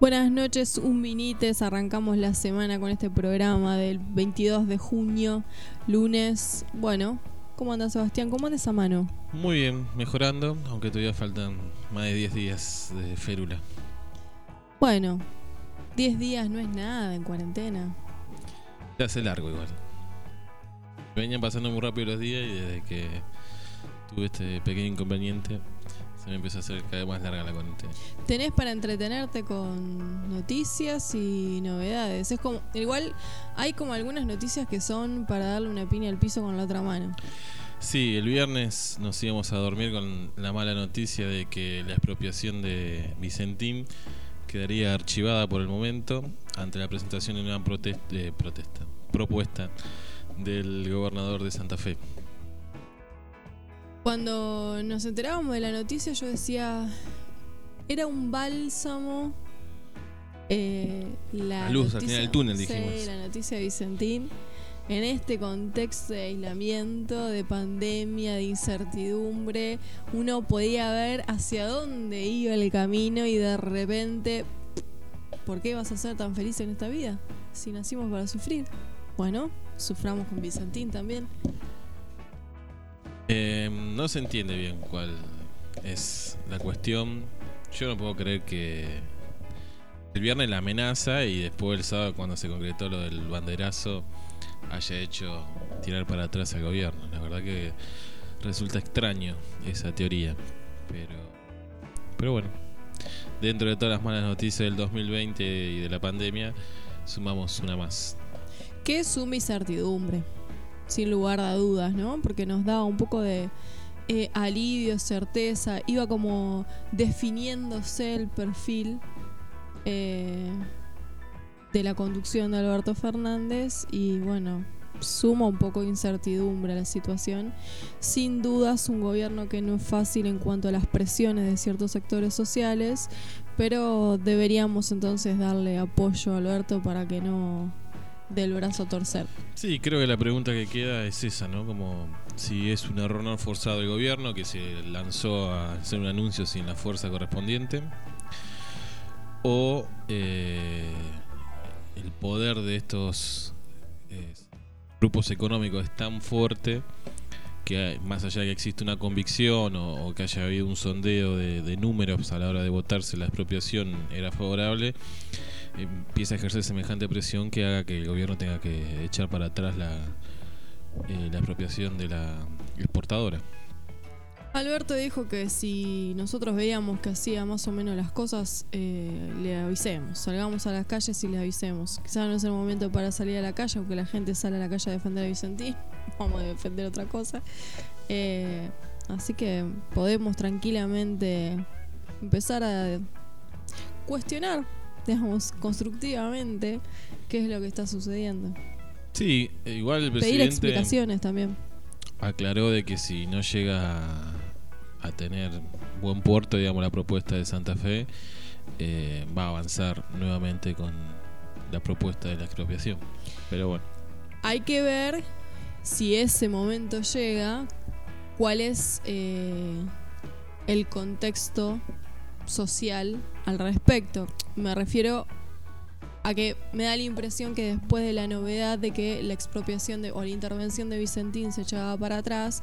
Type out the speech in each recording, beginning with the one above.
Buenas noches, un minites. Arrancamos la semana con este programa del 22 de junio, lunes. Bueno, ¿cómo anda Sebastián? ¿Cómo andas a mano? Muy bien, mejorando, aunque todavía faltan más de 10 días de férula. Bueno, 10 días no es nada en cuarentena. Se hace largo igual. Venían pasando muy rápido los días y desde que tuve este pequeño inconveniente se me empieza a hacer cada vez más larga la cuarentena. Tenés para entretenerte con noticias y novedades. Es como, igual hay como algunas noticias que son para darle una piña al piso con la otra mano. Sí, el viernes nos íbamos a dormir con la mala noticia de que la expropiación de Vicentín quedaría archivada por el momento ante la presentación de una protesta, eh, protesta propuesta del gobernador de Santa Fe. Cuando nos enterábamos de la noticia, yo decía, era un bálsamo. eh, la, La luz al noticia- final del túnel, sí, dijimos. la noticia de Vicentín. En este contexto de aislamiento, de pandemia, de incertidumbre, uno podía ver hacia dónde iba el camino y de repente, ¿por qué vas a ser tan feliz en esta vida? Si nacimos para sufrir. Bueno, suframos con Vicentín también. Eh, no se entiende bien cuál es la cuestión. Yo no puedo creer que el viernes la amenaza y después el sábado cuando se concretó lo del banderazo haya hecho tirar para atrás al gobierno. La verdad que resulta extraño esa teoría. Pero, pero bueno, dentro de todas las malas noticias del 2020 y de la pandemia, sumamos una más. que suma incertidumbre, sin lugar a dudas, ¿no? Porque nos daba un poco de eh, alivio, certeza, iba como definiéndose el perfil eh, de la conducción de Alberto Fernández y bueno, suma un poco de incertidumbre a la situación. Sin dudas, un gobierno que no es fácil en cuanto a las presiones de ciertos sectores sociales, pero deberíamos entonces darle apoyo a Alberto para que no del brazo torcer. Sí, creo que la pregunta que queda es esa, ¿no? Como si es un error no forzado del gobierno que se lanzó a hacer un anuncio sin la fuerza correspondiente, o eh, el poder de estos eh, grupos económicos es tan fuerte que más allá de que existe una convicción o, que haya habido un sondeo de, de números a la hora de votarse la expropiación era favorable, empieza a ejercer semejante presión que haga que el gobierno tenga que echar para atrás la, eh, la expropiación de la exportadora. Alberto dijo que si nosotros veíamos que hacía más o menos las cosas, eh, le avisemos. Salgamos a las calles y le avisemos. Quizás no es el momento para salir a la calle, aunque la gente sale a la calle a defender a Vicentín. Vamos a defender otra cosa. Eh, así que podemos tranquilamente empezar a cuestionar, digamos, constructivamente qué es lo que está sucediendo. Sí, eh, igual el Pedir presidente explicaciones también. aclaró de que si no llega a, a tener buen puerto, digamos, la propuesta de Santa Fe, eh, va a avanzar nuevamente con la propuesta de la expropiación. Pero bueno, Hay que ver si ese momento llega, cuál es eh, el contexto social al respecto. Me refiero a que me da la impresión que después de la novedad de que la expropiación de, o la intervención de Vicentín se echaba para atrás,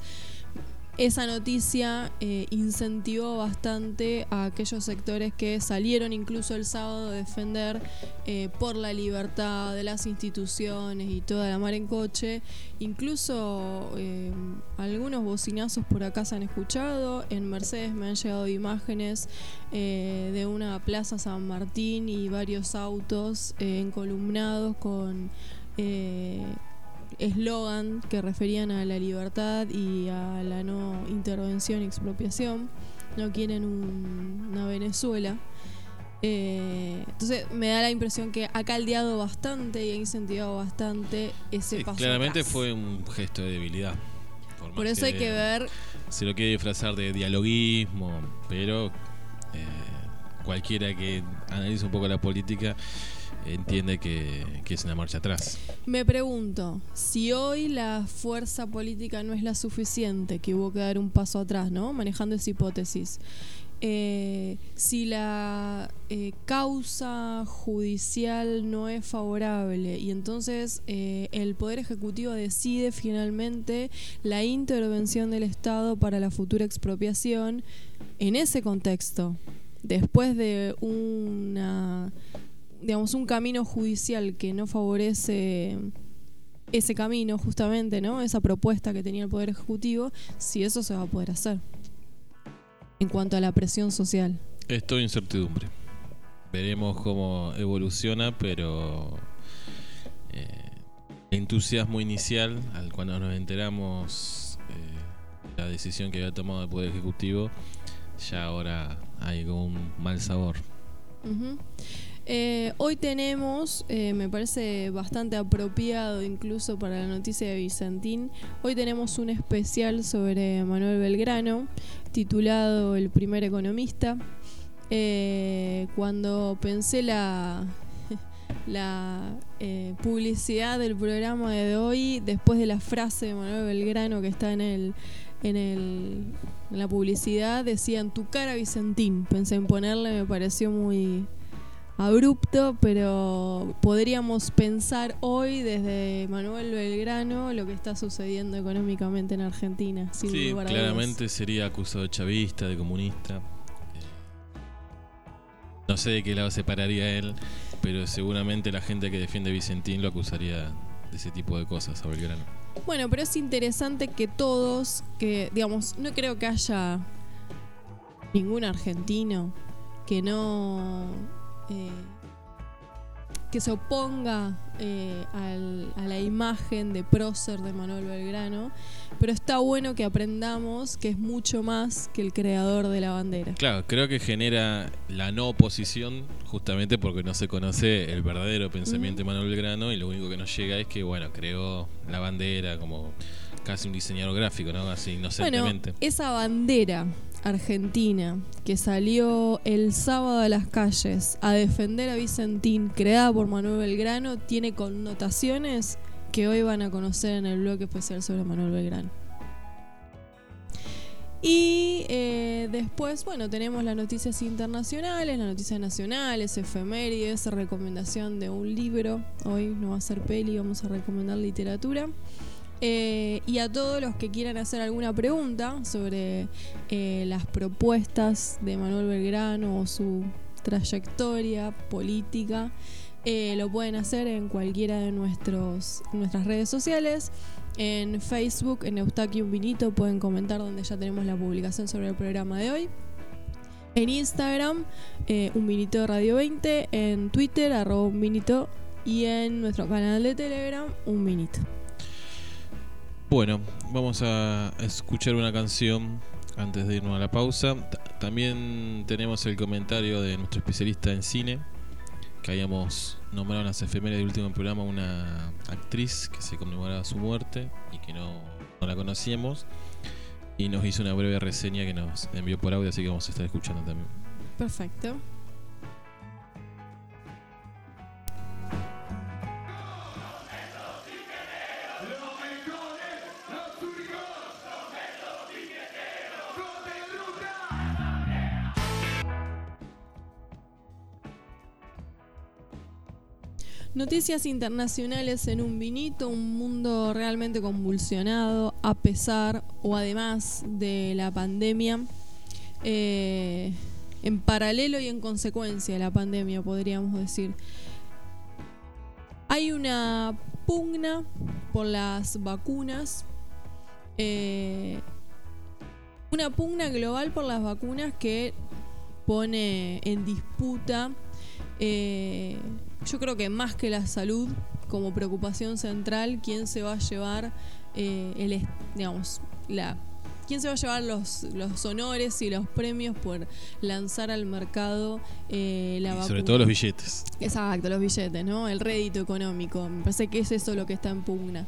esa noticia eh, incentivó bastante a aquellos sectores que salieron incluso el sábado a defender eh, por la libertad de las instituciones y toda la mar en coche. Incluso eh, algunos bocinazos por acá se han escuchado. En Mercedes me han llegado imágenes de una plaza San Martín y varios autos encolumnados con eslogan que referían a la libertad y a la no intervención y expropiación. No quieren un- una Venezuela. Eh, entonces me da la impresión que ha caldeado bastante y ha incentivado bastante ese sí, paso. claramente atrás. fue un gesto de debilidad. Por eso hay que ver se lo quiere disfrazar de dialoguismo, pero eh, cualquiera que analice un poco la política entiende que, es una marcha atrás. Me pregunto, si hoy la fuerza política no es la suficiente, que hubo que dar un paso atrás, ¿no? Manejando esa hipótesis. eh, si la eh, causa judicial no es favorable y entonces eh, el Poder Ejecutivo decide finalmente la intervención del Estado para la futura expropiación, en ese contexto, después de una digamos un camino judicial que no favorece ese camino justamente, ¿no? Esa propuesta que tenía el Poder Ejecutivo, si eso se va a poder hacer en cuanto a la presión social. Esto incertidumbre. Veremos cómo evoluciona, pero eh, el entusiasmo inicial, al cuando nos enteramos eh, la decisión que había tomado el Poder Ejecutivo, ya ahora hay como un mal sabor. Eh, hoy tenemos, eh, me parece bastante apropiado incluso para la noticia de Vicentín, hoy tenemos un especial sobre Manuel Belgrano, titulado El primer economista. Eh, cuando pensé la, publicidad del programa de hoy, después de la frase de Manuel Belgrano que está en el, en, en la publicidad, decían tu cara Vicentín. Pensé en ponerle, me pareció muy, abrupto, pero podríamos pensar hoy desde Manuel Belgrano lo que está sucediendo económicamente en Argentina. sí, claramente sería acusado de chavista, de comunista. No sé de qué lado se pararía él, pero seguramente la gente que defiende a Vicentín lo acusaría de ese tipo de cosas a Belgrano. Bueno, pero es interesante que todos, que digamos, no creo que haya ningún argentino que no eh, que se oponga eh, a la imagen de prócer de Manuel Belgrano, pero está bueno que aprendamos que es mucho más que el creador de la bandera. Claro, creo que genera la no oposición justamente porque no se conoce el verdadero pensamiento de Manuel Belgrano y lo único que nos llega es que, bueno, creó la bandera como casi un diseñador gráfico, ¿no? Así inocentemente. Bueno, esa bandera argentina que salió el sábado a las calles a defender a Vicentín, creada por Manuel Belgrano, tiene connotaciones que hoy van a conocer en el bloque especial sobre Manuel Belgrano. Y eh, después, bueno, tenemos las noticias internacionales, las noticias nacionales, efemérides, recomendación de un libro. Hoy no va a ser peli, vamos a recomendar literatura. Eh, y a todos los que quieran hacer alguna pregunta sobre eh, las propuestas de Manuel Belgrano o su trayectoria política, eh, lo pueden hacer en cualquiera de nuestros, nuestras redes sociales. En Facebook, en Eustaquio Un Vinito, pueden comentar donde ya tenemos la publicación sobre el programa de hoy. En Instagram, Un Vinito de Radio 20. En Twitter, arroba Un. Y en nuestro canal de Telegram, Un Vinito. Bueno, vamos a escuchar una canción antes de irnos a la pausa. también tenemos el comentario de nuestro especialista en cine, que habíamos nombrado en las efemérides del último programa una actriz que se conmemoraba su muerte y que no, no la conocíamos. Y nos hizo una breve reseña que nos envió por audio, así que vamos a estar escuchando también. Perfecto. Noticias internacionales en un vinito, un mundo realmente convulsionado a pesar o además de la pandemia. Eh, en paralelo y en consecuencia de la pandemia, podríamos decir. Hay una pugna por las vacunas. Eh, una pugna global por las vacunas que pone en disputa eh, yo creo que más que la salud como preocupación central, quién se va a llevar eh, el, digamos, la quién se va a llevar los, los honores y los premios por lanzar al mercado eh, la vacuna. Sobre todo los billetes. Exacto, los billetes, ¿no? El rédito económico. Me parece que es eso lo que está en pugna.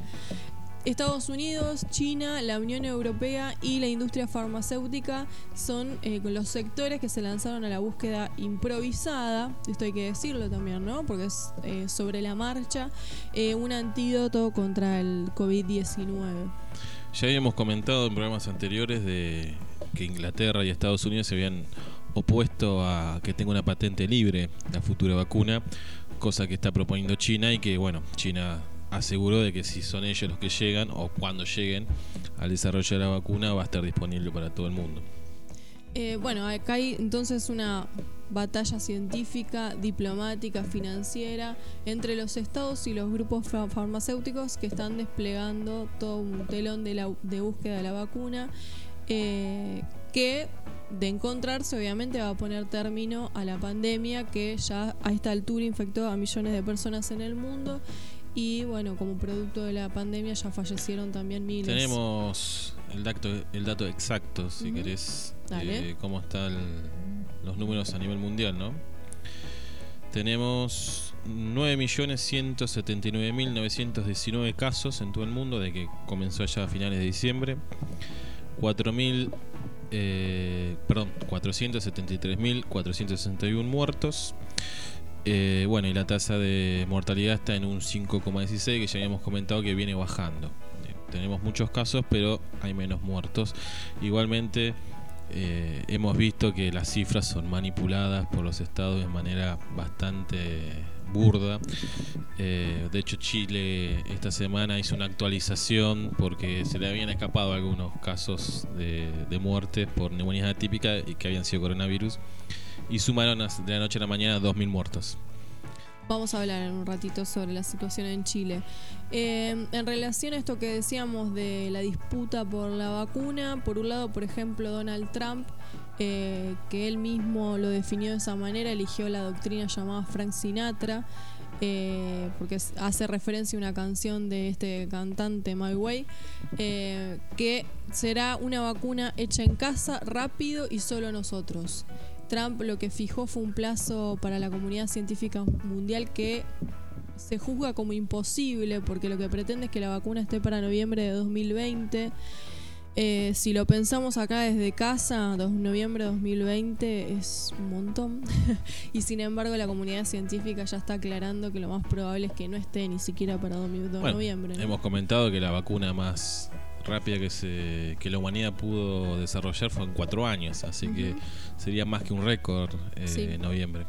Estados Unidos, China, la Unión Europea y la industria farmacéutica son eh, los sectores que se lanzaron a la búsqueda improvisada, esto hay que decirlo también, ¿no? Porque es eh, sobre la marcha eh, un antídoto contra el COVID-19. Ya habíamos comentado en programas anteriores de que Inglaterra y Estados Unidos se habían opuesto a que tenga una patente libre la futura vacuna, cosa que está proponiendo China y que, bueno, China aseguró de que si son ellos los que llegan o cuando lleguen al desarrollo de la vacuna va a estar disponible para todo el mundo. Eh, bueno, acá hay entonces una batalla científica, diplomática, financiera entre los estados y los grupos farmacéuticos que están desplegando todo un telón de, búsqueda de la vacuna eh, que de encontrarse obviamente va a poner término a la pandemia que ya a esta altura infectó a millones de personas en el mundo y bueno, como producto de la pandemia ya fallecieron también miles. Tenemos el dato, el dato exacto, si querés, de cómo están los números a nivel mundial, ¿no? Tenemos 9.179.919 casos en todo el mundo de que comenzó ya a finales de diciembre. 4.000 eh, perdón, 473.461 muertos. Eh, bueno, y la tasa de mortalidad está en un 5,16 que ya habíamos comentado que viene bajando. Eh, tenemos muchos casos, pero hay menos muertos. Igualmente, eh, hemos visto que las cifras son manipuladas por los estados de manera bastante burda. de hecho, Chile esta semana hizo una actualización porque se le habían escapado algunos casos de, de muerte por neumonía atípica y que habían sido coronavirus y sumaron de la noche a la mañana 2.000 muertos. Vamos a hablar en un ratito sobre la situación en Chile. Eh, en relación a esto que decíamos de la disputa por la vacuna, por un lado, por ejemplo, Donald Trump, eh, que él mismo lo definió de esa manera, eligió la doctrina llamada Frank Sinatra, eh, porque hace referencia a una canción de este cantante My Way, que será una vacuna hecha en casa, rápido y solo nosotros. Trump lo que fijó fue un plazo para la comunidad científica mundial que se juzga como imposible porque lo que pretende es que la vacuna esté para noviembre de 2020. Eh, si lo pensamos acá desde casa, noviembre de 2020 es un montón. y sin embargo la comunidad científica ya está aclarando que lo más probable es que no esté ni siquiera para noviembre. Hemos comentado que la vacuna más rápida que se que la humanidad pudo desarrollar fue en cuatro años, así que sería más que un récord eh, en noviembre.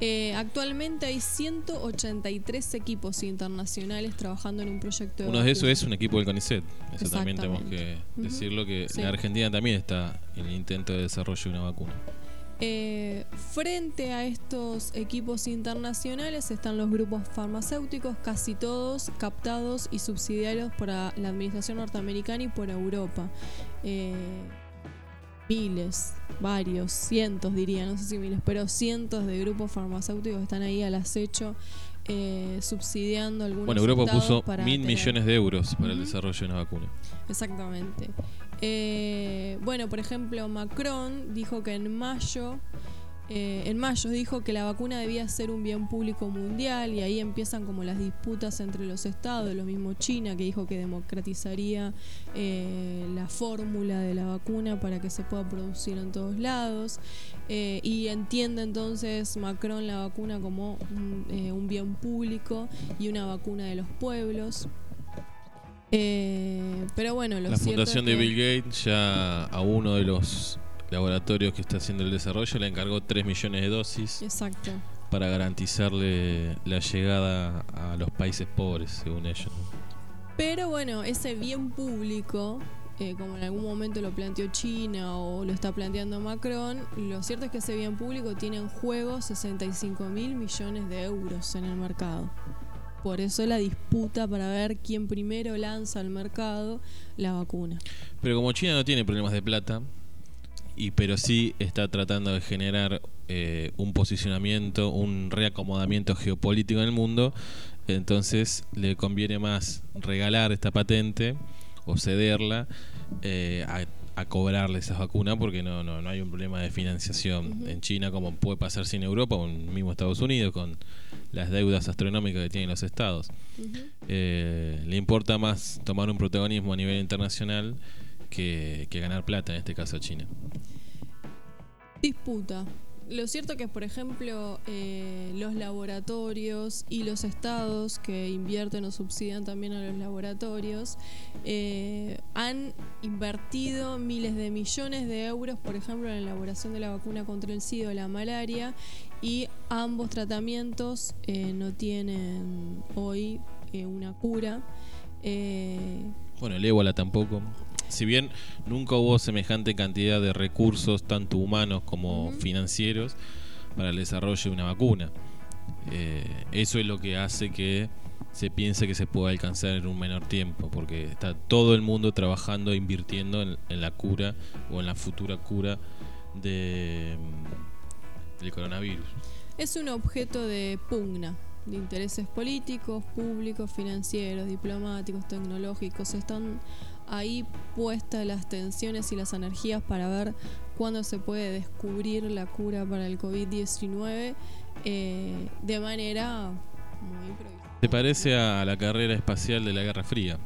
Eh, actualmente hay 183 equipos internacionales trabajando en un proyecto de Uno de esos es un equipo del CONICET. Eso también tenemos que decirlo, que la Argentina también está en el intento de desarrollo de una vacuna. Eh, frente a estos equipos internacionales están los grupos farmacéuticos, casi todos captados y subsidiarios por la administración norteamericana y por Europa. Eh, miles, varios, cientos diría, no sé si miles, pero cientos de grupos farmacéuticos están ahí al acecho. Eh, subsidiando algunos Bueno, Europa puso mil millones de euros para el desarrollo de una vacuna. Exactamente. Eh, bueno, por ejemplo, Macron dijo que en mayo, eh, en mayo dijo que la vacuna debía ser un bien público mundial y ahí empiezan como las disputas entre los estados, lo mismo China que dijo que democratizaría eh, la fórmula de la vacuna para que se pueda producir en todos lados y entiende entonces Macron la vacuna como un bien público y una vacuna de los pueblos. Eh, pero bueno, la fundación de Bill Gates ya a uno de los laboratorios que está haciendo el desarrollo le encargó 3 millones de dosis. Exacto. Para garantizarle la llegada a los países pobres, según ellos. Pero bueno, ese bien público, eh, como en algún momento lo planteó China o lo está planteando Macron, lo cierto es que ese bien público tiene en juego 65 mil millones de euros en el mercado. Por eso la disputa para ver quién primero lanza al mercado la vacuna. Pero como China no tiene problemas de plata, y pero sí está tratando de generar eh, un posicionamiento, un reacomodamiento geopolítico en el mundo, entonces le conviene más regalar esta patente o cederla eh, a, cobrarle esas vacunas porque no, no, no hay un problema de financiación en China como puede pasar sin Europa o en mismo Estados Unidos con las deudas astronómicas que tienen los estados. Eh, le importa más tomar un protagonismo a nivel internacional que, ganar plata, en este caso a China. Disputa. Lo cierto que por ejemplo, eh, los laboratorios y los estados que invierten o subsidian también a los laboratorios eh, han invertido miles de millones de euros, por ejemplo, en la elaboración de la vacuna contra el SIDA o la malaria y ambos tratamientos eh, no tienen hoy una cura. bueno, el ébola tampoco si bien nunca hubo semejante cantidad de recursos, tanto humanos como financieros, para el desarrollo de una vacuna. Eh, eso es lo que hace que se piense que se pueda alcanzar en un menor tiempo, porque está todo el mundo trabajando e invirtiendo en, la cura o en la futura cura de, mm, del coronavirus. Es un objeto de pugna de intereses políticos, públicos, financieros, diplomáticos, tecnológicos. Están ahí puestas las tensiones y las energías para ver cuándo se puede descubrir la cura para el COVID-19 eh, de manera muy improvisada. ¿Te parece a la carrera espacial de la Guerra Fría?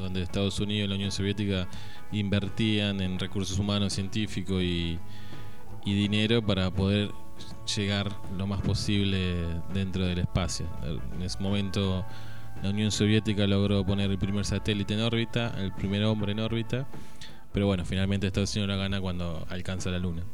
donde Estados Unidos y la Unión Soviética invertían en recursos humanos, científicos y, y dinero para poder llegar lo más posible dentro del espacio. En ese momento la Unión Soviética logró poner el primer satélite en órbita, el primer hombre en órbita, pero bueno, finalmente Estados Unidos la gana cuando alcanza la Luna.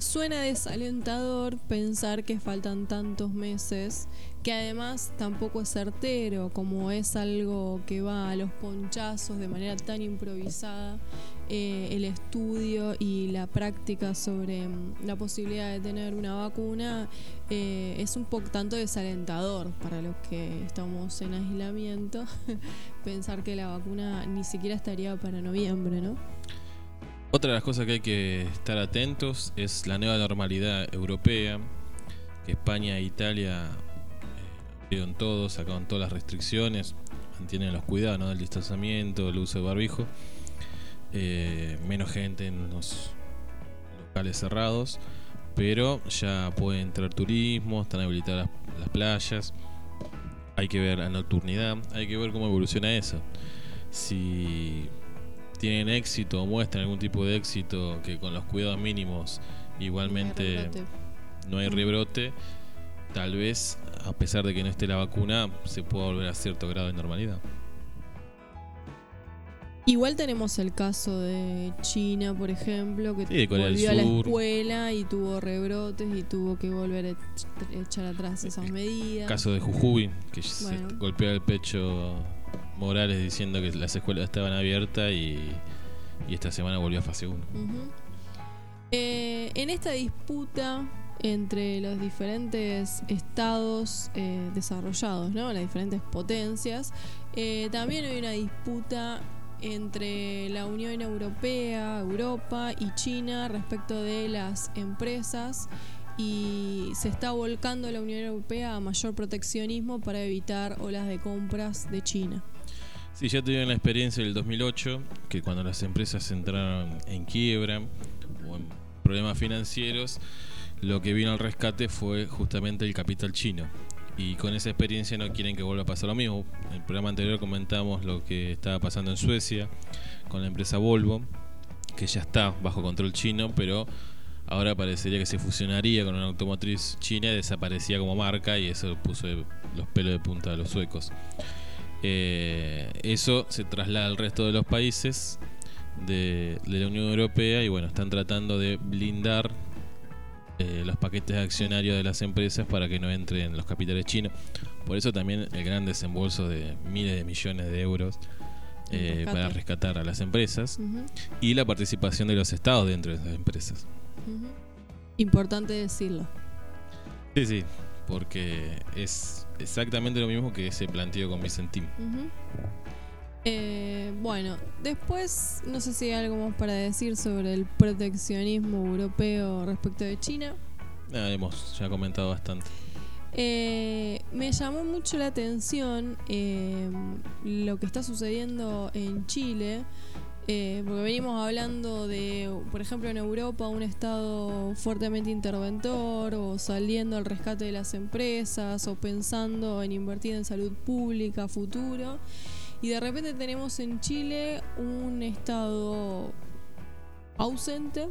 Suena desalentador pensar que faltan tantos meses, que además tampoco es certero, como es algo que va a los ponchazos de manera tan improvisada. Eh, el estudio y la práctica sobre mm, la posibilidad de tener una vacuna eh, es un poco tanto desalentador para los que estamos en aislamiento pensar que la vacuna ni siquiera estaría para noviembre, ¿no? Otra de las cosas que hay que estar atentos es la nueva normalidad europea, que España e Italia eh, abrieron todo, sacaron todas las restricciones, mantienen los cuidados del distanciamiento, el uso de barbijo eh, menos gente en los locales cerrados, pero ya puede entrar turismo, están habilitadas las, playas, hay que ver la nocturnidad, hay que ver cómo evoluciona eso. Si tienen éxito o muestran algún tipo de éxito que con los cuidados mínimos igualmente no hay rebrote, tal vez a pesar de que no esté la vacuna se pueda volver a cierto grado de normalidad. Igual tenemos el caso de China, por ejemplo, que volvió a la escuela y tuvo rebrotes y tuvo que volver a echar atrás esas medidas. Caso de Jujuy, que se golpeó el pecho Morales diciendo que las escuelas estaban abiertas y, esta semana volvió a fase 1. Eh, en esta disputa entre los diferentes estados eh, desarrollados, ¿no? las diferentes potencias, eh, también hay una disputa entre la Unión Europea, Europa y China respecto de las empresas y se está volcando la Unión Europea a mayor proteccionismo para evitar olas de compras de China. Sí, ya tuvieron la experiencia del 2008, que cuando las empresas entraron en quiebra o en problemas financieros, lo que vino al rescate fue justamente el capital chino y con esa experiencia no quieren que vuelva a pasar lo mismo. En el programa anterior comentamos lo que estaba pasando en Suecia con la empresa Volvo, que ya está bajo control chino, pero ahora parecería que se fusionaría con una automotriz china y desaparecía como marca y eso puso los pelos de punta a los suecos. Eh, eso se traslada al resto de los países de, de la Unión Europea y bueno, están tratando de blindar eh, los paquetes accionarios de las empresas para que no entren los capitales chinos. Por eso también el gran desembolso de miles de millones de euros eh, para rescatar a las empresas y la participación de los estados dentro de esas empresas. Importante decirlo. Sí, sí, porque es exactamente lo mismo que se planteó con Vicentín. Eh, bueno, después no sé si hay algo más para decir sobre el proteccionismo europeo respecto de China. hemos ya comentado bastante. Eh, me llamó mucho la atención eh, lo que está sucediendo en Chile, porque venimos hablando de, por ejemplo, en Europa, un Estado fuertemente interventor, o saliendo al rescate de las empresas, o pensando en invertir en salud pública futuro. Y de repente tenemos en Chile un estado ausente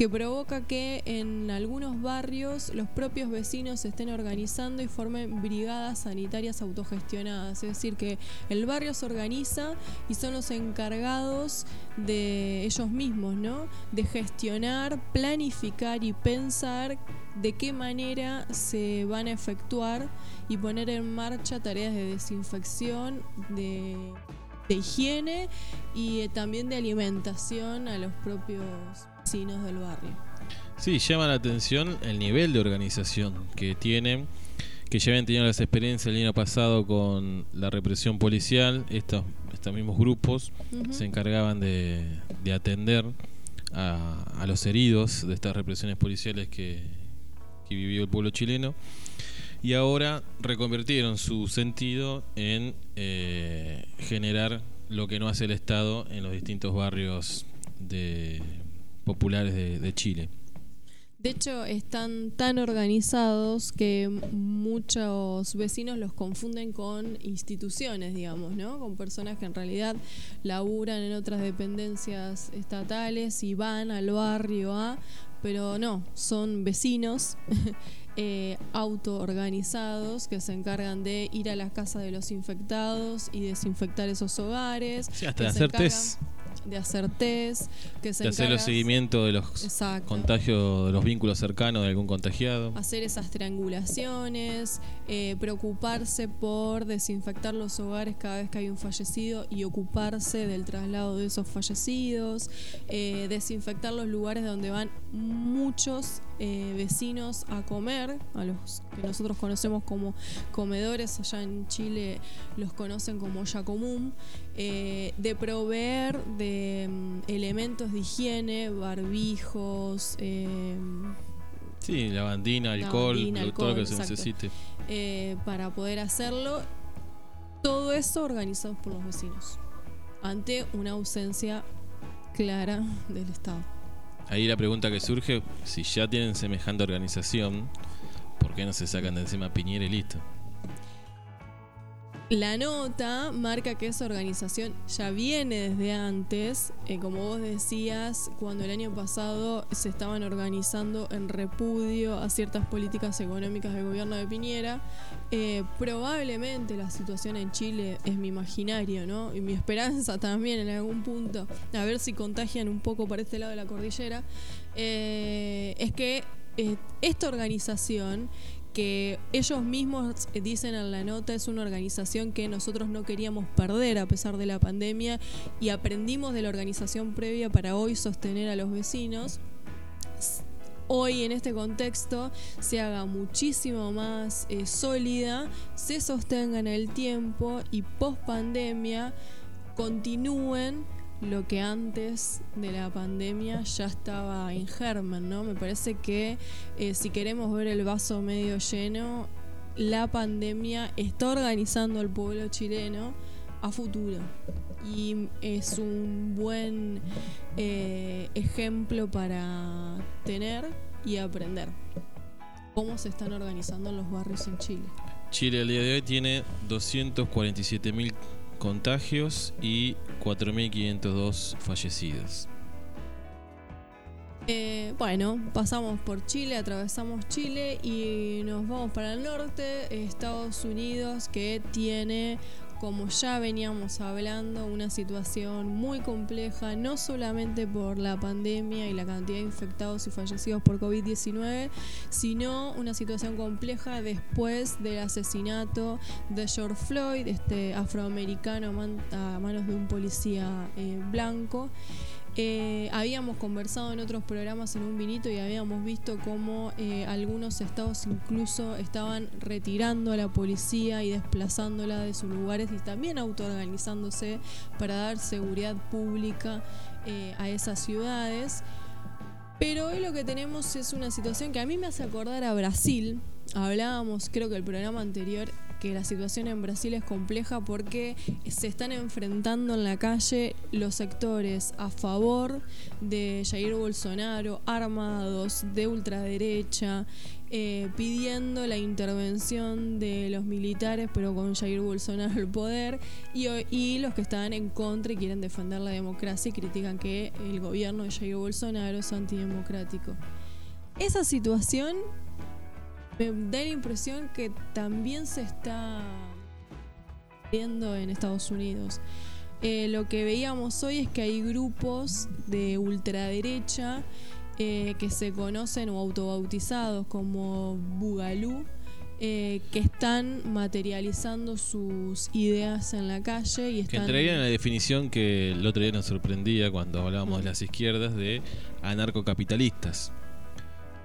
que provoca que en algunos barrios los propios vecinos se estén organizando y formen brigadas sanitarias autogestionadas. Es decir, que el barrio se organiza y son los encargados de ellos mismos, ¿no? De gestionar, planificar y pensar de qué manera se van a efectuar y poner en marcha tareas de desinfección, de, de higiene y eh, también de alimentación a los propios vecinos del barrio. Sí, llama la atención el nivel de organización que tienen, que ya habían tenido las experiencias el año pasado con la represión policial, estos, estos mismos grupos se encargaban de, de atender a, a los heridos de estas represiones policiales que, que vivió el pueblo chileno. Y ahora reconvirtieron su sentido en eh, generar lo que no hace el Estado en los distintos barrios de, populares de, de Chile. De hecho, están tan organizados que muchos vecinos los confunden con instituciones, digamos, ¿no? Con personas que en realidad laburan en otras dependencias estatales y van al barrio A, pero no, son vecinos eh, autoorganizados que se encargan de ir a las casas de los infectados y desinfectar esos hogares. Sí, hasta de hacer encargan test, De hacer test, que se de hacer los seguimientos de los Exacto. contagios, de los vínculos cercanos de algún contagiado. hacer esas triangulaciones, eh, preocuparse por desinfectar los hogares cada vez que hay un fallecido y ocuparse del traslado de esos fallecidos, eh, desinfectar los lugares donde van muchos eh, vecinos a comer, a los que nosotros conocemos como comedores, allá en Chile los conocen como olla común, eh, de proveer de mm, elementos de higiene, barbijos, eh, Sí, lavandina, alcohol, Lavandina, todo lo que se necesite. eh, para poder hacerlo. Todo eso organizado por los vecinos, ante una ausencia clara del Estado. Ahí la pregunta que surge, si ya tienen semejante organización, ¿por qué no se sacan de encima a Piñera y listo? La nota marca que esa organización ya viene desde antes, eh, como vos decías, cuando el año pasado se estaban organizando en repudio a ciertas políticas económicas del gobierno de Piñera. eh, probablemente la situación en Chile es mi imaginario, ¿no? Y mi esperanza también en algún punto, a ver si contagian un poco para este lado de la cordillera, eh, es que esta organización que ellos mismos dicen en la nota es una organización que nosotros no queríamos perder a pesar de la pandemia y aprendimos de la organización previa para hoy sostener a los vecinos. Hoy en este contexto se haga muchísimo más eh, sólida, se sostenga en el tiempo y post pandemia continúen lo que antes de la pandemia ya estaba en germen, ¿no? Me parece que eh, si queremos ver el vaso medio lleno, la pandemia está organizando al pueblo chileno a futuro. Y es un buen eh, ejemplo para tener y aprender cómo se están organizando los barrios en Chile. Chile al día de hoy tiene 247.000 contagios y 4.502 fallecidos. Eh, bueno, pasamos por Chile, atravesamos Chile y nos vamos para el norte, Estados Unidos, que tiene, como ya veníamos hablando, una situación muy compleja, no solamente por la pandemia y la cantidad de infectados y fallecidos por COVID-19, sino una situación compleja después del asesinato de George Floyd, este afroamericano a man- a manos de un policía eh, blanco. Eh, habíamos conversado en otros programas en un vinito y habíamos visto cómo eh, algunos estados incluso estaban retirando a la policía y desplazándola de sus lugares y también autoorganizándose para dar seguridad pública eh, a esas ciudades. Pero hoy lo que tenemos es una situación que a mí me hace acordar a Brasil. Hablábamos, creo que el programa anterior, que la situación en Brasil es compleja porque se están enfrentando en la calle los sectores a favor de Jair Bolsonaro, armados, de ultraderecha, eh, pidiendo la intervención de los militares, pero con Jair Bolsonaro al poder, y, y los que están en contra y quieren defender la democracia y critican que el gobierno de Jair Bolsonaro es antidemocrático. Esa situación me da la impresión que también se está viendo en Estados Unidos. Eh, lo que veíamos hoy es que hay grupos de ultraderecha eh, que se conocen o autobautizados como Bugalú, eh, que están materializando sus ideas en la calle y Que están... entraría en la definición que el otro día nos sorprendía cuando hablábamos Mm. de las izquierdas de anarcocapitalistas.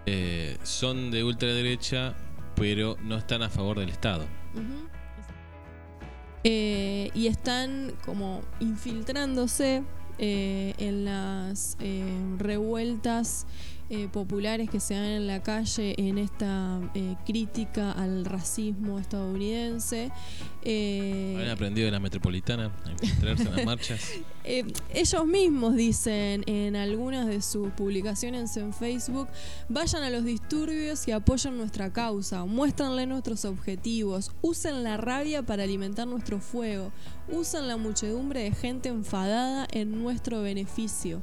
Eh, son de ultraderecha, pero no están a favor del Estado. Eh, y están como infiltrándose eh, en las eh, revueltas eh, populares que se dan en la calle en esta eh, crítica al racismo estadounidense. Eh, Han aprendido de la metropolitana a infiltrarse en las marchas. eh, ellos mismos dicen en algunas de sus publicaciones en Facebook, vayan a los disturbios y apoyen nuestra causa, muéstranle nuestros objetivos, usen la rabia para alimentar nuestro fuego, usen la muchedumbre de gente enfadada en nuestro beneficio.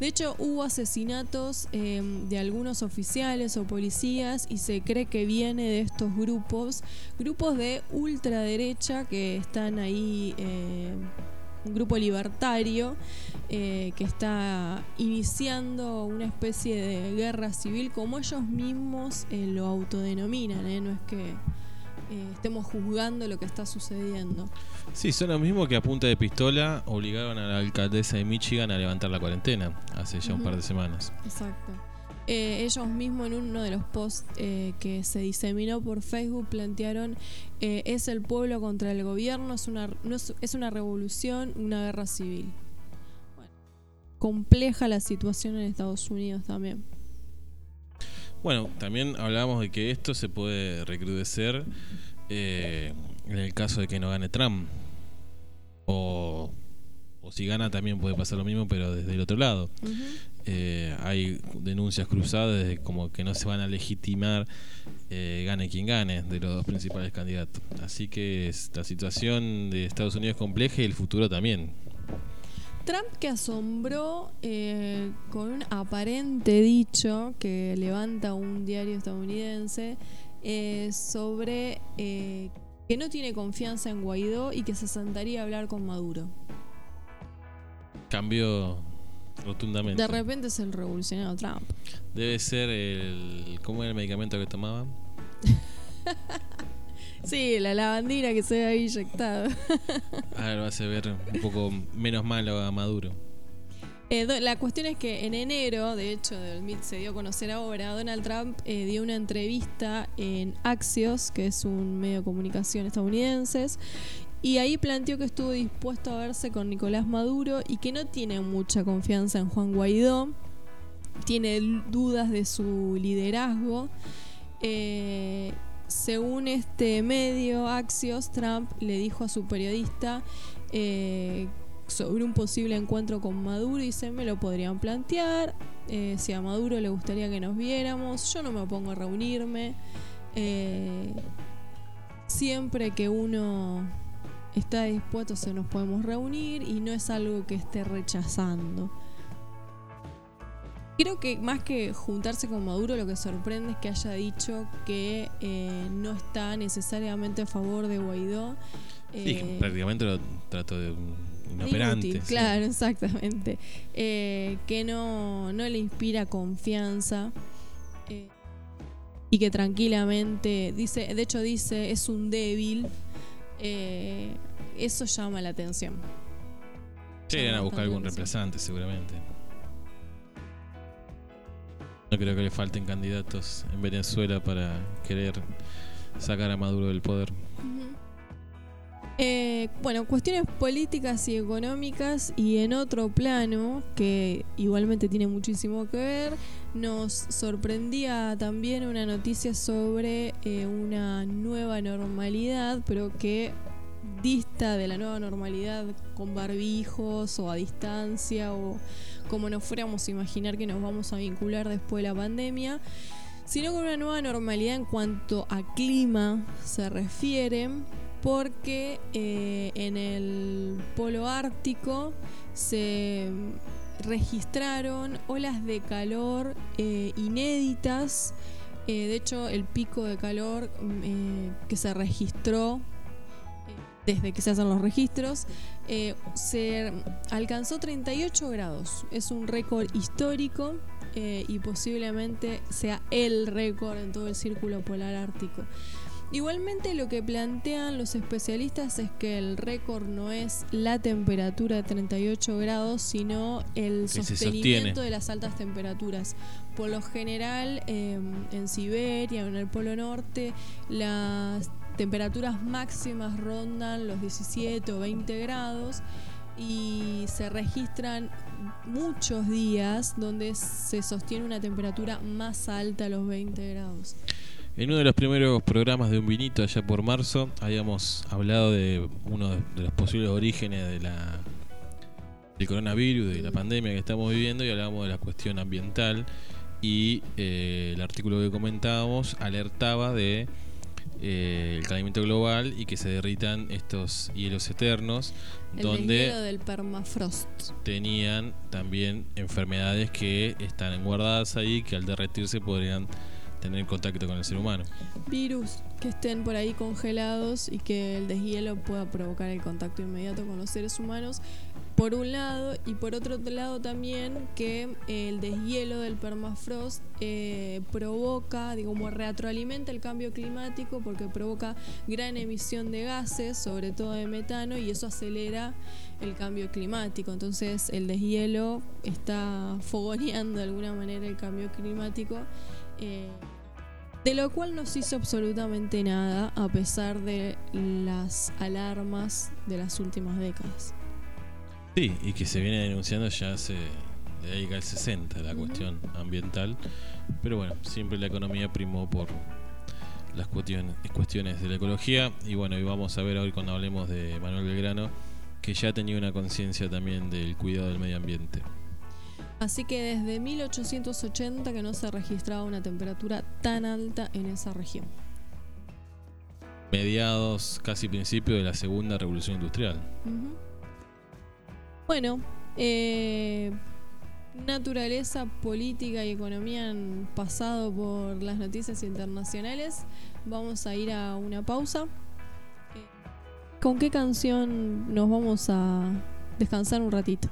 De hecho, hubo asesinatos eh, de algunos oficiales o policías y se cree que viene de estos grupos, grupos de ultraderecha que están ahí, un grupo libertario eh, que está iniciando una especie de guerra civil como ellos mismos eh, lo autodenominan, ¿eh? no es que estemos juzgando lo que está sucediendo. Sí, son los mismos que a punta de pistola obligaron a la alcaldesa de Michigan a levantar la cuarentena hace ya un par de semanas. Exacto. Eh, ellos mismos en uno de los posts eh, que se diseminó por Facebook plantearon eh, es el pueblo contra el gobierno, es una, no es, es una revolución, una guerra civil. Bueno, compleja la situación en Estados Unidos también. Bueno, también hablábamos de que esto se puede recrudecer eh, en el caso de que no gane Trump. O, o si gana también puede pasar lo mismo, pero desde el otro lado. Eh, hay denuncias cruzadas de como que no se van a legitimar, eh, gane quien gane, de los dos principales candidatos. Así que la situación de Estados Unidos es compleja y el futuro también. Trump que asombró eh, con un aparente dicho que levanta un diario estadounidense eh, sobre eh, que no tiene confianza en Guaidó y que se sentaría a hablar con Maduro. Cambió rotundamente. De repente es el revolucionario Trump. Debe ser el. ¿Cómo era el medicamento que tomaba? Sí, la lavandina que se ve ahí inyectada. Ah, lo hace ver un poco menos malo a Maduro. Eh, la cuestión es que en enero, de hecho, se dio a conocer ahora, Donald Trump eh, dio una entrevista en Axios, que es un medio de comunicación estadounidense, y ahí planteó que estuvo dispuesto a verse con Nicolás Maduro y que no tiene mucha confianza en Juan Guaidó, tiene dudas de su liderazgo. Eh, según este medio, Axios, Trump le dijo a su periodista sobre un posible encuentro con Maduro y se me lo podrían plantear. eh, si a Maduro le gustaría que nos viéramos, yo no me opongo a reunirme. eh, siempre que uno está dispuesto, se nos podemos reunir y no es algo que esté rechazando. Creo que más que juntarse con Maduro, lo que sorprende es que haya dicho que eh, no está necesariamente a favor de Guaidó. Sí, eh, prácticamente lo trato de inoperante. Inútil, sí. claro, exactamente. Eh, que no, no le inspira confianza. eh, y que tranquilamente dice, de hecho dice, es un débil. eso llama la atención. Sí, iban a buscar algún reemplazante, seguramente. No creo que le falten candidatos en Venezuela para querer sacar a Maduro del poder. Ujú. Eh, bueno, cuestiones políticas y económicas y en otro plano, que igualmente tiene muchísimo que ver, nos sorprendía también una noticia sobre eh, una nueva normalidad, pero que dista de la nueva normalidad con barbijos o a distancia o como nos fuéramos a imaginar que nos vamos a vincular después de la pandemia. sino con una nueva normalidad en cuanto a clima se refiere, porque eh, en el polo ártico se registraron olas de calor eh, inéditas. Eh, de hecho, el pico de calor mm, que se registró desde que se hacen los registros, se alcanzó 38 grados. Es un récord histórico y posiblemente sea el récord en todo el círculo polar ártico. Igualmente lo que plantean los especialistas es que el récord no es la temperatura de 38 grados, sino el sostenimiento de las altas temperaturas. Por lo general, em, en Siberia o en el Polo Norte, las temperaturas máximas rondan los 17 o 20 grados y se registran muchos días donde se sostiene una temperatura más alta a los 20 grados. En uno de los primeros programas de Un Vinito, allá por marzo, habíamos hablado de uno de los posibles orígenes de la, del coronavirus, de la pandemia que estamos viviendo, y hablábamos de la cuestión ambiental. Y eh, el artículo que comentábamos alertaba de eh, el calentamiento global y que se derritan estos hielos eternos, el donde del permafrost. tenían también enfermedades que están guardadas ahí, que al derretirse podrían tener contacto con el ser humano. Virus que estén por ahí congelados y que el deshielo pueda provocar el contacto inmediato con los seres humanos, por un lado, y por otro lado también que el deshielo del permafrost eh, provoca, digamos, retroalimenta el cambio climático porque provoca gran emisión de gases, sobre todo de metano, y eso acelera el cambio climático. Entonces el deshielo está fogoneando de alguna manera el cambio climático eh, de lo cual no se hizo absolutamente nada a pesar de las alarmas de las últimas décadas. Sí, y que se viene denunciando ya hace de ahí al 60 la cuestión ambiental, pero bueno, siempre la economía primó por las cuestiones, cuestiones de la ecología y bueno, y vamos a ver hoy cuando hablemos de Manuel Belgrano que ya tenía una conciencia también del cuidado del medio ambiente. Así que desde 1880 que no se registraba una temperatura tan alta en esa región. Mediados, casi principio de la segunda revolución industrial. Bueno, eh, naturaleza, política y economía han pasado por las noticias internacionales. Vamos a ir a una pausa. ¿Con qué canción nos vamos a descansar un ratito?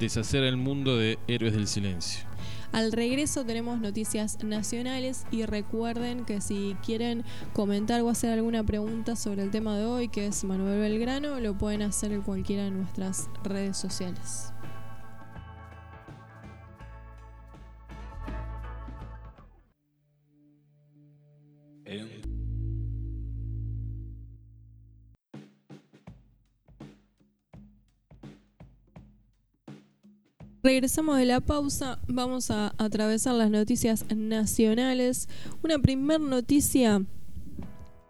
Deshacer el mundo de héroes del silencio. Al regreso tenemos noticias nacionales y recuerden que si quieren comentar o hacer alguna pregunta sobre el tema de hoy, que es Manuel Belgrano, lo pueden hacer en cualquiera de nuestras redes sociales. Regresamos de la pausa, vamos a atravesar las noticias nacionales. Una primera noticia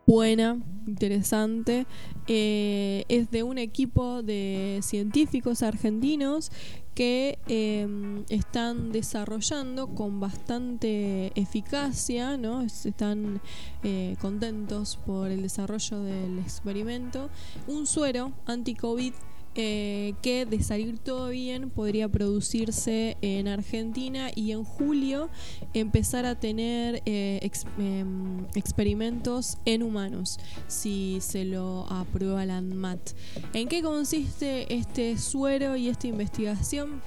buena, interesante, eh, es de un equipo de científicos argentinos que em, están desarrollando con bastante eficacia, ¿no? están eh, contentos por el desarrollo del experimento, un suero anti-COVID eh, que de salir todo bien podría producirse en Argentina y en julio empezar a tener eh, em, experimentos en humanos si se lo aprueba la ANMAT. ¿En qué consiste este suero y esta investigación?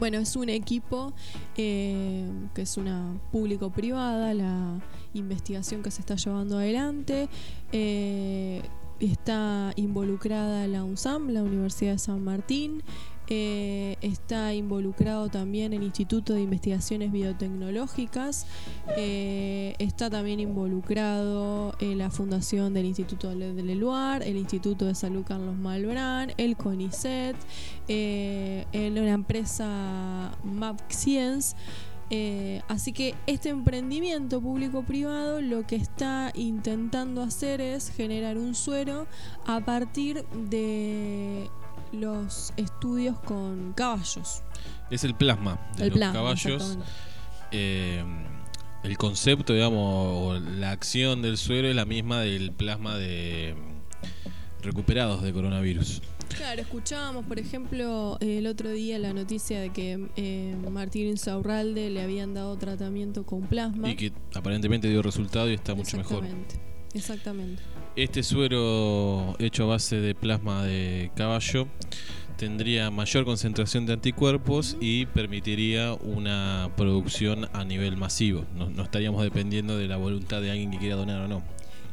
Bueno, es un equipo eh, que es una público-privada, la investigación que se está llevando adelante está involucrada la UNSAM, la Universidad de San Martín, eh, está involucrado también el Instituto de Investigaciones Biotecnológicas, eh, está también involucrado en la fundación del Instituto de Leluar, el Instituto de Salud Carlos Malbrán, el CONICET, eh, en la empresa MapScience. Eh, así que este emprendimiento público-privado lo que está intentando hacer es generar un suero a partir de los estudios con caballos. Es el plasma de los caballos. Eh, el concepto, digamos, o la acción del suero es la misma del plasma de recuperados de coronavirus. Claro, escuchábamos, por ejemplo, el otro día la noticia de que eh, Martín Insaurralde le habían dado tratamiento con plasma. Y que aparentemente dio resultado y está mucho mejor. Exactamente, exactamente. Este suero hecho a base de plasma de caballo tendría mayor concentración de anticuerpos y permitiría una producción a nivel masivo. No, no estaríamos dependiendo de la voluntad de alguien que quiera donar o no.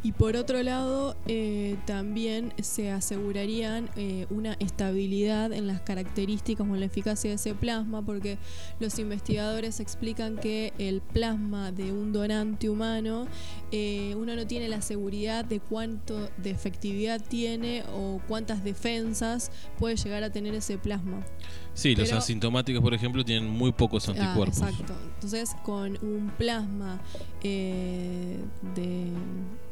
Y por otro lado, eh, también se asegurarían eh, una estabilidad en las características o en la eficacia de ese plasma, porque los investigadores explican que el plasma de un donante humano, eh, uno no tiene la seguridad de cuánto de efectividad tiene o cuántas defensas puede llegar a tener ese plasma. Sí, los asintomáticos, por ejemplo, tienen muy pocos Ah, anticuerpos. exacto. Entonces, con un plasma de,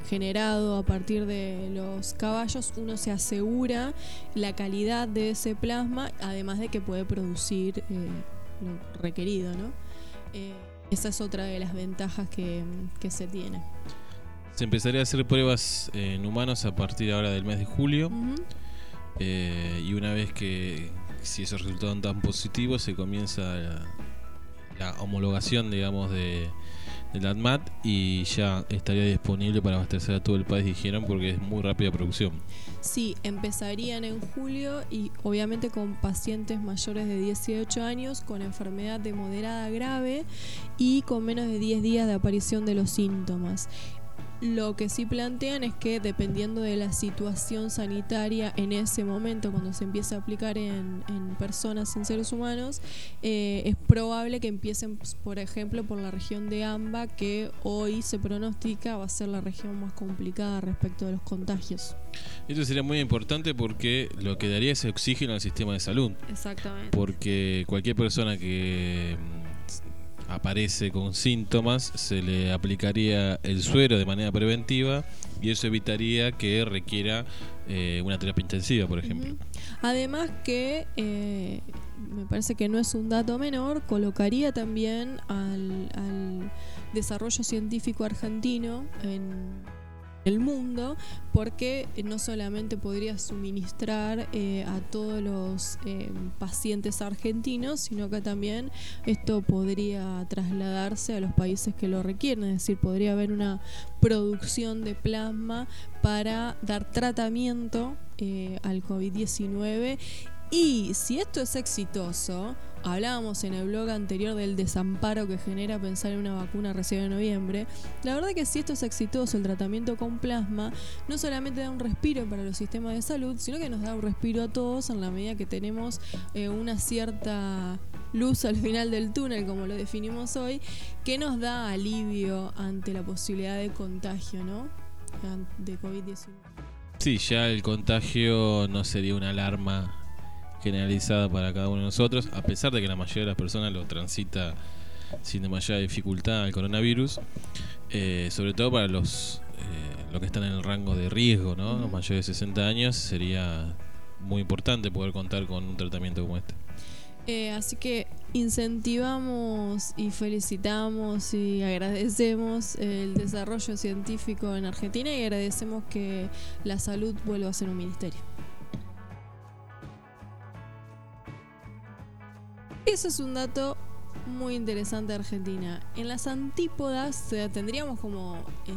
generado a partir de los caballos, uno se asegura la calidad de ese plasma, además de que puede producir eh, lo requerido, ¿no? Eh, esa es otra de las ventajas que, que se tiene. Se empezaría a hacer pruebas en humanos a partir ahora del mes de julio. Eh, y una vez que, si esos resultados tan positivos, se comienza la, la homologación, digamos, de, del ADMAT y ya estaría disponible para abastecer a todo el país, dijeron, porque es muy rápida producción. Sí, empezarían en julio y obviamente con pacientes mayores de 18 años con enfermedad de moderada grave y con menos de 10 días de aparición de los síntomas. Lo que sí plantean es que dependiendo de la situación sanitaria en ese momento, cuando se empieza a aplicar en, en personas, en seres humanos, eh, es probable que empiecen, pues, por ejemplo, por la región de AMBA, que hoy se pronostica va a ser la región más complicada respecto de los contagios. Esto sería muy importante porque lo que daría es oxígeno al sistema de salud. Exactamente. Porque cualquier persona que aparece con síntomas se le aplicaría el suero de manera preventiva y eso evitaría que requiera eh, una terapia intensiva, por ejemplo. Además que eh, me parece que no es un dato menor, colocaría también al, al desarrollo científico argentino en el mundo, porque no solamente podría suministrar eh, a todos los eh, pacientes argentinos, sino que también esto podría trasladarse a los países que lo requieren, es decir, podría haber una producción de plasma para dar tratamiento eh, al COVID-19 y si esto es exitoso, hablábamos en el blog anterior del desamparo que genera pensar en una vacuna recién en noviembre, la verdad que si esto es exitoso, el tratamiento con plasma, no solamente da un respiro para los sistemas de salud, sino que nos da un respiro a todos en la medida que tenemos eh, una cierta luz al final del túnel, como lo definimos hoy, que nos da alivio ante la posibilidad de contagio, ¿no? De COVID-19. Sí, ya el contagio no sería una alarma generalizada para cada uno de nosotros, a pesar de que la mayoría de las personas lo transita sin demasiada dificultad al coronavirus, eh, sobre todo para los, eh, los que están en el rango de riesgo, ¿no? Los mayores de 60 años sería muy importante poder contar con un tratamiento como este. Eh, así que incentivamos y felicitamos y agradecemos el desarrollo científico en Argentina y agradecemos que la salud vuelva a ser un ministerio. Eso es un dato muy interesante de Argentina. En las antípodas eh, tendríamos como... eh,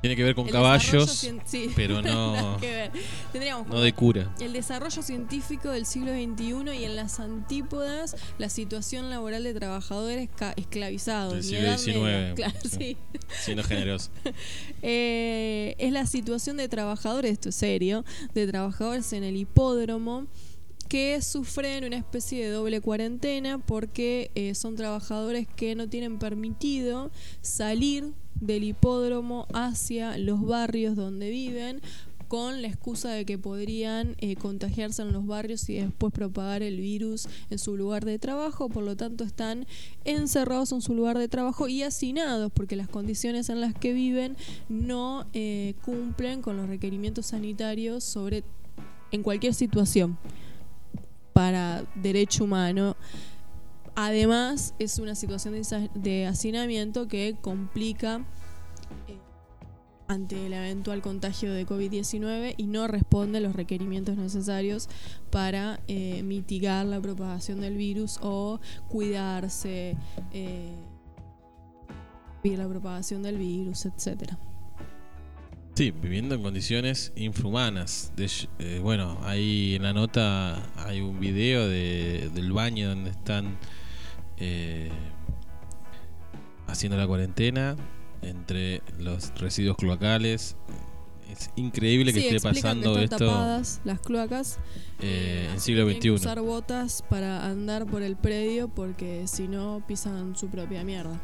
Tiene que ver con el caballos, cien- sí, pero no- que ver. Tendríamos no de cura. el desarrollo científico del siglo XXI y en las antípodas la situación laboral de trabajadores esclavizados. Del siglo XIX, media. Claro, sí. Siendo generoso. Eh, es la situación de trabajadores, esto es serio, de trabajadores en el hipódromo que sufren una especie de doble cuarentena porque eh, son trabajadores que no tienen permitido salir del hipódromo hacia los barrios donde viven con la excusa de que podrían eh, contagiarse en los barrios y después propagar el virus en su lugar de trabajo, por lo tanto están encerrados en su lugar de trabajo y hacinados porque las condiciones en las que viven no eh, cumplen con los requerimientos sanitarios sobre en cualquier situación para derecho humano. además es una situación de, hacinamiento que complica eh, ante el eventual contagio de COVID-19 y no responde a los requerimientos necesarios para eh, mitigar la propagación del virus o cuidarse, eh, la propagación del virus, etcétera. Sí, viviendo en condiciones infrahumanas. De eh, bueno, ahí en la nota hay un video de, del baño donde están eh, haciendo la cuarentena entre los residuos cloacales. Es increíble que Sí, esté pasando que están esto tapadas las cloacas eh, en así siglo tienen que XXI. usar botas para andar por el predio porque si no pisan su propia mierda.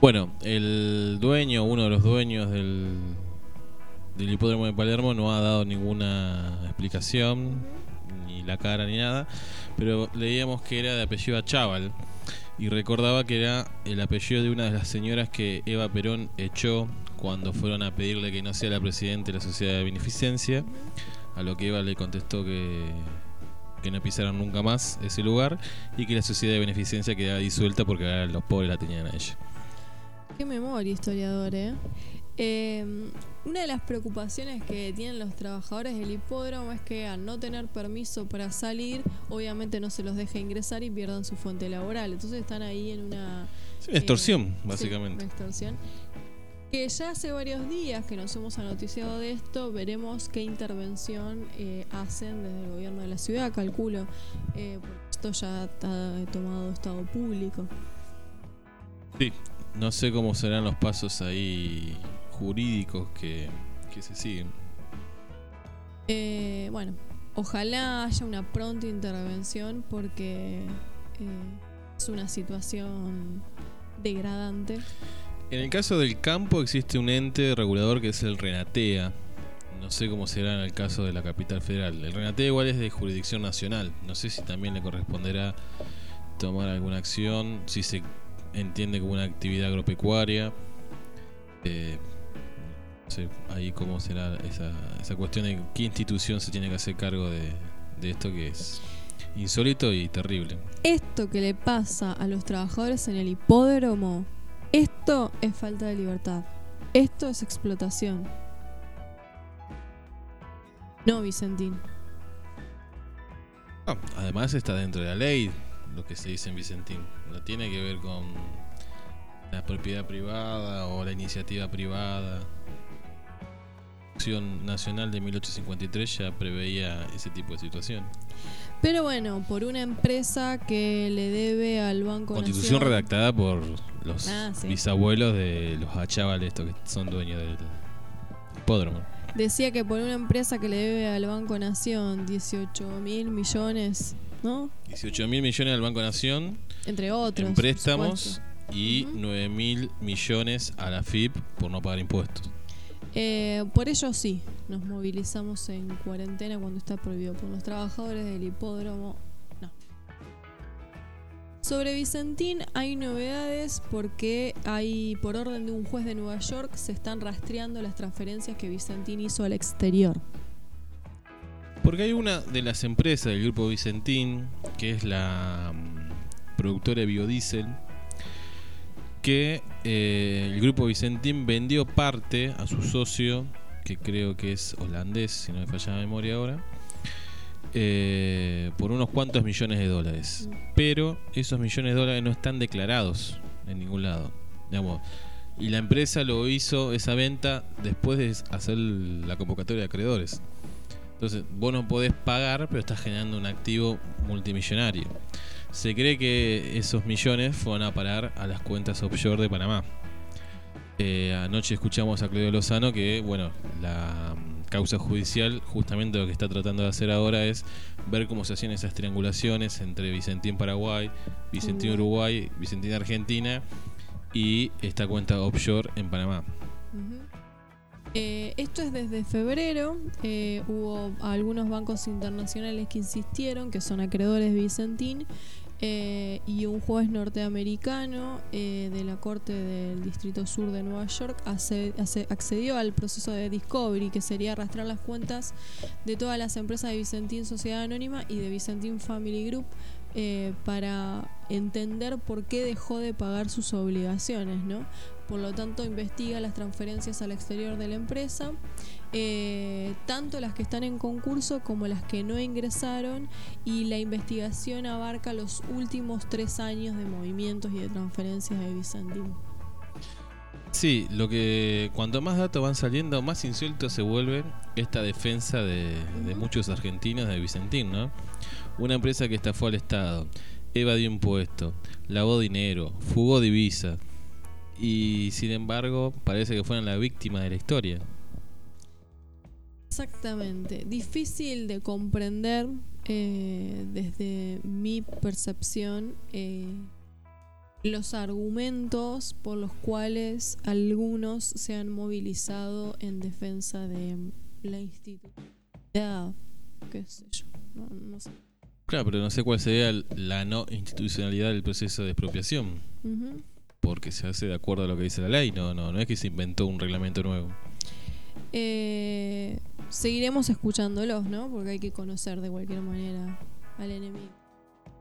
Bueno, el dueño, uno de los dueños del, del hipódromo de Palermo no ha dado ninguna explicación, ni la cara ni nada, pero leíamos que era de apellido Achával y recordaba que era el apellido de una de las señoras que Eva Perón echó cuando fueron a pedirle que no sea la presidenta de la sociedad de beneficencia, a lo que Eva le contestó que que no pisaran nunca más ese lugar y que la sociedad de beneficencia quedaba disuelta porque ahora los pobres la tenían a ella. Qué memoria, historiador, ¿eh? Eh, una de las preocupaciones que tienen los trabajadores del hipódromo es que al no tener permiso para salir, obviamente no se los deja ingresar y pierdan su fuente laboral. Entonces están ahí en una... Extorsión, eh, sí, básicamente. una extorsión. Que ya hace varios días que nos hemos anoticiado de esto, veremos qué intervención eh, hacen desde el gobierno de la ciudad, calculo, eh, porque esto ya está tomado estado público. Sí, no sé cómo serán los pasos ahí jurídicos que, que se siguen. Eh, bueno, ojalá haya una pronta intervención porque eh, es una situación degradante. En el caso del campo existe un ente regulador que es el Renatea. No sé cómo será en el caso de la capital federal. El Renatea igual es de jurisdicción nacional. No sé si también le corresponderá tomar alguna acción, si se entiende como una actividad agropecuaria. Eh, ahí cómo será esa, esa cuestión de qué institución se tiene que hacer cargo de, de esto que es insólito y terrible. Esto que le pasa a los trabajadores en el hipódromo, esto es falta de libertad. Esto es explotación. No, Vicentín. Ah, además está dentro de la ley lo que se dice en Vicentín. No tiene que ver con la propiedad privada o la iniciativa privada. Constitución Nacional de 1853 ya preveía ese tipo de situación. Pero bueno, por una empresa que le debe al Banco Constitución Nación- redactada por los Ah, sí. bisabuelos de los achavales estos que son dueños del hipódromo. Decía que por una empresa que le debe al Banco Nación 18 mil millones, ¿no? 18 mil millones al Banco Nación Entre otros. en préstamos y Ujú. 9 mil millones a la FIP por no pagar impuestos. Eh, por ello sí, nos movilizamos en cuarentena cuando está prohibido por los trabajadores del hipódromo. No. Sobre Vicentín hay novedades porque hay, por orden de un juez de Nueva York, se están rastreando las transferencias que Vicentín hizo al exterior. Porque hay una de las empresas del grupo Vicentín, que es la mm, productora de biodiesel, que eh, el grupo Vicentín vendió parte a su socio, que creo que es holandés, si no me falla la memoria ahora, eh, por unos cuantos millones de dólares. Pero esos millones de dólares no están declarados en ningún lado. Y la empresa lo hizo, esa venta, después de hacer la convocatoria de acreedores. Entonces, vos no podés pagar, pero estás generando un activo multimillonario. Se cree que esos millones fueron a parar a las cuentas offshore de Panamá. Eh, anoche escuchamos a Claudio Lozano que, bueno, la mm, causa judicial justamente lo que está tratando de hacer ahora es ver cómo se hacían esas triangulaciones entre Vicentín Paraguay, Vicentín Uruguay, Vicentín Argentina y esta cuenta offshore en Panamá. Eh, esto es desde febrero. eh, hubo algunos bancos internacionales que insistieron, que son acreedores de Vicentín, eh, y un juez norteamericano eh, de la Corte del Distrito Sur de Nueva York accedió al proceso de discovery, que sería arrastrar las cuentas de todas las empresas de Vicentín Sociedad Anónima y de Vicentín Family Group eh, para entender por qué dejó de pagar sus obligaciones, ¿no? Por lo tanto, investiga las transferencias al exterior de la empresa, eh, tanto las que están en concurso como las que no ingresaron, y la investigación abarca los últimos tres años de movimientos y de transferencias de Vicentín. Sí, lo que cuanto más datos van saliendo, más insólito se vuelve esta defensa de, muchos argentinos de Vicentín, ¿no? Una empresa que estafó al Estado, evadió impuestos, lavó dinero, fugó divisas y sin embargo parece que fueron la víctima de la historia. Exactamente, difícil de comprender eh, desde mi percepción eh, los argumentos por los cuales algunos se han movilizado en defensa de la institución. ¿Qué sé yo? No, no sé. Claro, pero no sé cuál sería la no institucionalidad del proceso de expropiación. Porque se hace de acuerdo a lo que dice la ley, no, no, no es que se inventó un reglamento nuevo. Eh, seguiremos escuchándolos, ¿no? Porque hay que conocer de cualquier manera al enemigo.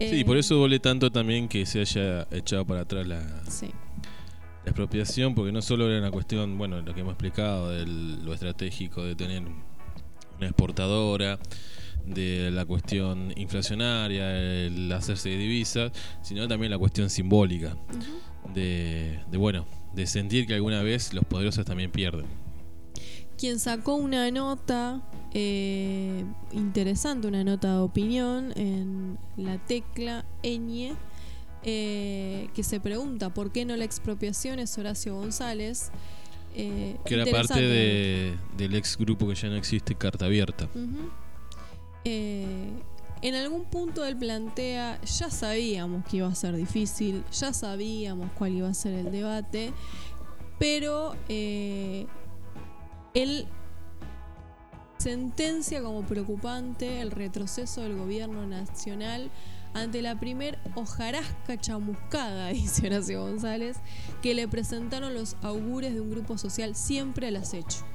Sí, por eso duele tanto también que se haya echado para atrás la, la expropiación, porque no solo era una cuestión, bueno, lo que hemos explicado, de lo estratégico de tener una exportadora, de la cuestión inflacionaria, el hacerse de divisas, sino también la cuestión simbólica de, bueno, de sentir que alguna vez los poderosos también pierden. Quien sacó una nota eh, interesante, una nota de opinión en la tecla Eñe, eh, que se pregunta por qué no la expropiación es Horacio González. Eh, que era parte de, del ex grupo que ya no existe, Carta Abierta. En algún punto él plantea, ya sabíamos que iba a ser difícil, ya sabíamos cuál iba a ser el debate, pero él sentencia como preocupante el retroceso del gobierno nacional ante la primer hojarasca chamuscada, dice Horacio González, que le presentaron los augures de un grupo social siempre al acecho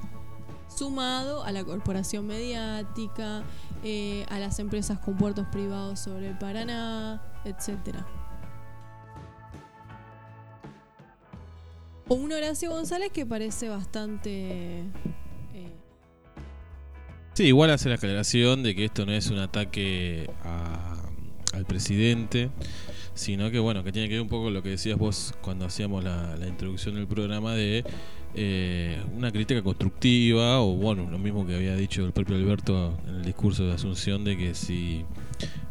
sumado a la corporación mediática, eh, a las empresas con puertos privados sobre el Paraná, etc. O un Horacio González que parece bastante... Eh, sí, igual hace la aclaración de que esto no es un ataque al presidente, sino que bueno, que tiene que ver un poco lo que decías vos cuando hacíamos la introducción del programa de eh, una crítica constructiva, o bueno, lo mismo que había dicho el propio Alberto en el discurso de Asunción, de que si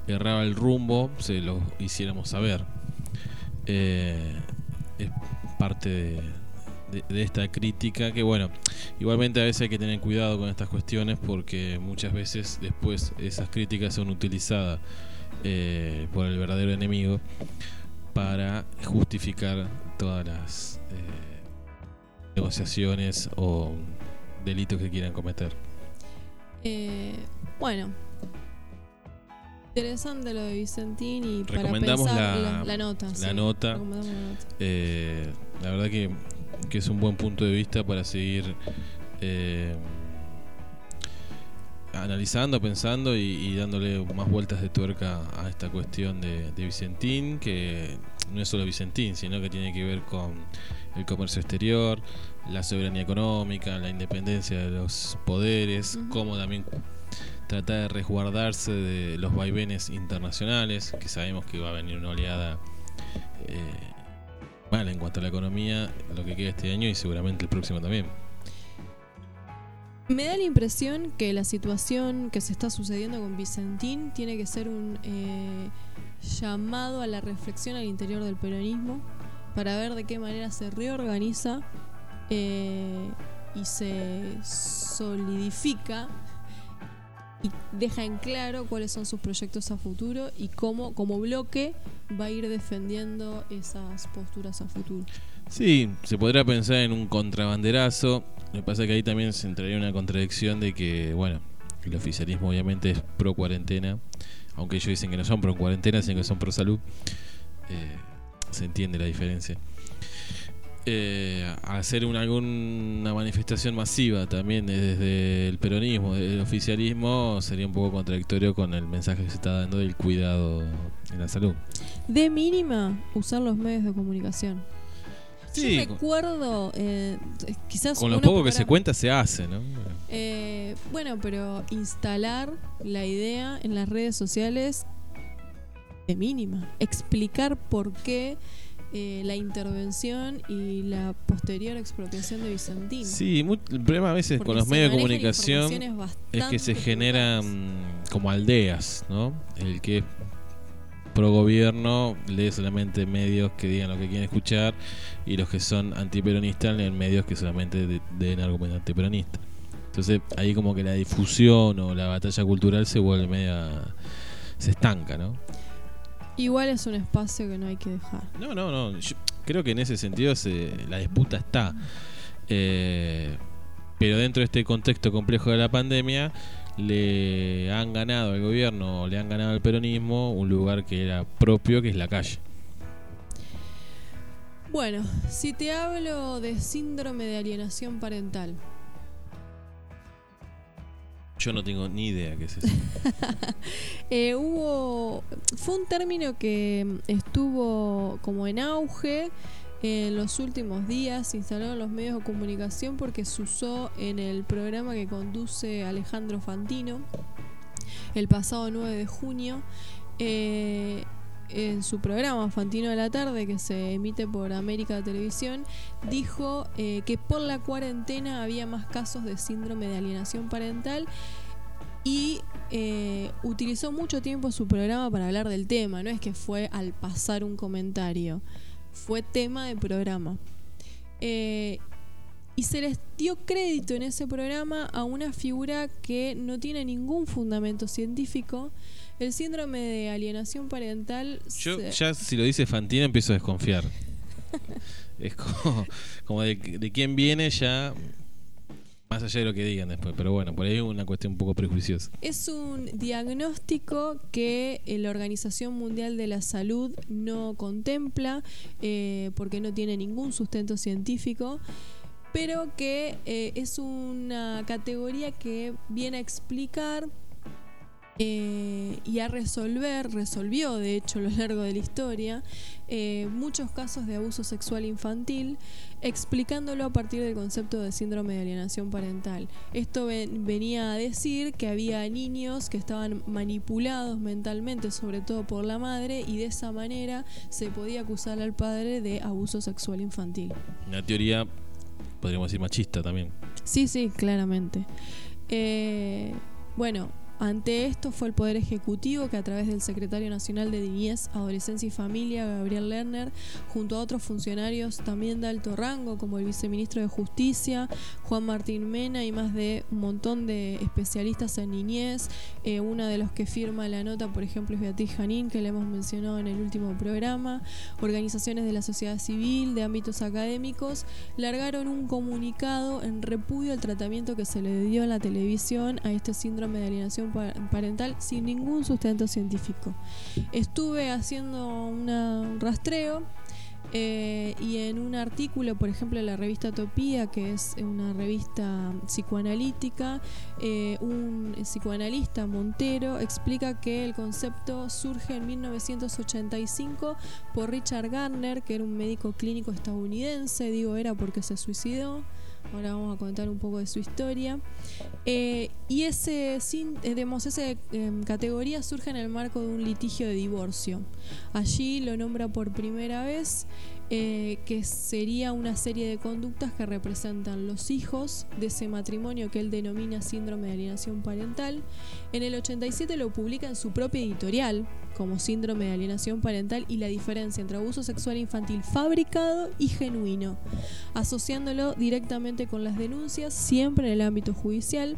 erraba el rumbo, se lo hiciéramos saber. Eh, parte de, esta crítica que, bueno, igualmente a veces hay que tener cuidado con estas cuestiones porque muchas veces después esas críticas son utilizadas eh, por el verdadero enemigo para justificar todas las negociaciones o delitos que quieran cometer. Eh, bueno, interesante lo de Vicentín y Recomendamos para la, la, nota. La nota. Eh, la verdad que, que, es un buen punto de vista para seguir eh, analizando, pensando y, dándole más vueltas de tuerca a esta cuestión de, de Vicentín, que no es solo Vicentín, sino que tiene que ver con el comercio exterior, la soberanía económica, la independencia de los poderes, cómo también tratar de resguardarse de los vaivenes internacionales, que sabemos que va a venir una oleada eh, mala en cuanto a la economía, lo que queda este año y seguramente el próximo también. Me da la impresión que la situación que se está sucediendo con Vicentín tiene que ser un eh, llamado a la reflexión al interior del peronismo para ver de qué manera se reorganiza eh, y se solidifica y deja en claro cuáles son sus proyectos a futuro y cómo como bloque va a ir defendiendo esas posturas a futuro. Sí, se podrá pensar en un contrabanderazo. Me pasa que ahí también se entraría una contradicción de que, bueno, el oficialismo obviamente es pro cuarentena, aunque ellos dicen que no son pro cuarentena, sino que son pro salud. Eh, se entiende la diferencia. Eh, hacer una, alguna manifestación masiva también desde el peronismo, desde el oficialismo, sería un poco contradictorio con el mensaje que se está dando del cuidado en la salud. De mínima, usar los medios de comunicación. Sí, Yo recuerdo, eh, quizás... con lo poco que se cuenta se hace, ¿no? Eh, bueno, pero instalar la idea en las redes sociales de mínima. Explicar por qué eh, la intervención y la posterior expropiación de Vicentín. Sí, mu- el problema a veces Porque con los medios de comunicación es que se generan como aldeas, ¿no? El que es pro gobierno lee solamente medios que digan lo que quieren escuchar y los que son antiperonistas leen medios que solamente de- den argumentos antiperonistas. Entonces ahí como que la difusión o la batalla cultural se vuelve media... se estanca, ¿no? Igual es un espacio que no hay que dejar. No, no, no. Yo creo que en ese sentido se- la disputa está. Eh, pero dentro de este contexto complejo de la pandemia, le han ganado al gobierno, le han ganado al peronismo un lugar que era propio, que es la calle. Bueno, si te hablo de síndrome de alienación parental, Yo no tengo ni idea qué es eso. Eh, hubo. Fue un término que estuvo como en auge en los últimos días, se instaló en los medios de comunicación porque se usó en el programa que conduce Alejandro Fantino el pasado 9 de junio. eh, en su programa Fantino de la Tarde, que se emite por América Televisión, dijo eh, que por la cuarentena había más casos de síndrome de alienación parental y eh, utilizó mucho tiempo su programa para hablar del tema, no es que fue al pasar un comentario, fue tema de programa. Eh, y se les dio crédito en ese programa a una figura que no tiene ningún fundamento científico. El síndrome de alienación parental... Yo se- ya si lo dice Fantino empiezo a desconfiar. es como, como de, de quién viene ya, más allá de lo que digan después. Pero bueno, por ahí es una cuestión un poco prejuiciosa. Es un diagnóstico que eh, la Organización Mundial de la Salud no contempla eh, porque no tiene ningún sustento científico, pero que eh, es una categoría que viene a explicar eh, y a resolver, resolvió de hecho a lo largo de la historia, eh, muchos casos de abuso sexual infantil, explicándolo a partir del concepto de síndrome de alienación parental. Esto ven- venía a decir que había niños que estaban manipulados mentalmente, sobre todo por la madre, y de esa manera se podía acusar al padre de abuso sexual infantil. Una teoría, podríamos decir machista también. Sí, sí, claramente. Eh, bueno, ante esto fue el Poder Ejecutivo que a través del Secretario Nacional de Niñez, Adolescencia y Familia, Gabriel Lerner, junto a otros funcionarios también de alto rango, como el Viceministro de Justicia, Juan Martín Mena y más de un montón de especialistas en niñez. Eh, una de los que firma la nota, por ejemplo, es Beatriz Janín, que le hemos mencionado en el último programa. Organizaciones de la sociedad civil, de ámbitos académicos, largaron un comunicado en repudio al tratamiento que se le dio en la televisión a este síndrome de alienación pa- parental sin ningún sustento científico. Estuve haciendo un rastreo eh, y en un artículo, por ejemplo, en la revista Topía, que es una revista psicoanalítica, eh, un psicoanalista Montero explica que el concepto surge en 1985 por Richard Garner, que era un médico clínico estadounidense, digo era porque se suicidó. Ahora vamos a contar un poco de su historia. Eh, y ese, eh, digamos, esa em, categoría surge en el marco de un litigio de divorcio. Allí lo nombra por primera vez eh, que sería una serie de conductas que representan los hijos de ese matrimonio que él denomina síndrome de alienación parental. En el 87 lo publica en su propia editorial como síndrome de alienación parental y la diferencia entre abuso sexual infantil fabricado y genuino, asociándolo directamente con las denuncias, siempre en el ámbito judicial,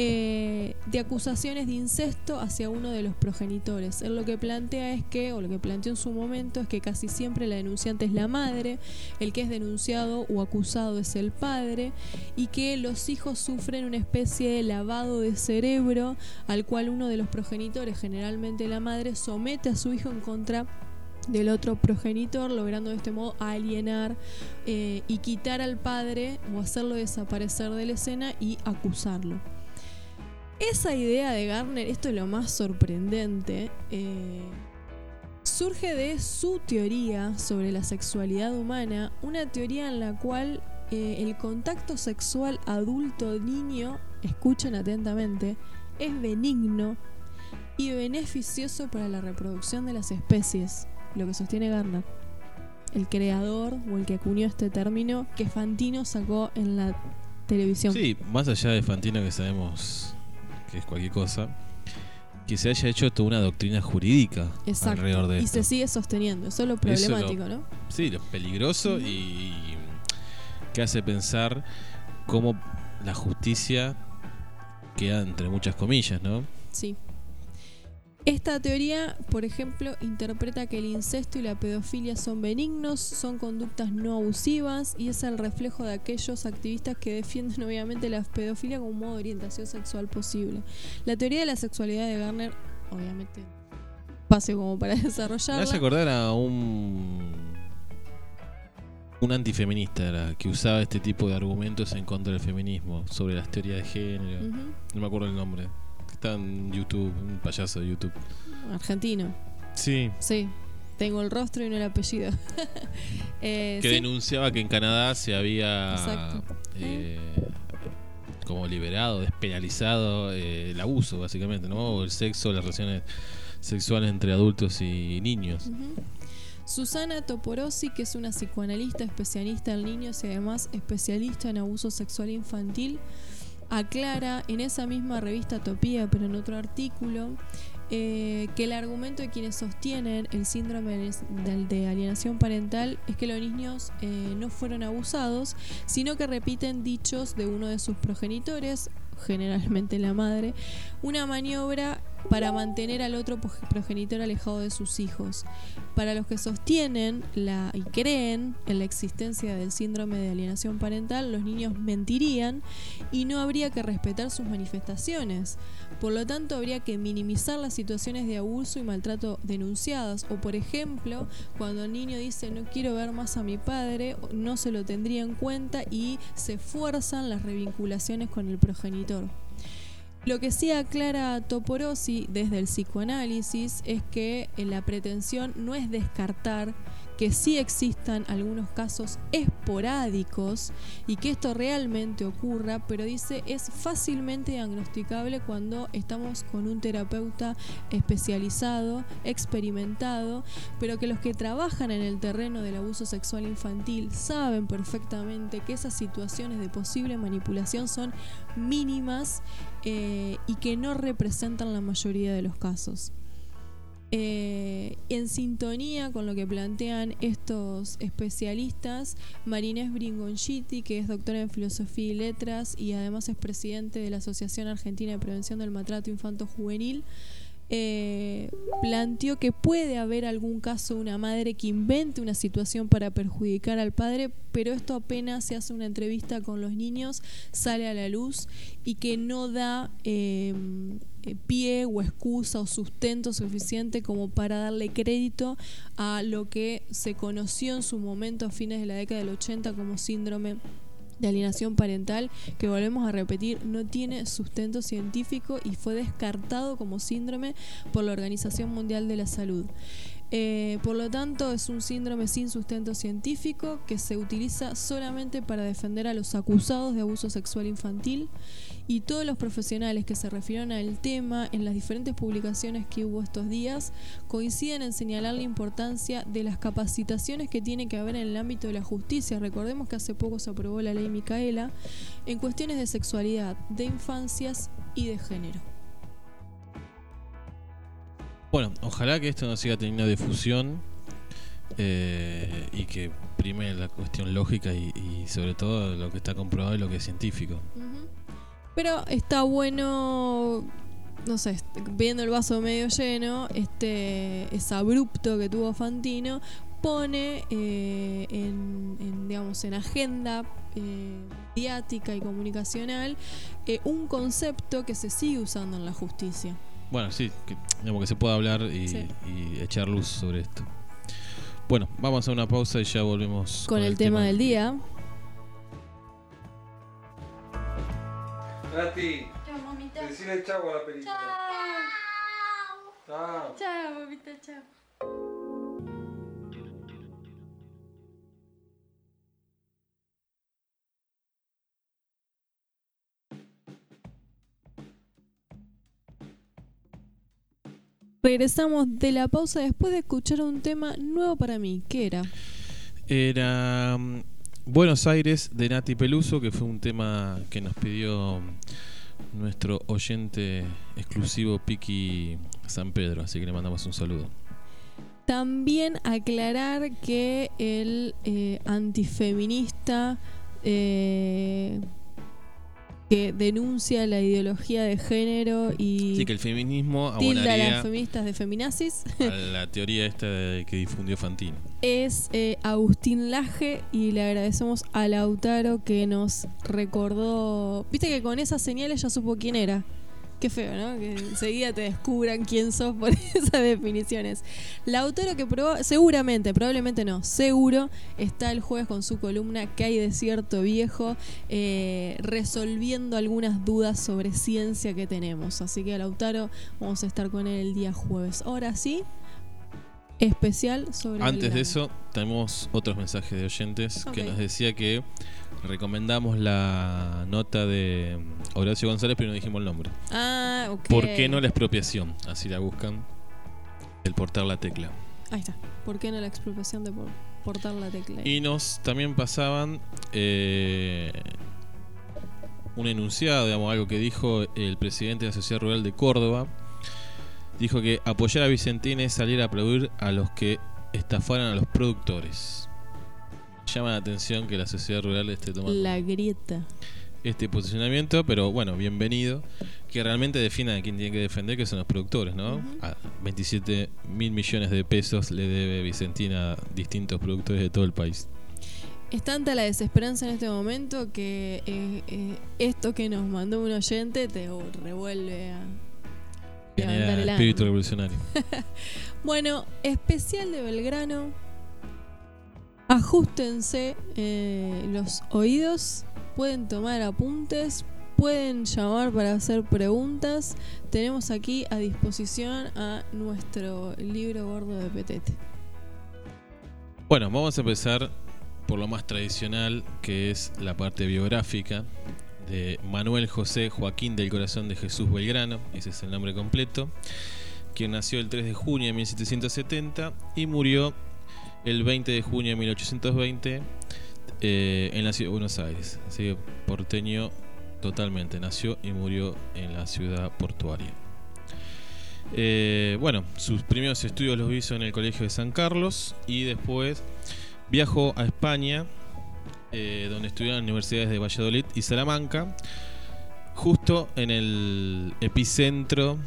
eh, de acusaciones de incesto hacia uno de los progenitores. Él lo que plantea es que, o lo que planteó en su momento, es que casi siempre la denunciante es la madre, el que es denunciado o acusado es el padre, y que los hijos sufren una especie de lavado de cerebro al cual uno de los progenitores, generalmente la madre, somete a su hijo en contra del otro progenitor, logrando de este modo alienar eh, y quitar al padre o hacerlo desaparecer de la escena y acusarlo. Esa idea de Garner, esto es lo más sorprendente, eh, surge de su teoría sobre la sexualidad humana, una teoría en la cual eh, el contacto sexual adulto-niño, escuchen atentamente, es benigno y beneficioso para la reproducción de las especies, lo que sostiene Garner, el creador o el que acuñó este término que Fantino sacó en la televisión. Sí, más allá de Fantino que sabemos que es cualquier cosa, que se haya hecho toda una doctrina jurídica Exacto. alrededor de y esto. se sigue sosteniendo, eso es lo problemático, ¿no? Sí, lo peligroso y que hace pensar cómo la justicia queda entre muchas comillas, ¿no? Sí. Esta teoría, por ejemplo, interpreta que el incesto y la pedofilia son benignos, son conductas no abusivas y es el reflejo de aquellos activistas que defienden obviamente la pedofilia como un modo de orientación sexual posible. La teoría de la sexualidad de Garner, obviamente, pase como para Me desarrollarla. hace acordar a un un antifeminista era, que usaba este tipo de argumentos en contra del feminismo sobre las teorías de género. No me acuerdo el nombre. Está en YouTube, un payaso de YouTube. Argentino, Sí, sí. Tengo el rostro y no el apellido. Eh, que sí. denunciaba que en Canadá se había Exacto. eh, como liberado, despenalizado eh, el abuso, básicamente, ¿no? O el sexo, las relaciones sexuales entre adultos y niños. Ujú. Susana Toporosi, que es una psicoanalista especialista en niños y además especialista en abuso sexual infantil, aclara en esa misma revista Topía, pero en otro artículo, eh, que el argumento de quienes sostienen el síndrome de, alienación parental es que los niños eh, no fueron abusados, sino que repiten dichos de uno de sus progenitores, generalmente la madre, una maniobra para mantener al otro prog- progenitor alejado de sus hijos. Para los que sostienen la, y creen en la existencia del síndrome de alienación parental, los niños mentirían y no habría que respetar sus manifestaciones. Por lo tanto, habría que minimizar las situaciones de abuso y maltrato denunciadas. O, por ejemplo, cuando el niño dice no quiero ver más a mi padre, no se lo tendría en cuenta y se fuerzan las revinculaciones con el progenitor. Lo que sí aclara Toporosi desde el psicoanálisis es que eh, la pretensión no es descartar que sí existan algunos casos esporádicos y que esto realmente ocurra, pero dice es fácilmente diagnosticable cuando estamos con un terapeuta especializado, experimentado, pero que los que trabajan en el terreno del abuso sexual infantil saben perfectamente que esas situaciones de posible manipulación son mínimas eh, y que no representan la mayoría de los casos. Eh, en sintonía con lo que plantean estos especialistas, Marinés Bringonchiti, que es doctora en Filosofía y Letras y además es presidente de la Asociación Argentina de Prevención del Maltrato Infanto Juvenil, eh, planteó que puede haber algún caso de una madre que invente una situación para perjudicar al padre, pero esto apenas se hace una entrevista con los niños, sale a la luz y que no da eh, eh, pie o excusa o sustento suficiente como para darle crédito a lo que se conoció en su momento a fines de la década del 80 como síndrome de alienación parental, que volvemos a repetir, no tiene sustento científico y fue descartado como síndrome por la Organización Mundial de la Salud. Eh, por lo tanto, es un síndrome sin sustento científico que se utiliza solamente para defender a los acusados de abuso sexual infantil y todos los profesionales que se refirieron al tema en las diferentes publicaciones que hubo estos días coinciden en señalar la importancia de las capacitaciones que tiene que haber en el ámbito de la justicia. Recordemos que hace poco se aprobó la ley Micaela en cuestiones de sexualidad, de infancias y de género. Bueno, ojalá que esto no siga teniendo difusión eh, y que prime la cuestión lógica y, y sobre todo lo que está comprobado y lo que es científico. Ujú. Pero está bueno, no sé, viendo el vaso medio lleno, este es abrupto que tuvo Fantino pone eh, en, en, digamos en agenda eh, mediática y comunicacional eh, un concepto que se sigue usando en la justicia. Bueno, sí, que, digamos que se pueda hablar y, Sí. y echar luz sobre esto. Bueno, vamos a una pausa y ya volvemos con, el, tema, del día. Nati, chao, mamita. Decirle chao a la película. Chao. Chao. Chao, mamita, chao. Regresamos de la pausa después de escuchar un tema nuevo para mí. ¿Qué era? Era mm, Buenos Aires de Nati Peluso, que fue un tema que nos pidió nuestro oyente exclusivo Piki San Pedro, así que le mandamos un saludo. También aclarar que el eh, antifeminista eh, que denuncia la ideología de género y sí que el feminismo tilda a las feministas de feminazis. a la teoría esta de que difundió Fantino. Es eh, Agustín Laje y le agradecemos a Lautaro que nos recordó viste que con esas señales ya supo quién era Qué feo, ¿no? Que enseguida te descubran quién sos por esas definiciones. La autora que probó, seguramente, probablemente no, seguro, está el jueves con su columna que hay de cierto viejo, eh, resolviendo algunas dudas sobre ciencia que tenemos. Así que Lautaro, vamos a estar con él el día jueves. Ahora sí, especial sobre... Antes de eso, tenemos otros mensajes de oyentes que nos decía que recomendamos la nota de Horacio González, pero no dijimos el nombre. Ah, ok. ¿Por qué no la expropiación? Así la buscan. El portar la tecla. Ahí está. ¿Por qué no la expropiación de portar la tecla? Y nos también pasaban eh, un enunciado, digamos, algo que dijo el presidente de la Sociedad Rural de Córdoba. Dijo que apoyar a Vicentina es salir a aplaudir a los que estafaran a los productores llama la atención que la sociedad rural esté tomando la grieta este posicionamiento, pero bueno, bienvenido. Que realmente defina a quien tiene que defender, que son los productores, ¿no? a 27 mil millones de pesos le debe Vicentina a distintos productores de todo el país. Es tanta la desesperanza en este momento que eh, eh, esto que nos mandó un oyente te revuelve a el espíritu revolucionario. bueno, especial de Belgrano Ajustense eh, los oídos, pueden tomar apuntes, pueden llamar para hacer preguntas. Tenemos aquí a disposición a nuestro libro gordo de Petete. Bueno, vamos a empezar por lo más tradicional, que es la parte biográfica de Manuel José Joaquín del Corazón de Jesús Belgrano, ese es el nombre completo, quien nació el 3 de junio de 1770 y murió el 20 de junio de 1820 eh, en la ciudad de Buenos Aires. Así que porteño totalmente. Nació y murió en la ciudad portuaria. Eh, bueno, sus primeros estudios los hizo en el Colegio de San Carlos y después viajó a España, eh, donde estudió en las universidades de Valladolid y Salamanca, justo en el epicentro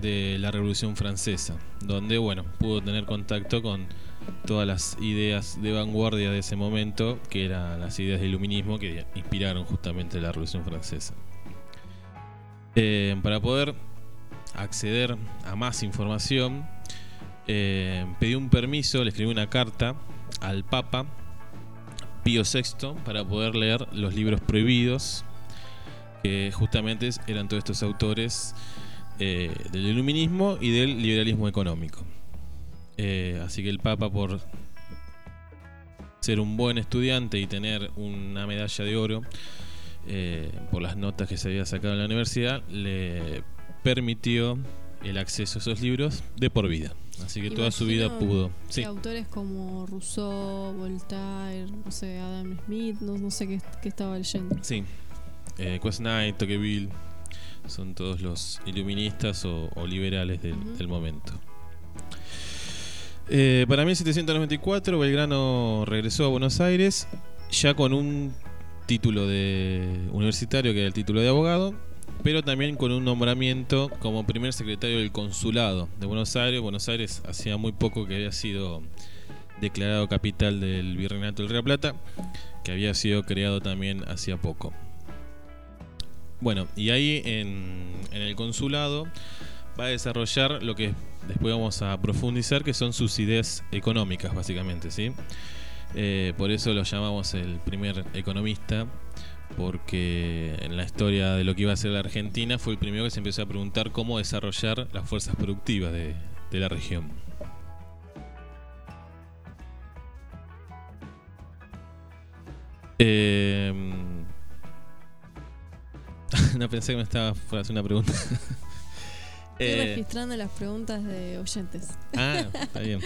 de la Revolución Francesa, donde bueno, pudo tener contacto con todas las ideas de vanguardia de ese momento, que eran las ideas del iluminismo que inspiraron justamente la Revolución Francesa. Eh, para poder acceder a más información, eh, pedí un permiso, le escribí una carta al Papa Pío VI para poder leer los libros prohibidos, que justamente eran todos estos autores eh, del iluminismo y del liberalismo económico. Eh, así que el Papa, por ser un buen estudiante y tener una medalla de oro, eh, por las notas que se había sacado en la universidad, le permitió el acceso a esos libros de por vida. Así que toda su vida pudo. Sí. Autores como Rousseau, Voltaire, no sé, Adam Smith, no, sé qué, estaba leyendo. Sí. Eh, Quesnay, Tocqueville, son todos los iluministas o, liberales del momento. Eh, para 1794 Belgrano regresó a Buenos Aires ya con un título de universitario que era el título de abogado, pero también con un nombramiento como primer secretario del consulado de Buenos Aires. Buenos Aires hacía muy poco que había sido declarado capital del Virreinato del Río Plata, que había sido creado también hacía poco. Bueno, y ahí en, el consulado va a desarrollar lo que después vamos a profundizar, que son sus ideas económicas, básicamente, ¿sí? Eh, por eso lo llamamos el primer economista, porque en la historia de lo que iba a ser la Argentina fue el primero que se empezó a preguntar cómo desarrollar las fuerzas productivas de, de la región. Eh, no pensé que me estaba por hacer una pregunta. Estoy Eh, registrando las preguntas de oyentes. Ah, está bien.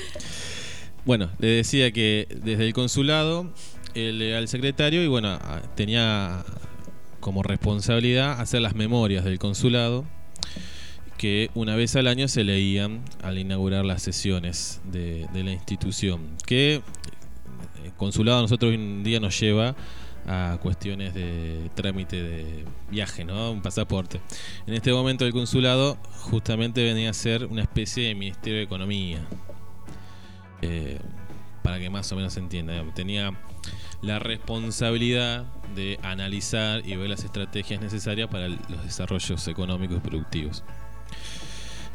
Bueno, le decía que desde el consulado él era el secretario y bueno, tenía como responsabilidad hacer las memorias del consulado que una vez al año se leían al inaugurar las sesiones de, la institución. Que el consulado a nosotros hoy en día nos lleva a cuestiones de trámite de viaje, ¿no? Un pasaporte. En este momento el consulado justamente venía a ser una especie de Ministerio de Economía. Eh, para que más o menos se entienda. Tenía la responsabilidad de analizar y ver las estrategias necesarias para los desarrollos económicos y productivos.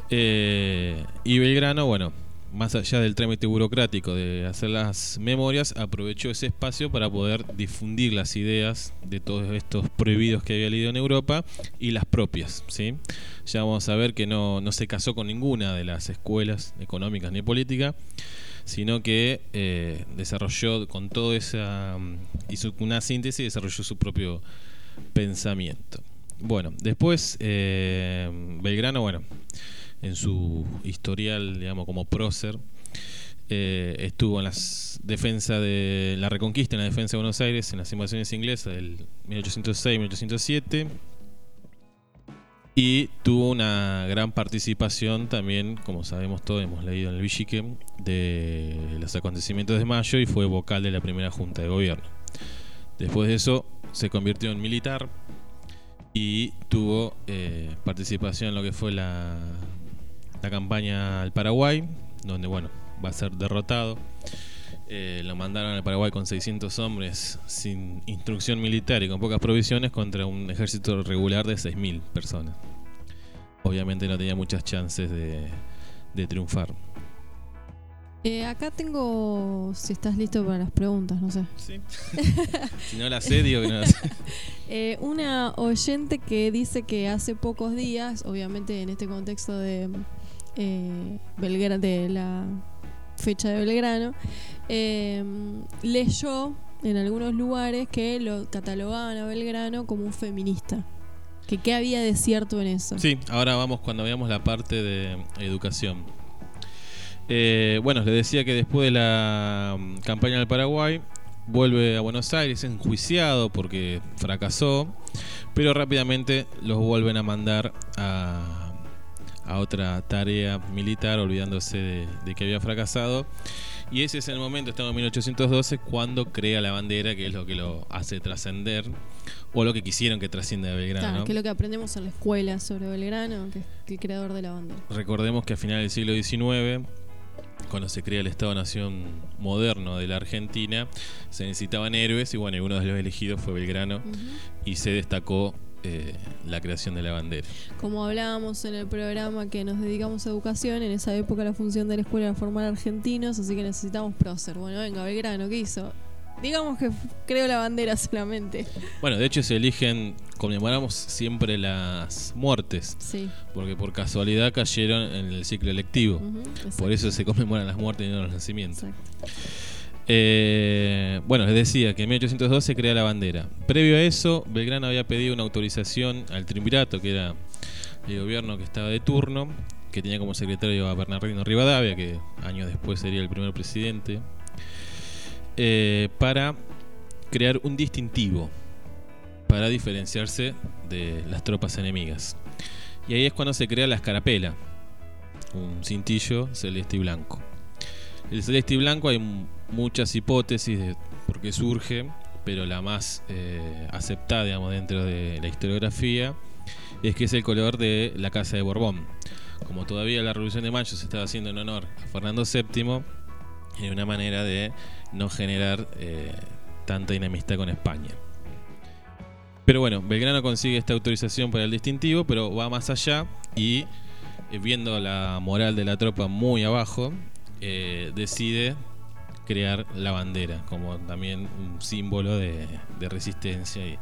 Eh, y Belgrano, bueno, más allá del trámite burocrático de hacer las memorias, aprovechó ese espacio para poder difundir las ideas de todos estos prohibidos que había leído en Europa y las propias. ¿sí? Ya vamos a ver que no, no se casó con ninguna de las escuelas económicas ni políticas, sino que eh, desarrolló con todo esa. mm, hizo una síntesis y desarrolló su propio pensamiento. Bueno, después eh, Belgrano, bueno, en su historial, digamos, como prócer, eh, estuvo en las defensa de la reconquista, en la defensa de Buenos Aires, en las invasiones inglesas del 1806-1807 y tuvo una gran participación también, como sabemos todos, hemos leído en el Villique, de los acontecimientos de mayo y fue vocal de la primera junta de gobierno. Después de eso se convirtió en militar y tuvo eh, participación en lo que fue la, la campaña al Paraguay, donde bueno, va a ser derrotado. Eh, lo mandaron al Paraguay con 600 hombres sin instrucción militar y con pocas provisiones contra un ejército regular de 6.000 personas. Obviamente no tenía muchas chances de, de triunfar. Eh, acá tengo, si estás listo para las preguntas, no sé. si no la sé, digo que no la sé. Eh, una oyente que dice que hace pocos días, obviamente en este contexto de eh, Belgra- de la fecha de Belgrano, eh, leyó en algunos lugares que lo catalogaban a Belgrano como un feminista. Que qué había de cierto en eso. Sí, ahora vamos cuando veamos la parte de educación. Eh, bueno, les decía que después de la mm, campaña del Paraguay, vuelve a Buenos Aires enjuiciado porque fracasó, pero rápidamente los vuelven a mandar a, a otra tarea militar, olvidándose de, de que había fracasado. Y ese es el momento, estamos en 1812, cuando crea la bandera, que es lo que lo hace trascender, o lo que quisieron que trascienda de Belgrano. Claro, ¿no? que es lo que aprendemos en la escuela sobre Belgrano, que es el creador de la bandera. Recordemos que a finales del siglo XIX, cuando se crea el Estado-Nación moderno de la Argentina, se necesitaban héroes y bueno, y uno de los elegidos fue Belgrano y se destacó eh, la creación de la bandera. Como hablábamos en el programa que nos dedicamos a educación, en esa época la función de la escuela era formar argentinos, así que necesitamos prócer. Bueno, venga, Belgrano, ¿qué hizo? Digamos que creó la bandera solamente. Bueno, de hecho se eligen, conmemoramos siempre las muertes, Sí. porque por casualidad cayeron en el ciclo electivo. Por eso se conmemoran las muertes y no los nacimientos. exacto. Eh, bueno, les decía que en 1802 se crea la bandera. Previo a eso, Belgrano había pedido una autorización al triunvirato, que era el gobierno que estaba de turno, que tenía como secretario a Bernardino Rivadavia, que años después sería el primer presidente, eh, para crear un distintivo para diferenciarse de las tropas enemigas. Y ahí es cuando se crea la escarapela, un cintillo celeste y blanco. El celeste y blanco hay m- muchas hipótesis de por qué surge, pero la más eh, aceptada digamos, dentro de la historiografía es que es el color de la Casa de Borbón. Como todavía la Revolución de Mayo se estaba haciendo en honor a Fernando VII, era una manera de no generar eh, tanta enemistad con España. Pero bueno, Belgrano consigue esta autorización para el distintivo, pero va más allá y eh, viendo la moral de la tropa muy abajo, decide crear la bandera como también un símbolo de, resistencia y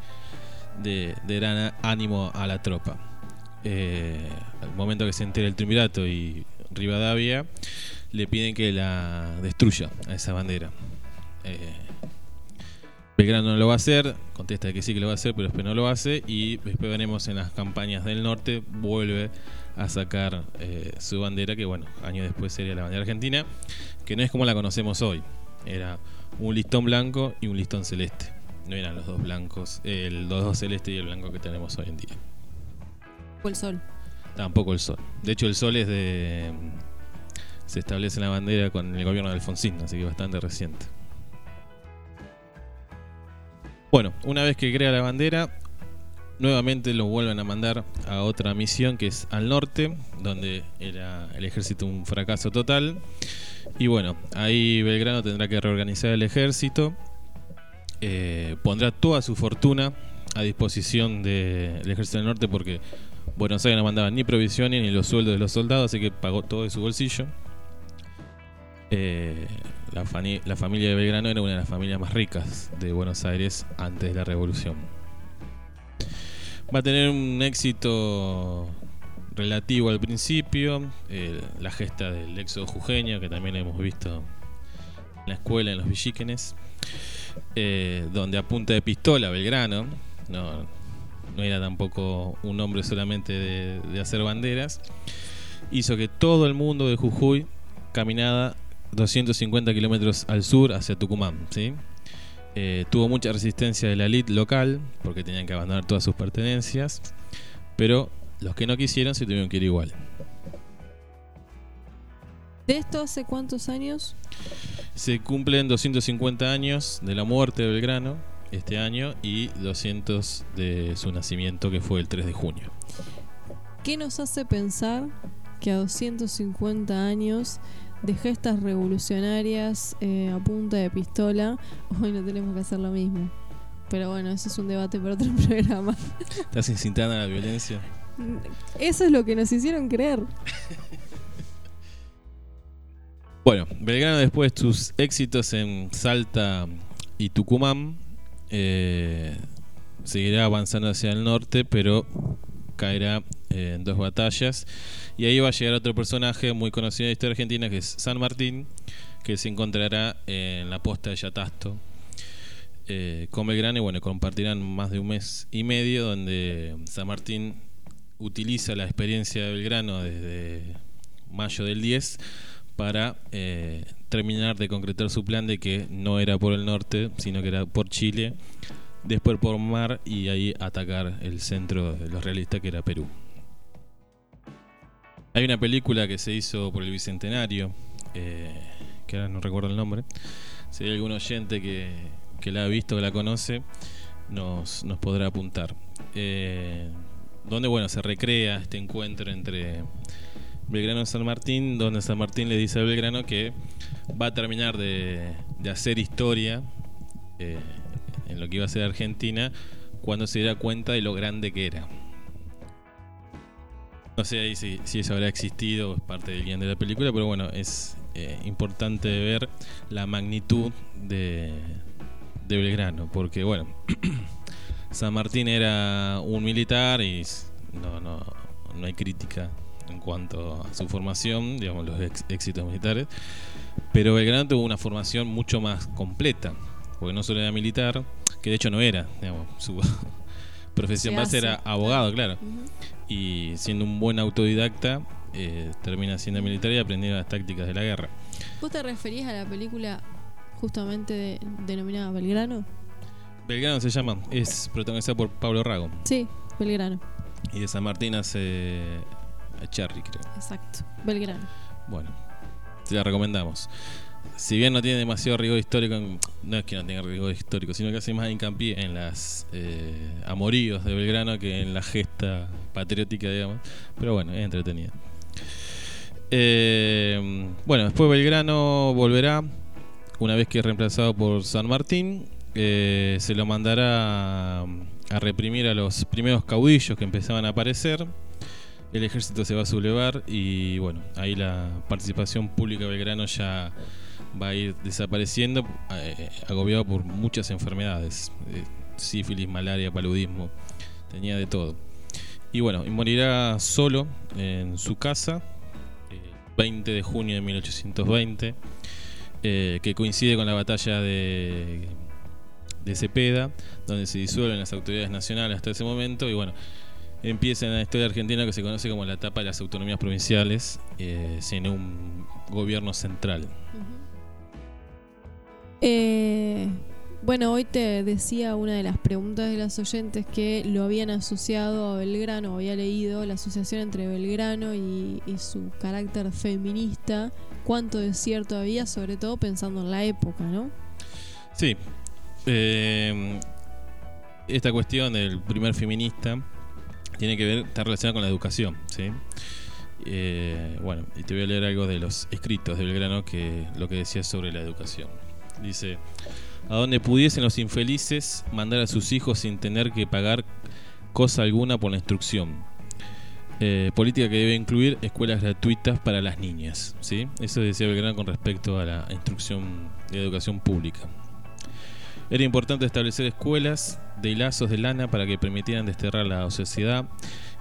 de, gran ánimo a la tropa. Eh, al momento que se entera el triunvirato y Rivadavia, le piden que la destruya a esa bandera. Eh, Belgrano no lo va a hacer, contesta que sí que lo va a hacer, pero después no lo hace y después veremos en las campañas del norte vuelve a sacar eh, su bandera, que bueno, años después sería la bandera argentina, que no es como la conocemos hoy, era un listón blanco y un listón celeste, no eran los dos blancos, el, dos celeste y el blanco que tenemos hoy en día. O el sol. Tampoco el sol. De hecho, el sol es de. Se establece en la bandera con el gobierno de Alfonsín, así que bastante reciente. Bueno, una vez que crea la bandera, nuevamente lo vuelven a mandar a otra misión que es al norte, donde era el ejército un fracaso total. Y bueno, ahí Belgrano tendrá que reorganizar el ejército, eh, pondrá toda su fortuna a disposición del ejército del norte porque Buenos Aires no mandaba ni provisiones ni los sueldos de los soldados, así que pagó todo de su bolsillo. Eh, la, la, familia de Belgrano era una de las familias más ricas de Buenos Aires antes de la revolución. Va a tener un éxito relativo al principio, la gesta del éxodo jujeño, que también hemos visto en la escuela, en los Villiquenes, eh, donde a punta de pistola Belgrano, no, no era tampoco un hombre solamente de, hacer banderas, hizo que todo el mundo de Jujuy caminara 250 kilómetros al sur hacia Tucumán. ¿sí? Eh, tuvo mucha resistencia de la elite local porque tenían que abandonar todas sus pertenencias, pero los que no quisieron se tuvieron que ir igual. ¿De esto hace cuántos años? Se cumplen 250 años de la muerte de Belgrano este año y 200 de su nacimiento que fue el 3 de junio. ¿Qué nos hace pensar que a 250 años de gestas revolucionarias eh, a punta de pistola, hoy no tenemos que hacer lo mismo? Pero bueno, eso es un debate para otro programa. ¿Estás incitando a la violencia? Eso es lo que nos hicieron creer. Bueno, Belgrano después de sus éxitos en Salta y Tucumán, eh, seguirá avanzando hacia el norte, pero caerá eh, en dos batallas. Y ahí va a llegar otro personaje muy conocido en la historia argentina, que es San Martín, que se encontrará en la posta de Yatasto. Eh, con Belgrano y bueno, compartirán más de un mes y medio donde San Martín utiliza la experiencia de Belgrano desde mayo del 10 para eh, terminar de concretar su plan de que no era por el norte, sino que era por Chile, después por mar y ahí atacar el centro de los realistas que era Perú. Hay una película que se hizo por el Bicentenario, eh, que ahora no recuerdo el nombre. Si hay algún oyente que, que la ha visto, que la conoce, nos, nos podrá apuntar. Eh, donde bueno, se recrea este encuentro entre Belgrano San Martín, donde San Martín le dice a Belgrano que va a terminar de, hacer historia eh, en lo que iba a ser Argentina cuando se diera cuenta de lo grande que era. No sé ahí si, eso habrá existido es parte del guion de la película, pero bueno, es eh, importante ver la magnitud de Belgrano, porque bueno, San Martín era un militar y no, no, no hay crítica en cuanto a su formación, digamos, los éxitos militares. Pero Belgrano tuvo una formación mucho más completa, porque no solo era militar, que de hecho no era, digamos, su profesión base era abogado, claro. Y siendo un buen autodidacta, eh, termina siendo militar y aprendiendo las tácticas de la guerra. ¿Vos te referís a la película justamente denominada Belgrano? Belgrano se llama, es protagonizada por Pablo Rago. Sí, Belgrano. Y de San Martín hace Cherry, creo. Exacto, Belgrano. Bueno, te la recomendamos. Si bien no tiene demasiado rigor histórico, no es que no tenga rigor histórico, sino que hace más hincapié en las eh, amoríos de Belgrano que en la gesta patriótica, digamos. Pero bueno, es entretenida. Eh, bueno, después Belgrano volverá, una vez que es reemplazado por San Martín, eh, se lo mandará a reprimir a los primeros caudillos que empezaban a aparecer el ejército se va a sublevar y bueno, ahí la participación pública de Belgrano ya va a ir desapareciendo, eh, agobiado por muchas enfermedades, eh, sífilis, malaria, paludismo, tenía de todo. Y bueno, morirá solo en su casa, el 20 de junio de 1820, eh, que coincide con la batalla de, de Cepeda, donde se disuelven las autoridades nacionales hasta ese momento, y bueno, empieza en la historia argentina que se conoce como la etapa de las autonomías provinciales, eh, sin un gobierno central. Eh, bueno, hoy te decía una de las preguntas de las oyentes que lo habían asociado a Belgrano, había leído la asociación entre Belgrano y, su carácter feminista. ¿Cuánto de cierto había, sobre todo pensando en la época, no? Sí. Eh, esta cuestión del primer feminista tiene que ver, está relacionada con la educación, ¿sí? Eh, bueno, y te voy a leer algo de los escritos de Belgrano que lo que decía sobre la educación. Dice, a donde pudiesen los infelices mandar a sus hijos sin tener que pagar cosa alguna por la instrucción. Eh, política que debe incluir escuelas gratuitas para las niñas. ¿sí? Eso decía Belgrano con respecto a la instrucción de educación pública. Era importante establecer escuelas de lazos de lana para que permitieran desterrar la sociedad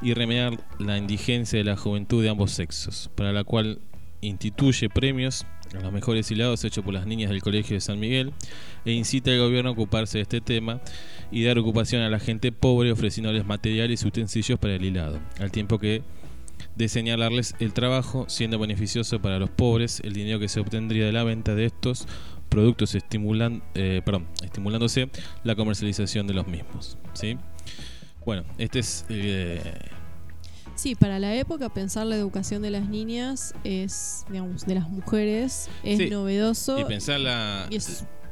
y remediar la indigencia de la juventud de ambos sexos, para la cual instituye premios a los mejores hilados hechos por las niñas del Colegio de San Miguel e incita al gobierno a ocuparse de este tema y dar ocupación a la gente pobre ofreciéndoles materiales y utensilios para el hilado, al tiempo que de señalarles el trabajo, siendo beneficioso para los pobres el dinero que se obtendría de la venta de estos productos estimulan, eh, perdón, estimulándose la comercialización de los mismos. ¿sí? Bueno, este es... Eh, Sí, para la época pensar la educación de las niñas es, digamos, de las mujeres, es novedoso. Y pensar la,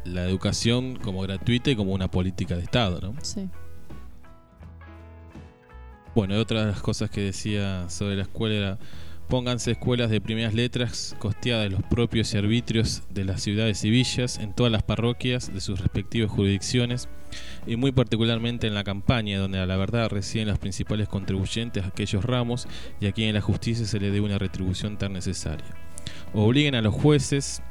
la educación como gratuita y como una política de Estado, ¿no? Sí. Bueno, otra de las cosas que decía sobre la escuela era pónganse escuelas de primeras letras costeadas de los propios servitrios de las ciudades y villas en todas las parroquias de sus respectivas jurisdicciones y muy particularmente en la campaña donde a la verdad residen los principales contribuyentes a aquellos ramos y a quien la justicia se le dé una retribución tan necesaria. Obliguen a los jueces,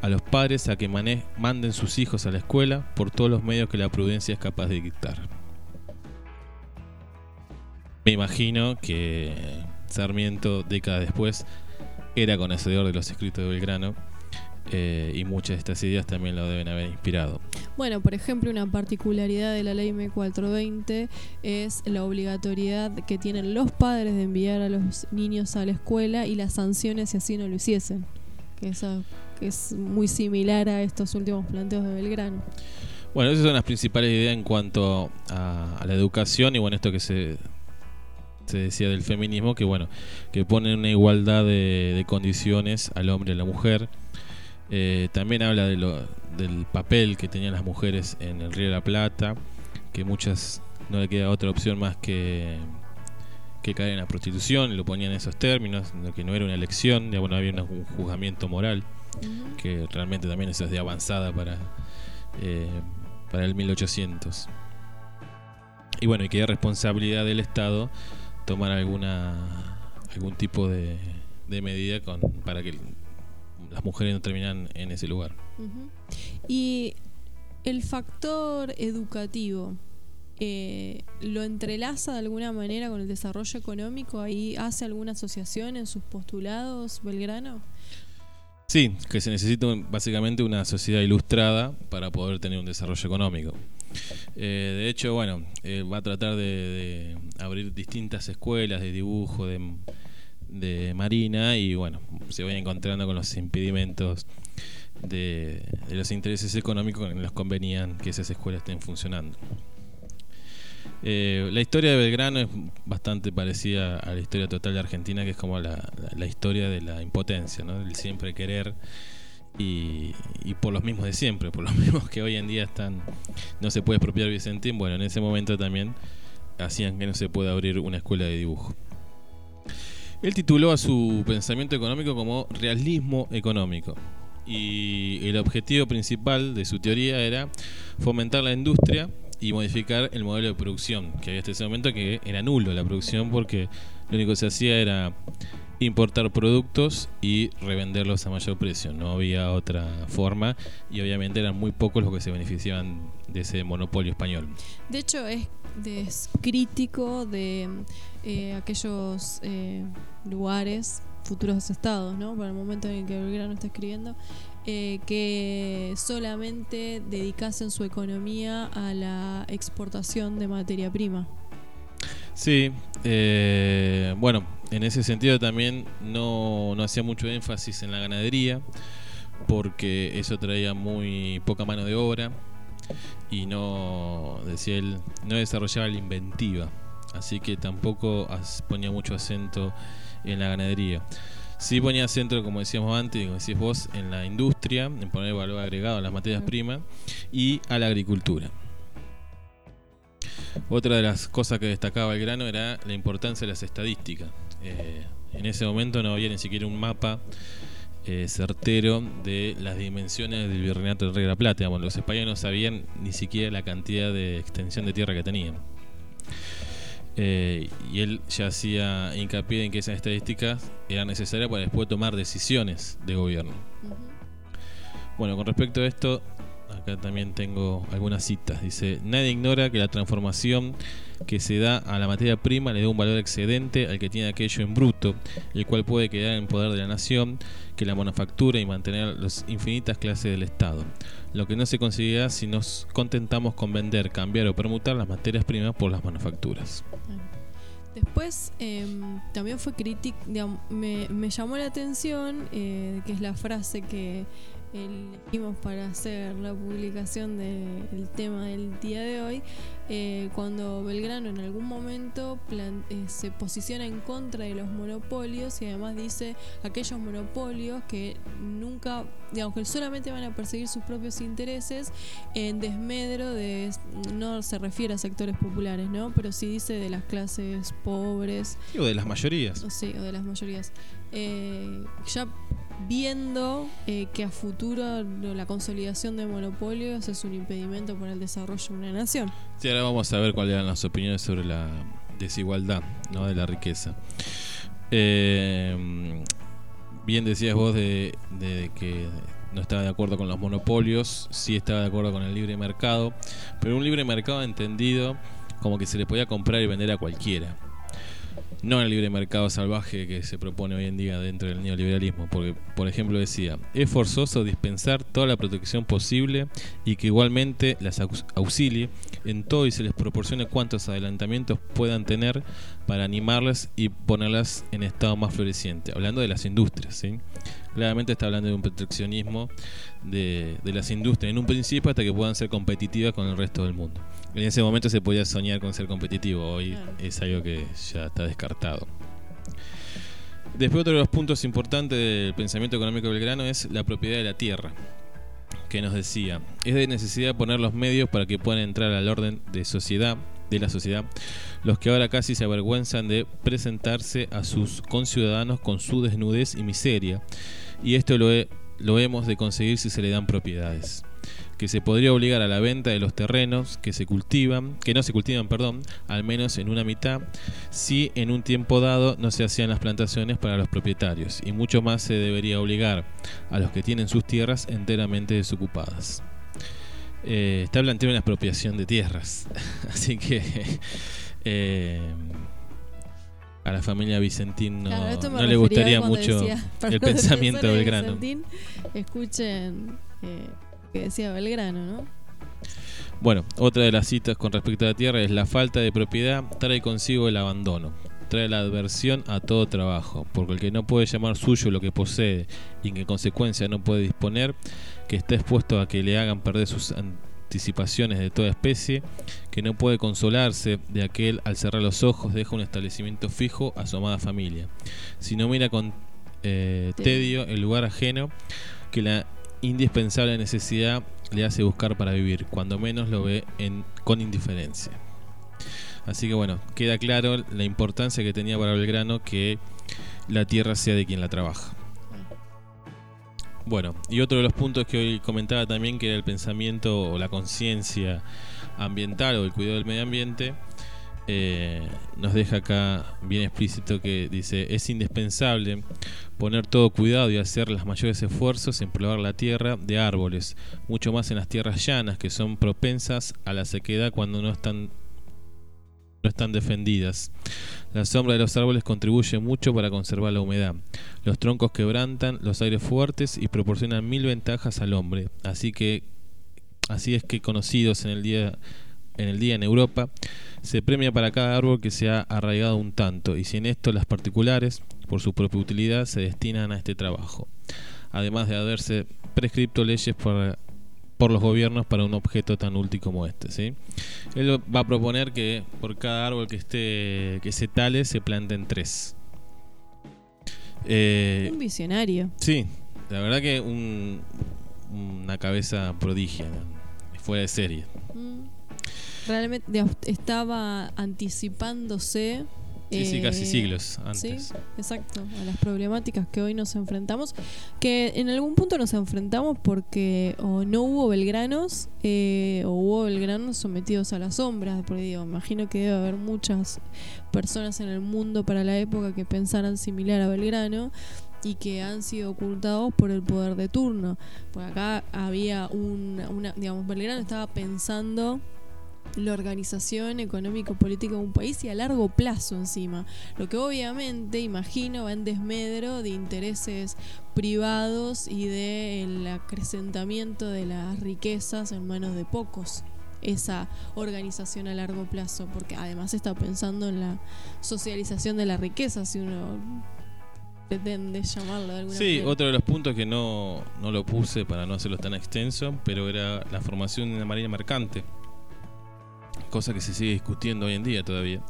a los padres a que manden sus hijos a la escuela por todos los medios que la prudencia es capaz de dictar. Me imagino que Sarmiento, décadas después, era conocedor de los escritos de Belgrano eh, y muchas de estas ideas también lo deben haber inspirado. Bueno, por ejemplo, una particularidad de la ley M420 es la obligatoriedad que tienen los padres de enviar a los niños a la escuela y las sanciones si así no lo hiciesen. Que, es muy similar a estos últimos planteos de Belgrano. Bueno, esas son las principales ideas en cuanto a, la educación y bueno, esto que se, se decía del feminismo, que bueno, que pone una igualdad de, de condiciones al hombre y a la mujer eh, también habla de lo, del papel que tenían las mujeres en el Río de la Plata, que muchas no le queda otra opción más que, que caer en la prostitución, lo ponían en esos términos, que no era una elección, ya bueno, había un juzgamiento moral, que realmente también eso es de avanzada para, eh, para el 1800. Y bueno, y que hay responsabilidad del Estado tomar alguna algún tipo de, de medida con, para que las mujeres no terminan en ese lugar. Y el factor educativo, eh, ¿lo entrelaza de alguna manera con el desarrollo económico? ¿Ahí hace alguna asociación en sus postulados, Belgrano? Sí, que se necesita básicamente una sociedad ilustrada para poder tener un desarrollo económico. Eh, de hecho, bueno, va a tratar de, abrir distintas escuelas de dibujo, de Marina y bueno, se va encontrando con los impedimentos de, los intereses económicos que les convenían que esas escuelas estén funcionando. Eh, la historia de Belgrano es bastante parecida a la historia total de Argentina, que es como la, historia de la impotencia, ¿no? del siempre querer y, y, por los mismos de siempre, por los mismos que hoy en día están, no se puede expropiar Vicentín, bueno, en ese momento también hacían que no se pueda abrir una escuela de dibujo. Él tituló a su pensamiento económico como realismo económico. Y el objetivo principal de su teoría era fomentar la industria y modificar el modelo de producción, que había hasta ese momento que era nulo la producción porque lo único que se hacía era importar productos y revenderlos a mayor precio. No había otra forma y obviamente eran muy pocos los que se beneficiaban de ese monopolio español. De hecho, es, es crítico de eh, aquellos eh, lugares, futuros estados, ¿no? Para el momento en el que Belgrano está escribiendo, eh, que solamente dedicasen su economía a la exportación de materia prima. Sí, bueno, en ese sentido también no, no hacía mucho énfasis en la ganadería, porque eso traía muy poca mano de obra y no, decía él, no desarrollaba la inventiva, así que tampoco ponía mucho acento en la ganadería. Sí ponía acento, como decíamos antes, como decías vos, en la industria, en poner valor agregado a las materias primas y a la agricultura. Otra de las cosas que destacaba el grano era la importancia de las estadísticas. Eh, en ese momento no había ni siquiera un mapa eh, certero de las dimensiones del virreinato del Rey de la Plata. los españoles no sabían ni siquiera la cantidad de extensión de tierra que tenían. Eh, y él ya hacía hincapié en que esas estadísticas eran necesarias para después tomar decisiones de gobierno. Bueno, con respecto a esto, acá también tengo algunas citas. Dice, nadie ignora que la transformación que se da a la materia prima le da un valor excedente al que tiene aquello en bruto, el cual puede quedar en poder de la nación, que la manufactura y mantener las infinitas clases del Estado. Lo que no se conseguirá si nos contentamos con vender, cambiar o permutar las materias primas por las manufacturas. Después em, también fue crítico, me, me, llamó la atención, eh, que es la frase que elegimos para hacer la publicación del tema del día de hoy, eh, cuando Belgrano en algún momento eh, se posiciona en contra de los monopolios y además dice aquellos monopolios que nunca, digamos que solamente van a perseguir sus propios intereses en desmedro de, no se refiere a sectores populares, ¿no? Pero sí dice de las clases pobres. O de las mayorías. Sí, o de las mayorías. Eh, ya viendo eh, que a futuro la consolidación de monopolios es un impedimento para el desarrollo de una nación. Sí, ahora vamos a ver cuáles eran las opiniones sobre la desigualdad ¿no? de la riqueza. Eh, bien decías vos de, que no estaba de acuerdo con los monopolios, sí estaba de acuerdo con el libre mercado, pero un libre mercado entendido como que se le podía comprar y vender a cualquiera no el libre mercado salvaje que se propone hoy en día dentro del neoliberalismo, porque por ejemplo decía, es forzoso dispensar toda la protección posible y que igualmente las auxilie en todo y se les proporcione cuantos adelantamientos puedan tener para animarlas y ponerlas en estado más floreciente, hablando de las industrias, ¿sí? Claramente está hablando de un proteccionismo de, de las industrias en un principio hasta que puedan ser competitivas con el resto del mundo. En ese momento se podía soñar con ser competitivo, hoy es algo que ya está descartado. Después otro de los puntos importantes del pensamiento económico belgrano es la propiedad de la tierra, que nos decía, es de necesidad poner los medios para que puedan entrar al orden de sociedad, de la sociedad, los que ahora casi se avergüenzan de presentarse a sus conciudadanos con su desnudez y miseria, y esto lo, lo hemos de conseguir si se le dan propiedades. Que se podría obligar a la venta de los terrenos que se cultivan, que no se cultivan, perdón, al menos en una mitad, si en un tiempo dado no se hacían las plantaciones para los propietarios, y mucho más se debería obligar a los que tienen sus tierras enteramente desocupadas. Eh, está planteando una expropiación de tierras, así que eh, a la familia Vicentín no, le gustaría mucho el pensamiento del grano. escuchen eh, que decía Belgrano, ¿no? Bueno, otra de las citas con respecto a la tierra es la falta de propiedad trae consigo el abandono, trae la adversión a todo trabajo, porque el que no puede llamar suyo lo que posee y en consecuencia no puede disponer, que está expuesto a que le hagan perder sus anticipaciones de toda especie, que no puede consolarse de aquel al cerrar los ojos deja un establecimiento fijo a su amada familia, si no mira con eh, tedio el lugar ajeno, que la indispensable necesidad le hace buscar para vivir, cuando menos lo ve en, con indiferencia. Así que bueno, queda claro la importancia que tenía para Belgrano que la tierra sea de quien la trabaja. Bueno, y otro de los puntos que hoy comentaba también, que era el pensamiento o la conciencia ambiental o el cuidado del medio ambiente, eh, nos deja acá bien explícito que dice, es indispensable poner todo cuidado y hacer los mayores esfuerzos en probar la tierra de árboles, mucho más en las tierras llanas que son propensas a la sequedad cuando no están no están defendidas. La sombra de los árboles contribuye mucho para conservar la humedad. Los troncos quebrantan los aires fuertes y proporcionan mil ventajas al hombre. Así que así es que conocidos en el día en el día en Europa se premia para cada árbol que se ha arraigado un tanto y si en esto las particulares por su propia utilidad se destinan a este trabajo. Además de haberse prescripto leyes por por los gobiernos para un objeto tan útil como este. ¿sí? Él va a proponer que por cada árbol que esté que se tale se planten tres. Eh, un visionario. Sí, la verdad que un, una cabeza prodigia, fuera de serie. Mm. Realmente estaba anticipándose Sí, sí, casi eh, siglos antes. Sí, exacto, a las problemáticas que hoy nos enfrentamos, que en algún punto nos enfrentamos porque o no hubo belgranos eh, o hubo belgranos sometidos a las sombras, porque digo, imagino que debe haber muchas personas en el mundo para la época que pensaran similar a Belgrano y que han sido ocultados por el poder de turno. Por acá había un, una, digamos, Belgrano estaba pensando la organización económico-política de un país y a largo plazo encima. Lo que obviamente, imagino, va en desmedro de intereses privados y del acrecentamiento de las riquezas en manos de pocos esa organización a largo plazo, porque además está pensando en la socialización de la riqueza, si uno pretende llamarlo de alguna sí, otro de los puntos que no, no lo puse para no hacerlo tan extenso, pero era la formación de una marina mercante cosa que se sigue discutiendo hoy en día todavía,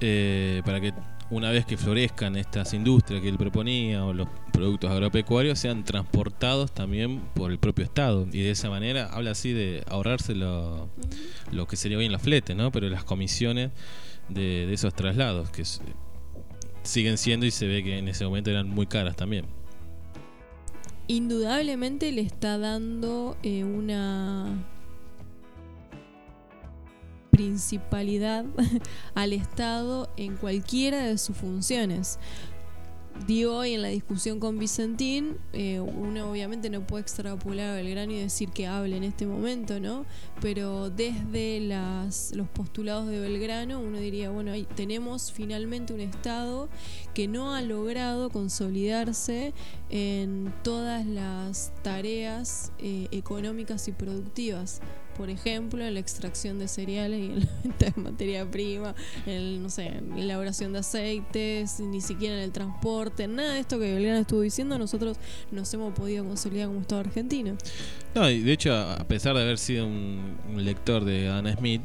eh, para que una vez que florezcan estas industrias que él proponía o los productos agropecuarios sean transportados también por el propio Estado y de esa manera habla así de ahorrarse lo, que sería hoy en la flete, ¿no? pero las comisiones de, esos traslados que siguen siendo y se ve que en ese momento eran muy caras también indudablemente le está dando eh, una principalidad al Estado en cualquiera de sus funciones. Digo, hoy en la discusión con Vicentín, eh, uno obviamente no puede extrapolar a Belgrano y decir que hable en este momento, ¿no? Pero desde los postulados de Belgrano, uno diría, bueno, ahí tenemos finalmente un Estado que no ha logrado consolidarse en todas las tareas eh, económicas y productivas por ejemplo, en la extracción de cereales y en la venta de materia prima, en, no sé, en la elaboración de aceites, ni siquiera en el transporte, nada de esto que Belgrano estuvo diciendo, nosotros nos hemos podido consolidar como Estado argentino. No, y de hecho, a pesar de haber sido un, lector de Anna Smith,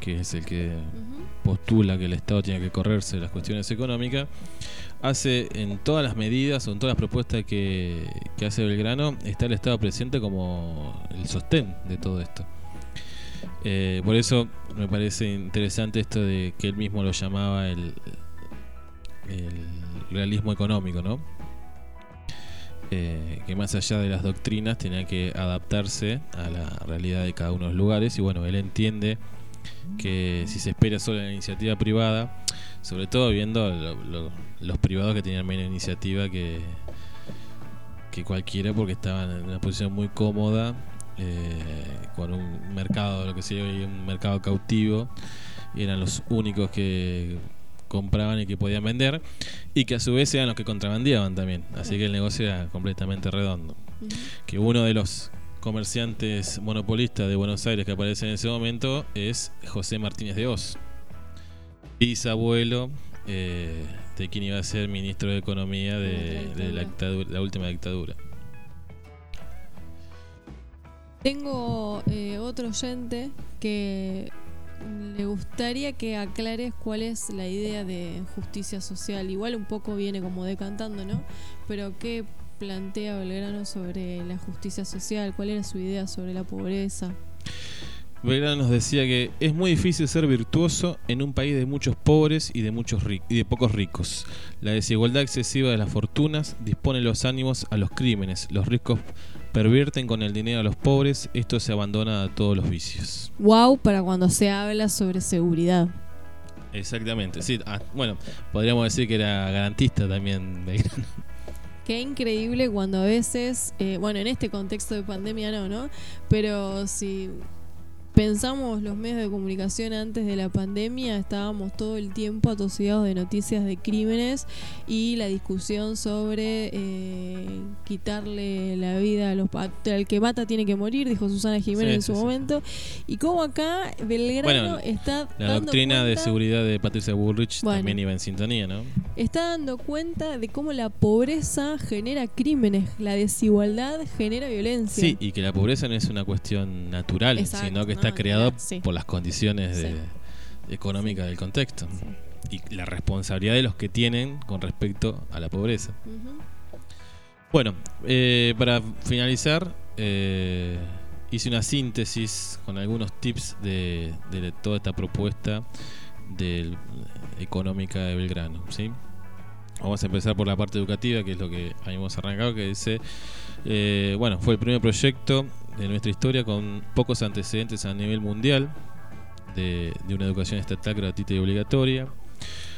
que es el que postula que el Estado tiene que correrse las cuestiones económicas, hace en todas las medidas o en todas las propuestas que, que hace Belgrano, está el Estado presente como el sostén de todo esto. Eh, por eso me parece interesante esto de que él mismo lo llamaba el, realismo económico, ¿no? Eh, que más allá de las doctrinas tenía que adaptarse a la realidad de cada uno de los lugares y bueno, él entiende que si se espera solo la iniciativa privada, sobre todo viendo los privados que tenían menos iniciativa que, que cualquiera porque estaban en una posición muy cómoda eh, con un mercado, lo que sea un mercado cautivo, y eran los únicos que compraban y que podían vender, y que a su vez eran los que contrabandeaban también. Así que el negocio era completamente redondo. Que uno de los comerciantes monopolistas de Buenos Aires que aparece en ese momento es José Martínez de Oz, bisabuelo eh, de quien iba a ser ministro de Economía de, la última dictadura. Tengo eh, otro oyente que le gustaría que aclares cuál es la idea de justicia social. Igual un poco viene como decantando, ¿no? Pero ¿qué plantea Belgrano sobre la justicia social? ¿Cuál era su idea sobre la pobreza? Belgrano nos decía que es muy difícil ser virtuoso en un país de muchos pobres y de muchos y de pocos ricos. La desigualdad excesiva de las fortunas dispone los ánimos a los crímenes. Los ricos pervierten con el dinero a los pobres, esto se abandona a todos los vicios. Wow, para cuando se habla sobre seguridad. Exactamente, sí. Ah, bueno, podríamos decir que era garantista también Belgrano. Qué increíble cuando a veces, eh, bueno, en este contexto de pandemia no, ¿no? Pero si pensamos los medios de comunicación antes de la pandemia, estábamos todo el tiempo atosigados de noticias de crímenes y la discusión sobre eh, quitarle la vida a los al que mata tiene que morir, dijo Susana Jiménez en su momento. Y como acá Belgrano está la doctrina de seguridad de Patricia Bullrich también iba en sintonía, ¿no? Está dando cuenta de cómo la pobreza genera crímenes, la desigualdad genera violencia. Sí, y que la pobreza no es una cuestión natural, sino que está creado por las condiciones económicas del contexto y la responsabilidad de los que tienen con respecto a la pobreza. Bueno, eh, para finalizar, eh, hice una síntesis con algunos tips de, toda esta propuesta de, económica de Belgrano. ¿sí? Vamos a empezar por la parte educativa, que es lo que habíamos arrancado, que dice, eh, bueno, fue el primer proyecto de nuestra historia con pocos antecedentes a nivel mundial de, una educación estatal gratuita y obligatoria.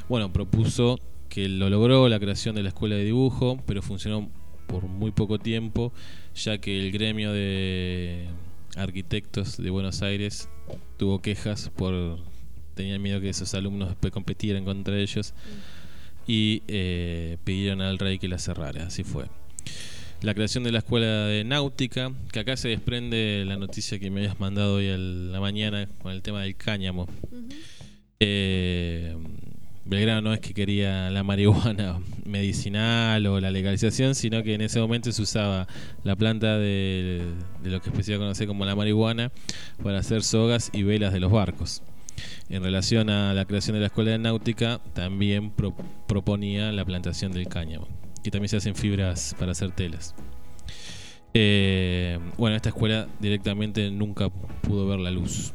Bueno, propuso que lo logró la creación de la escuela de dibujo, pero funcionó por muy poco tiempo, ya que el gremio de arquitectos de Buenos Aires tuvo quejas por tenían miedo que esos alumnos después competieran contra ellos y eh, pidieron al rey que la cerrara. Así fue la creación de la escuela de náutica, que acá se desprende la noticia que me habías mandado hoy a la mañana con el tema del cáñamo. Eh, Belgrano no es que quería la marihuana medicinal o la legalización, sino que en ese momento se usaba la planta de, lo que se conocer como la marihuana para hacer sogas y velas de los barcos. En relación a la creación de la escuela de náutica, también proponía la plantación del cáñamo que también se hacen fibras para hacer telas. Eh, bueno, esta escuela directamente nunca pudo ver la luz.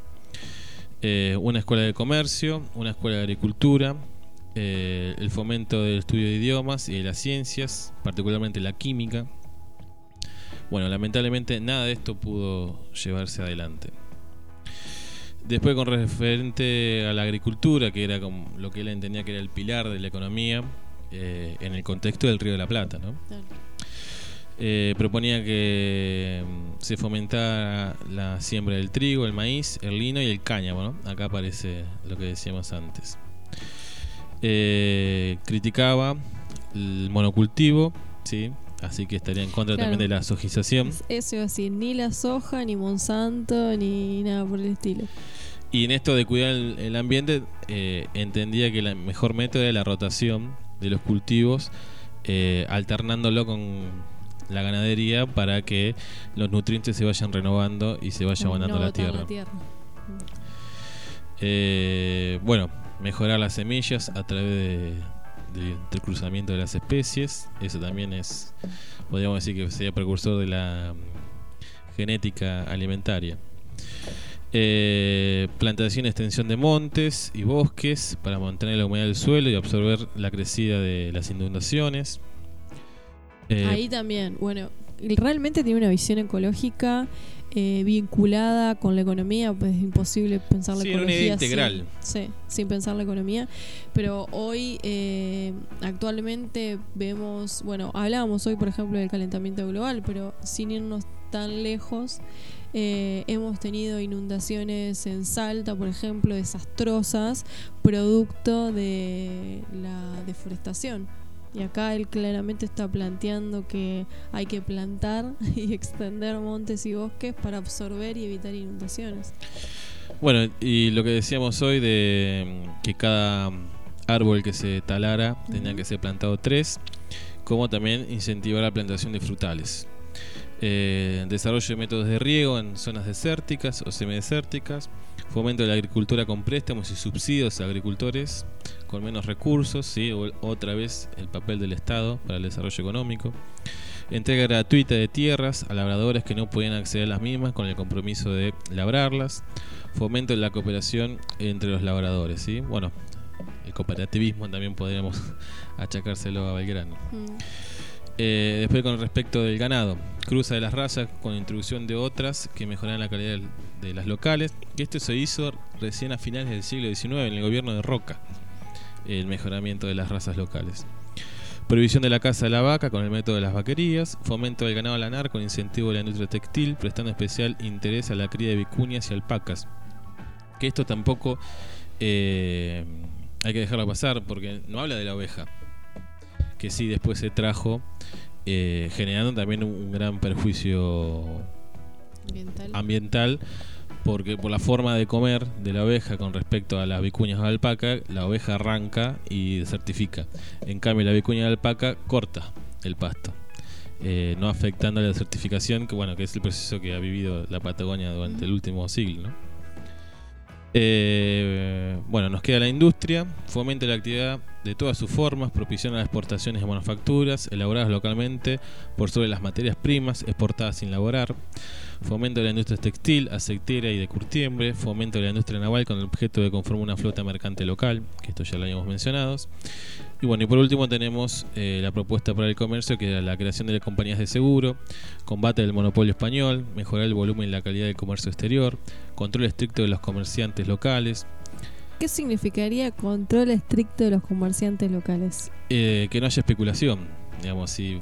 Eh, una escuela de comercio, una escuela de agricultura, eh, el fomento del estudio de idiomas y de las ciencias, particularmente la química. Bueno, lamentablemente nada de esto pudo llevarse adelante. Después con referente a la agricultura, que era como lo que él entendía que era el pilar de la economía, eh, en el contexto del Río de la Plata. ¿no? Eh, proponía que mm, se fomentara la siembra del trigo, el maíz, el lino y el cáñamo. ¿no? Acá aparece lo que decíamos antes. Eh, criticaba el monocultivo, ¿sí? así que estaría en contra también de la sojización. Eso así, ni la soja, ni Monsanto, ni nada por el estilo. Y en esto de cuidar el, ambiente, entendía que el mejor método era la rotación de los cultivos, eh, alternándolo con la ganadería para que los nutrientes se vayan renovando y se vaya abonando la tierra. Eh, bueno, mejorar las semillas a través del cruzamiento de las especies. Eso también es, podríamos decir que sería precursor de la genética alimentaria. Eh, plantación y extensión de montes y bosques para mantener la humedad del suelo y absorber la crecida de las inundaciones. Eh, Ahí también, bueno, realmente tiene una visión ecológica eh, vinculada con la economía, pues es imposible pensar la economía integral. Sin, sin pensar la economía. Pero hoy, eh, actualmente, vemos, bueno, hablábamos hoy, por ejemplo, del calentamiento global, pero sin irnos tan lejos, eh, hemos tenido inundaciones en Salta, por ejemplo, desastrosas, producto de la deforestación. Y acá él claramente está planteando que hay que plantar y extender montes y bosques para absorber y evitar inundaciones. Bueno, y lo que decíamos hoy de que cada árbol que se talara tenía que ser plantado tres, como también incentivar la plantación de frutales. Eh, desarrollo de métodos de riego en zonas desérticas o semidesérticas, fomento de la agricultura con préstamos y subsidios a agricultores con menos recursos, ¿sí? otra vez el papel del Estado para el desarrollo económico, entrega gratuita de tierras a labradores que no podían acceder a las mismas con el compromiso de labrarlas, fomento de la cooperación entre los labradores, ¿sí? bueno, el cooperativismo también podríamos achacárselo a Belgrano. Mm. Eh, después con respecto del ganado, cruza de las razas con introducción de otras que mejoran la calidad de las locales. Esto se hizo recién a finales del siglo XIX en el gobierno de Roca, el mejoramiento de las razas locales. Prohibición de la caza de la vaca con el método de las vaquerías, fomento del ganado lanar con incentivo de la industria textil, prestando especial interés a la cría de vicuñas y alpacas. Que esto tampoco eh, hay que dejarlo pasar porque no habla de la oveja, que sí después se trajo, eh, generando también un, gran perjuicio ambiental. porque por la forma de comer de la oveja con respecto a las vicuñas de alpaca, la oveja arranca y desertifica. En cambio, la vicuña de alpaca corta el pasto. Eh, no afectando a la desertificación, que bueno, que es el proceso que ha vivido la Patagonia durante el último siglo, ¿no? Eh, bueno, nos queda la industria, fomenta la actividad de todas sus formas, propiciona las exportaciones de manufacturas elaboradas localmente por sobre las materias primas exportadas sin laborar, fomento de la industria textil, aceitera y de curtiembre, fomento de la industria naval con el objeto de conformar una flota mercante local, que esto ya lo habíamos mencionado. Y bueno, y por último tenemos eh, la propuesta para el comercio, que era la creación de compañías de seguro, combate del monopolio español, mejorar el volumen y la calidad del comercio exterior, control estricto de los comerciantes locales. ¿Qué significaría control estricto de los comerciantes locales? Eh, que no haya especulación, digamos, si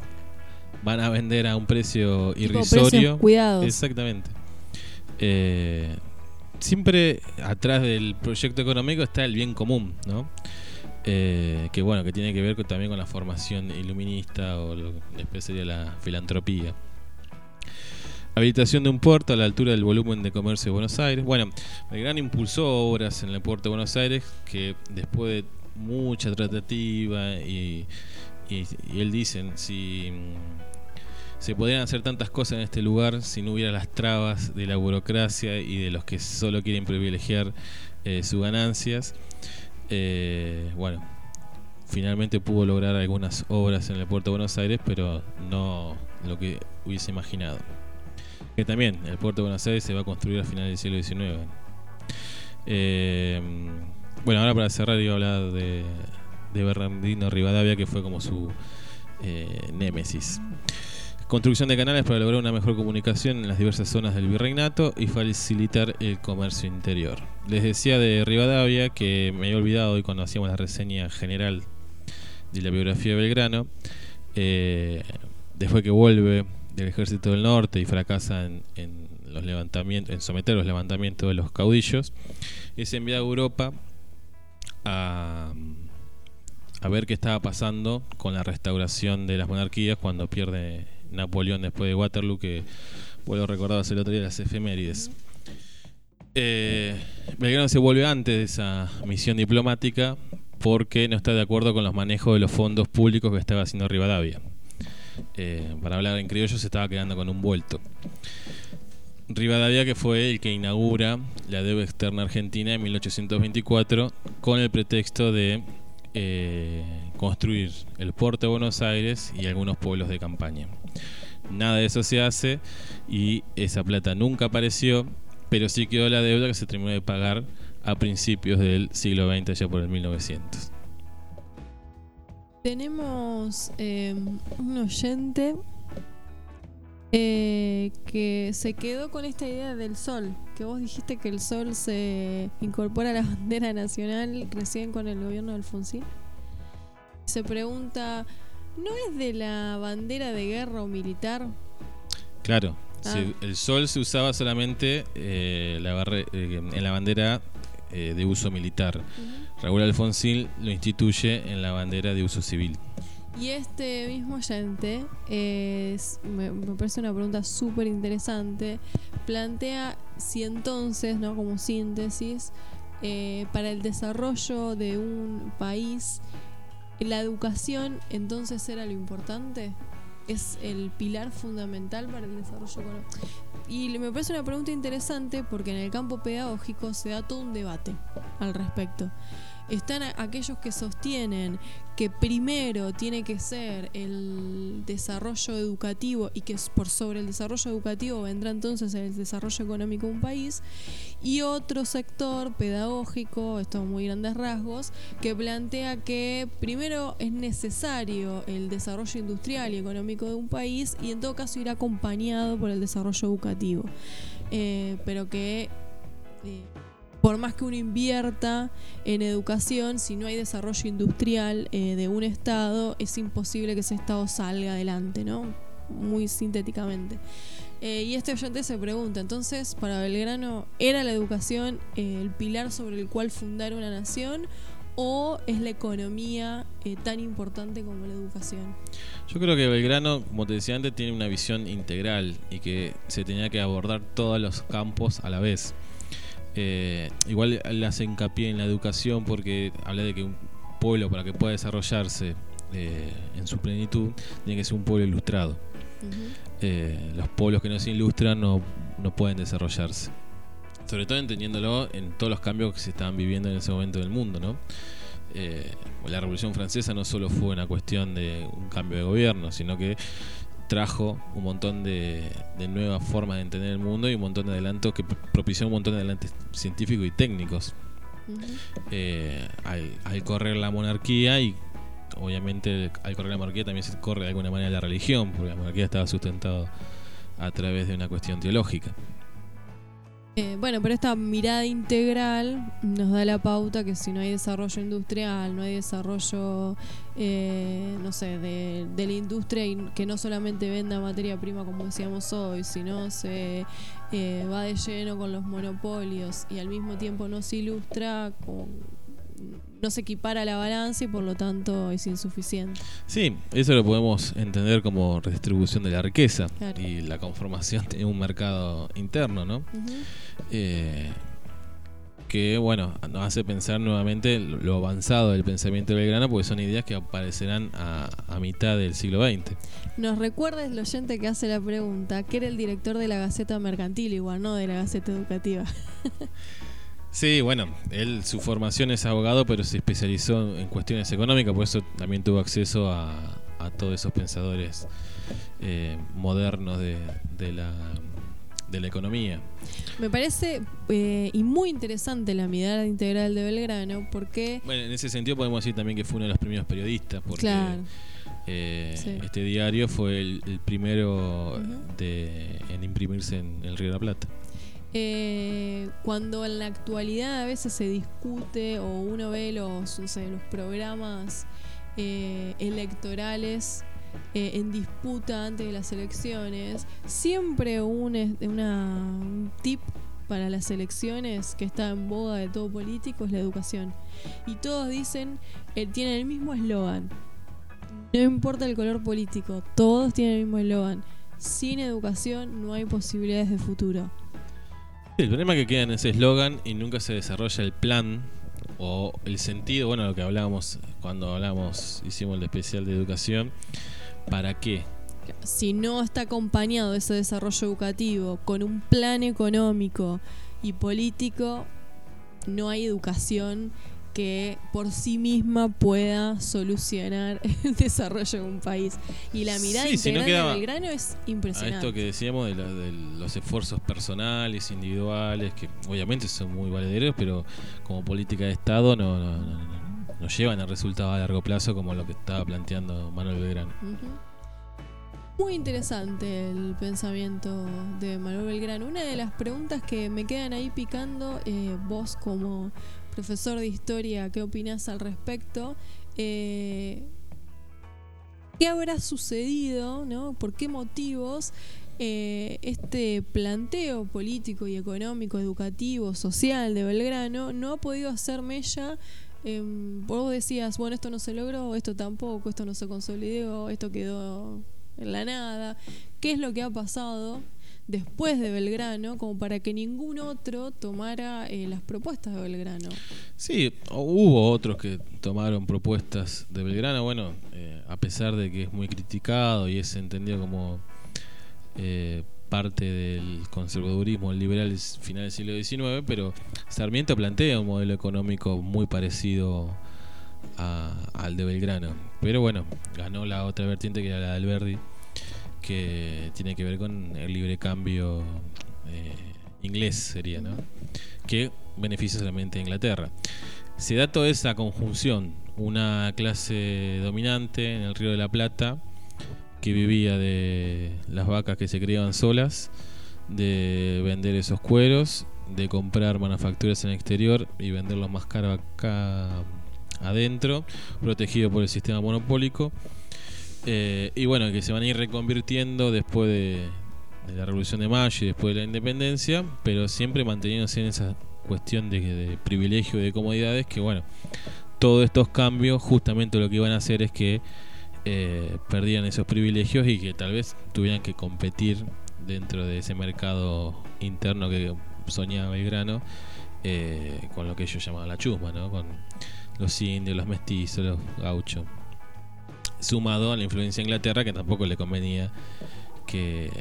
van a vender a un precio irrisorio. Cuidados. Exactamente. Eh, siempre atrás del proyecto económico está el bien común, ¿no? Eh, que bueno, que tiene que ver también con la formación iluminista o lo después sería la filantropía. Habilitación de un puerto a la altura del volumen de comercio de Buenos Aires. Bueno, gran impulsó obras en el puerto de Buenos Aires que después de mucha tratativa y, él dicen si se podrían hacer tantas cosas en este lugar si no hubiera las trabas de la burocracia y de los que solo quieren privilegiar eh, sus ganancias. Eh, bueno, finalmente pudo lograr algunas obras en el puerto de Buenos Aires, pero no lo que hubiese imaginado. Que también el puerto de Buenos Aires se va a construir a finales del siglo XIX. Eh, bueno, ahora para cerrar iba a hablar de, de Bernardino Rivadavia, que fue como su eh, némesis. Construcción de canales para lograr una mejor comunicación en las diversas zonas del virreinato y facilitar el comercio interior. Les decía de Rivadavia que me había olvidado hoy cuando hacíamos la reseña general de la biografía de Belgrano. Eh, después que vuelve del ejército del norte y fracasa en, los levantamientos, en someter los levantamientos de los caudillos, es enviado a Europa a, a ver qué estaba pasando con la restauración de las monarquías cuando pierde Napoleón después de Waterloo, que vuelvo hace el otro día las efemérides. Eh, Belgrano se vuelve antes de esa misión diplomática porque no está de acuerdo con los manejos de los fondos públicos que estaba haciendo Rivadavia. Eh, para hablar en criollo se estaba quedando con un vuelto. Rivadavia que fue el que inaugura la deuda externa argentina en 1824 con el pretexto de eh, construir el puerto de Buenos Aires y algunos pueblos de campaña. Nada de eso se hace y esa plata nunca apareció, pero sí quedó la deuda que se terminó de pagar a principios del siglo XX, ya por el 1900. Tenemos em, un oyente eh, que se quedó con esta idea del sol, que vos dijiste que el sol se incorpora a la bandera nacional recién con el gobierno de Alfonsín. Se pregunta, ¿no es de la bandera de guerra o militar? Claro, ah. el sol se usaba solamente eh, eh, en la bandera eh, de uso militar. Raúl Alfonsín lo instituye en la bandera de uso civil. Y este mismo oyente, me, parece una pregunta súper interesante, plantea si entonces, ¿no? como síntesis, para el desarrollo de un país ¿La educación entonces era lo importante? ¿Es el pilar fundamental para el desarrollo económico? Y me parece una pregunta interesante porque en el campo pedagógico se da todo un debate al respecto. están aquellos que sostienen que primero tiene que ser el desarrollo educativo y que por sobre el desarrollo educativo vendrá entonces el desarrollo económico de un país y otro sector pedagógico, esto muy grandes rasgos, que plantea que primero es necesario el desarrollo industrial y económico de un país y en todo caso irá acompañado por el desarrollo educativo, eh, pero que eh, por más que uno invierta en educación, si no hay desarrollo industrial eh, de un Estado, es imposible que ese Estado salga adelante, ¿no? Muy sintéticamente. Eh, y este oyente se pregunta, entonces, para Belgrano, ¿era la educación eh, el pilar sobre el cual fundar una nación o es la economía tan importante como la educación? Yo creo que Belgrano, como te decía antes, tiene una visión integral y que se tenía que abordar todos los campos a la vez. Eh, igual le hace hincapié en la educación porque habla de que un pueblo para que pueda desarrollarse eh, en su plenitud tiene que ser un pueblo ilustrado. Eh, los pueblos que no se ilustran no, no pueden desarrollarse. Sobre todo entendiéndolo en todos los cambios que se estaban viviendo en ese momento del mundo, ¿no? la Revolución Francesa no solo fue una cuestión de un cambio de gobierno, sino que trajo un montón de, nuevas formas de entender el mundo y un montón de adelantos que propició un montón de adelantos científicos y técnicos. Eh, al, correr la monarquía y obviamente al correr la monarquía también se corre de alguna manera la religión, porque la monarquía estaba sustentada a través de una cuestión teológica. Eh, bueno, pero esta mirada integral nos da la pauta que si no hay desarrollo industrial, no hay desarrollo, eh, no sé, de, la industria y que no solamente venda materia prima como decíamos hoy, sino se eh, va de lleno con los monopolios y al mismo tiempo no se ilustra con no se equipara la balanza y por lo tanto es insuficiente. Sí, eso lo podemos entender como redistribución de la riqueza y la conformación de un mercado interno, ¿no? Eh, que bueno, nos hace pensar nuevamente lo avanzado del pensamiento de Belgrano, porque son ideas que aparecerán a, a, mitad del siglo XX. Nos recuerda el oyente que hace la pregunta, que era el director de la Gaceta Mercantil, igual, no de la Gaceta Educativa. Sí, bueno, él su formación es abogado, pero se especializó en cuestiones económicas, por eso también tuvo acceso a, todos esos pensadores eh, modernos de, la, de la economía. Me parece eh, y muy interesante la mirada integral de Belgrano, porque... Bueno, en ese sentido podemos decir también que fue uno de los primeros periodistas, porque eh, este diario fue el, primero de, en imprimirse en el Río de la Plata. Eh, cuando en la actualidad a veces se discute o uno ve los, programas eh, electorales eh, en disputa antes de las elecciones, siempre un, un tip para las elecciones que está en boga de todo político es la educación. Y todos dicen, tienen el mismo eslogan. No importa el color político, todos tienen el mismo eslogan. Sin educación no hay posibilidades de futuro el problema que queda en ese eslogan y nunca se desarrolla el plan o el sentido, bueno, lo que hablábamos cuando hablamos, hicimos el especial de educación, ¿para qué? Si no está acompañado ese desarrollo educativo con un plan económico y político, no hay educación que por sí misma pueda solucionar el desarrollo de un país. Y la mirada integral de Belgrano es impresionante. A esto que decíamos de, los esfuerzos personales, individuales, que obviamente son muy valederos, pero como política de Estado no, no, llevan a resultado a largo plazo como lo que estaba planteando Manuel Belgrano. Muy interesante el pensamiento de Manuel Belgrano. Una de las preguntas que me quedan ahí picando, eh, vos como profesor de historia, ¿qué opinas al respecto? Eh, ¿Qué habrá sucedido? ¿no? ¿Por qué motivos eh, este planteo político y económico, educativo, social de Belgrano no ha podido hacer mella? vos decías, bueno, esto no se logró, esto tampoco, esto no se consolidó, esto quedó en la nada. ¿Qué es lo que ha pasado? Después de Belgrano, como para que ningún otro tomara eh, las propuestas de Belgrano. Sí, hubo otros que tomaron propuestas de Belgrano, bueno, eh, a pesar de que es muy criticado y es entendido como eh, parte del conservadurismo liberal final del siglo XIX, pero Sarmiento plantea un modelo económico muy parecido al de Belgrano. Pero bueno, ganó la otra vertiente que era la del Verdi, que tiene que ver con el libre cambio eh, inglés, sería, ¿no? Que beneficia solamente a Inglaterra. Se da toda esa conjunción, una clase dominante en el Río de la Plata, que vivía de las vacas que se criaban solas, de vender esos cueros, de comprar manufacturas en el exterior y venderlos más caro acá adentro, protegido por el sistema monopólico. Eh, y bueno, que se van a ir reconvirtiendo después de, la Revolución de Mayo y después de la independencia, pero siempre manteniéndose en esa cuestión de, de privilegio y de comodidades que bueno, todos estos cambios justamente lo que iban a hacer es que eh, perdían esos privilegios y que tal vez tuvieran que competir dentro de ese mercado interno que soñaba Belgrano eh, con lo que ellos llamaban la chusma, ¿no? con los indios, los mestizos, los gauchos. Sumado a la influencia de Inglaterra que tampoco le convenía que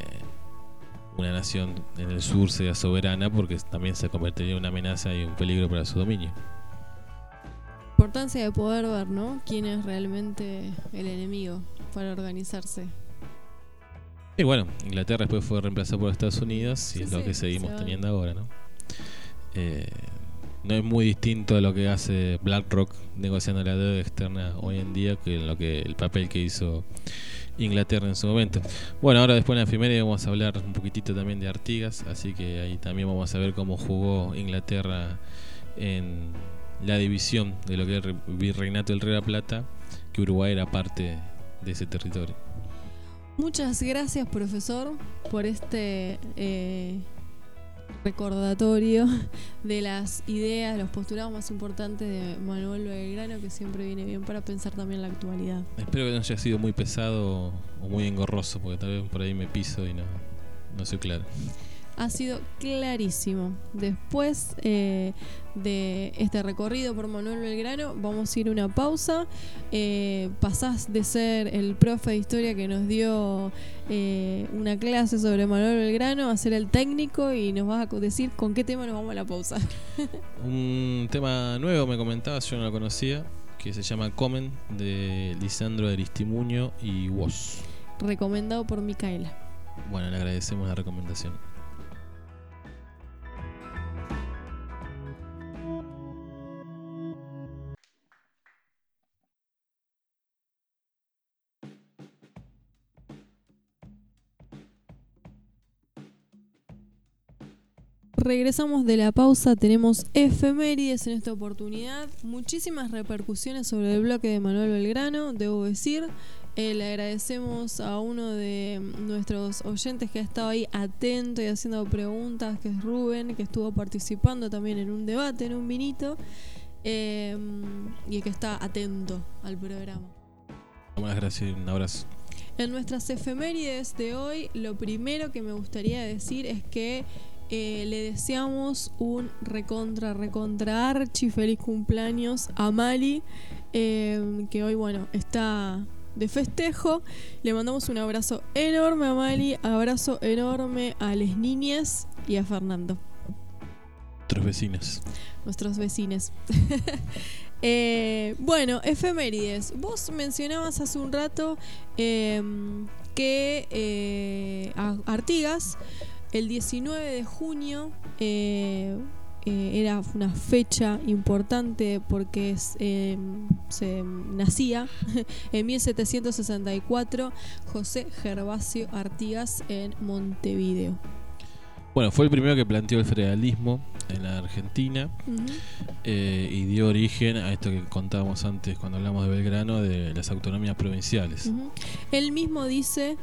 una nación en el sur sea soberana porque también se convertiría en una amenaza y un peligro para su dominio importancia de poder ver, ¿no? Quién es realmente el enemigo para organizarse. Y bueno, Inglaterra después fue reemplazada por Estados Unidos y es lo que seguimos teniendo ahora, ¿no? Eh, no es muy distinto a lo que hace BlackRock negociando la deuda externa hoy en día que lo que el papel que hizo Inglaterra en su momento. Bueno, ahora después en la efeméride vamos a hablar un poquitito también de Artigas, así que ahí también vamos a ver cómo jugó Inglaterra en la división de lo que es el virreinato del Rey de la Plata, que Uruguay era parte de ese territorio. Muchas gracias, profesor, por este eh, recordatorio de las ideas, los postulados más importantes de Manuel Belgrano, que siempre viene bien para pensar también la actualidad. Espero que no haya sido muy pesado o muy engorroso, porque tal vez por ahí me piso y no, no soy claro ha sido clarísimo. Después eh, de este recorrido por Manuel Belgrano, vamos a ir a una pausa. Eh, pasás de ser el profe de historia que nos dio eh, una clase sobre Manuel Belgrano a ser el técnico y nos vas a decir con qué tema nos vamos a la pausa. Un tema nuevo, me comentabas, yo no lo conocía, que se llama Comen de Lisandro Aristimuño y Woz. Recomendado por Micaela. Bueno, le agradecemos la recomendación. Regresamos de la pausa, tenemos efemérides en esta oportunidad, muchísimas repercusiones sobre el bloque de Manuel Belgrano, debo decir. Eh, le agradecemos a uno de nuestros oyentes que ha estado ahí atento y haciendo preguntas, que es Rubén, que estuvo participando también en un debate, en un vinito, eh, y que está atento al programa. Muchas gracias, un abrazo. En nuestras efemérides de hoy, lo primero que me gustaría decir es que eh, le deseamos un recontra, recontra archi feliz cumpleaños a Mali, eh, que hoy, bueno, está de festejo. Le mandamos un abrazo enorme a Mali, abrazo enorme a las niñas y a Fernando. Nuestros vecinos. Nuestros vecinos. Eh, bueno, efemérides. Vos mencionabas hace un rato que Artigas el 19 de junio eh, eh, era una fecha importante porque eh, se nacía en 1764 José Gervasio Artigas en Montevideo. Bueno, fue el primero que planteó el federalismo en la Argentina y dio origen a esto que contábamos antes cuando hablamos de Belgrano, de las autonomías provinciales. Él mismo dice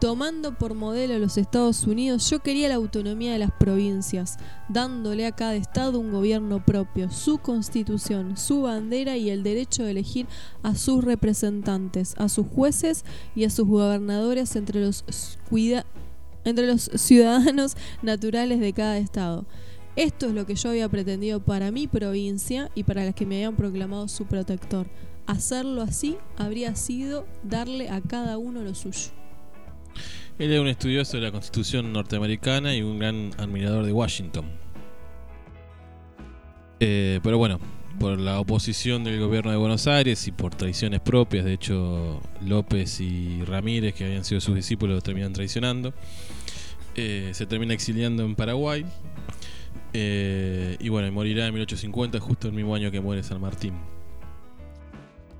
Tomando por modelo a los Estados Unidos, yo quería la autonomía de las provincias, dándole a cada estado un gobierno propio, su constitución, su bandera y el derecho de elegir a sus representantes, a sus jueces y a sus gobernadores entre los, los ciudadanos naturales de cada estado. Esto es lo que yo había pretendido para mi provincia y para las que me habían proclamado su protector. Hacerlo así habría sido darle a cada uno lo suyo. Él era un estudioso de la Constitución norteamericana y un gran admirador de Washington. Eh, pero bueno, por la oposición del gobierno de Buenos Aires y por traiciones propias, de hecho López y Ramírez, que habían sido sus discípulos, lo terminan traicionando, eh, se termina exiliando en Paraguay. eh, y bueno, morirá en 1850, justo el mismo año que muere San Martín.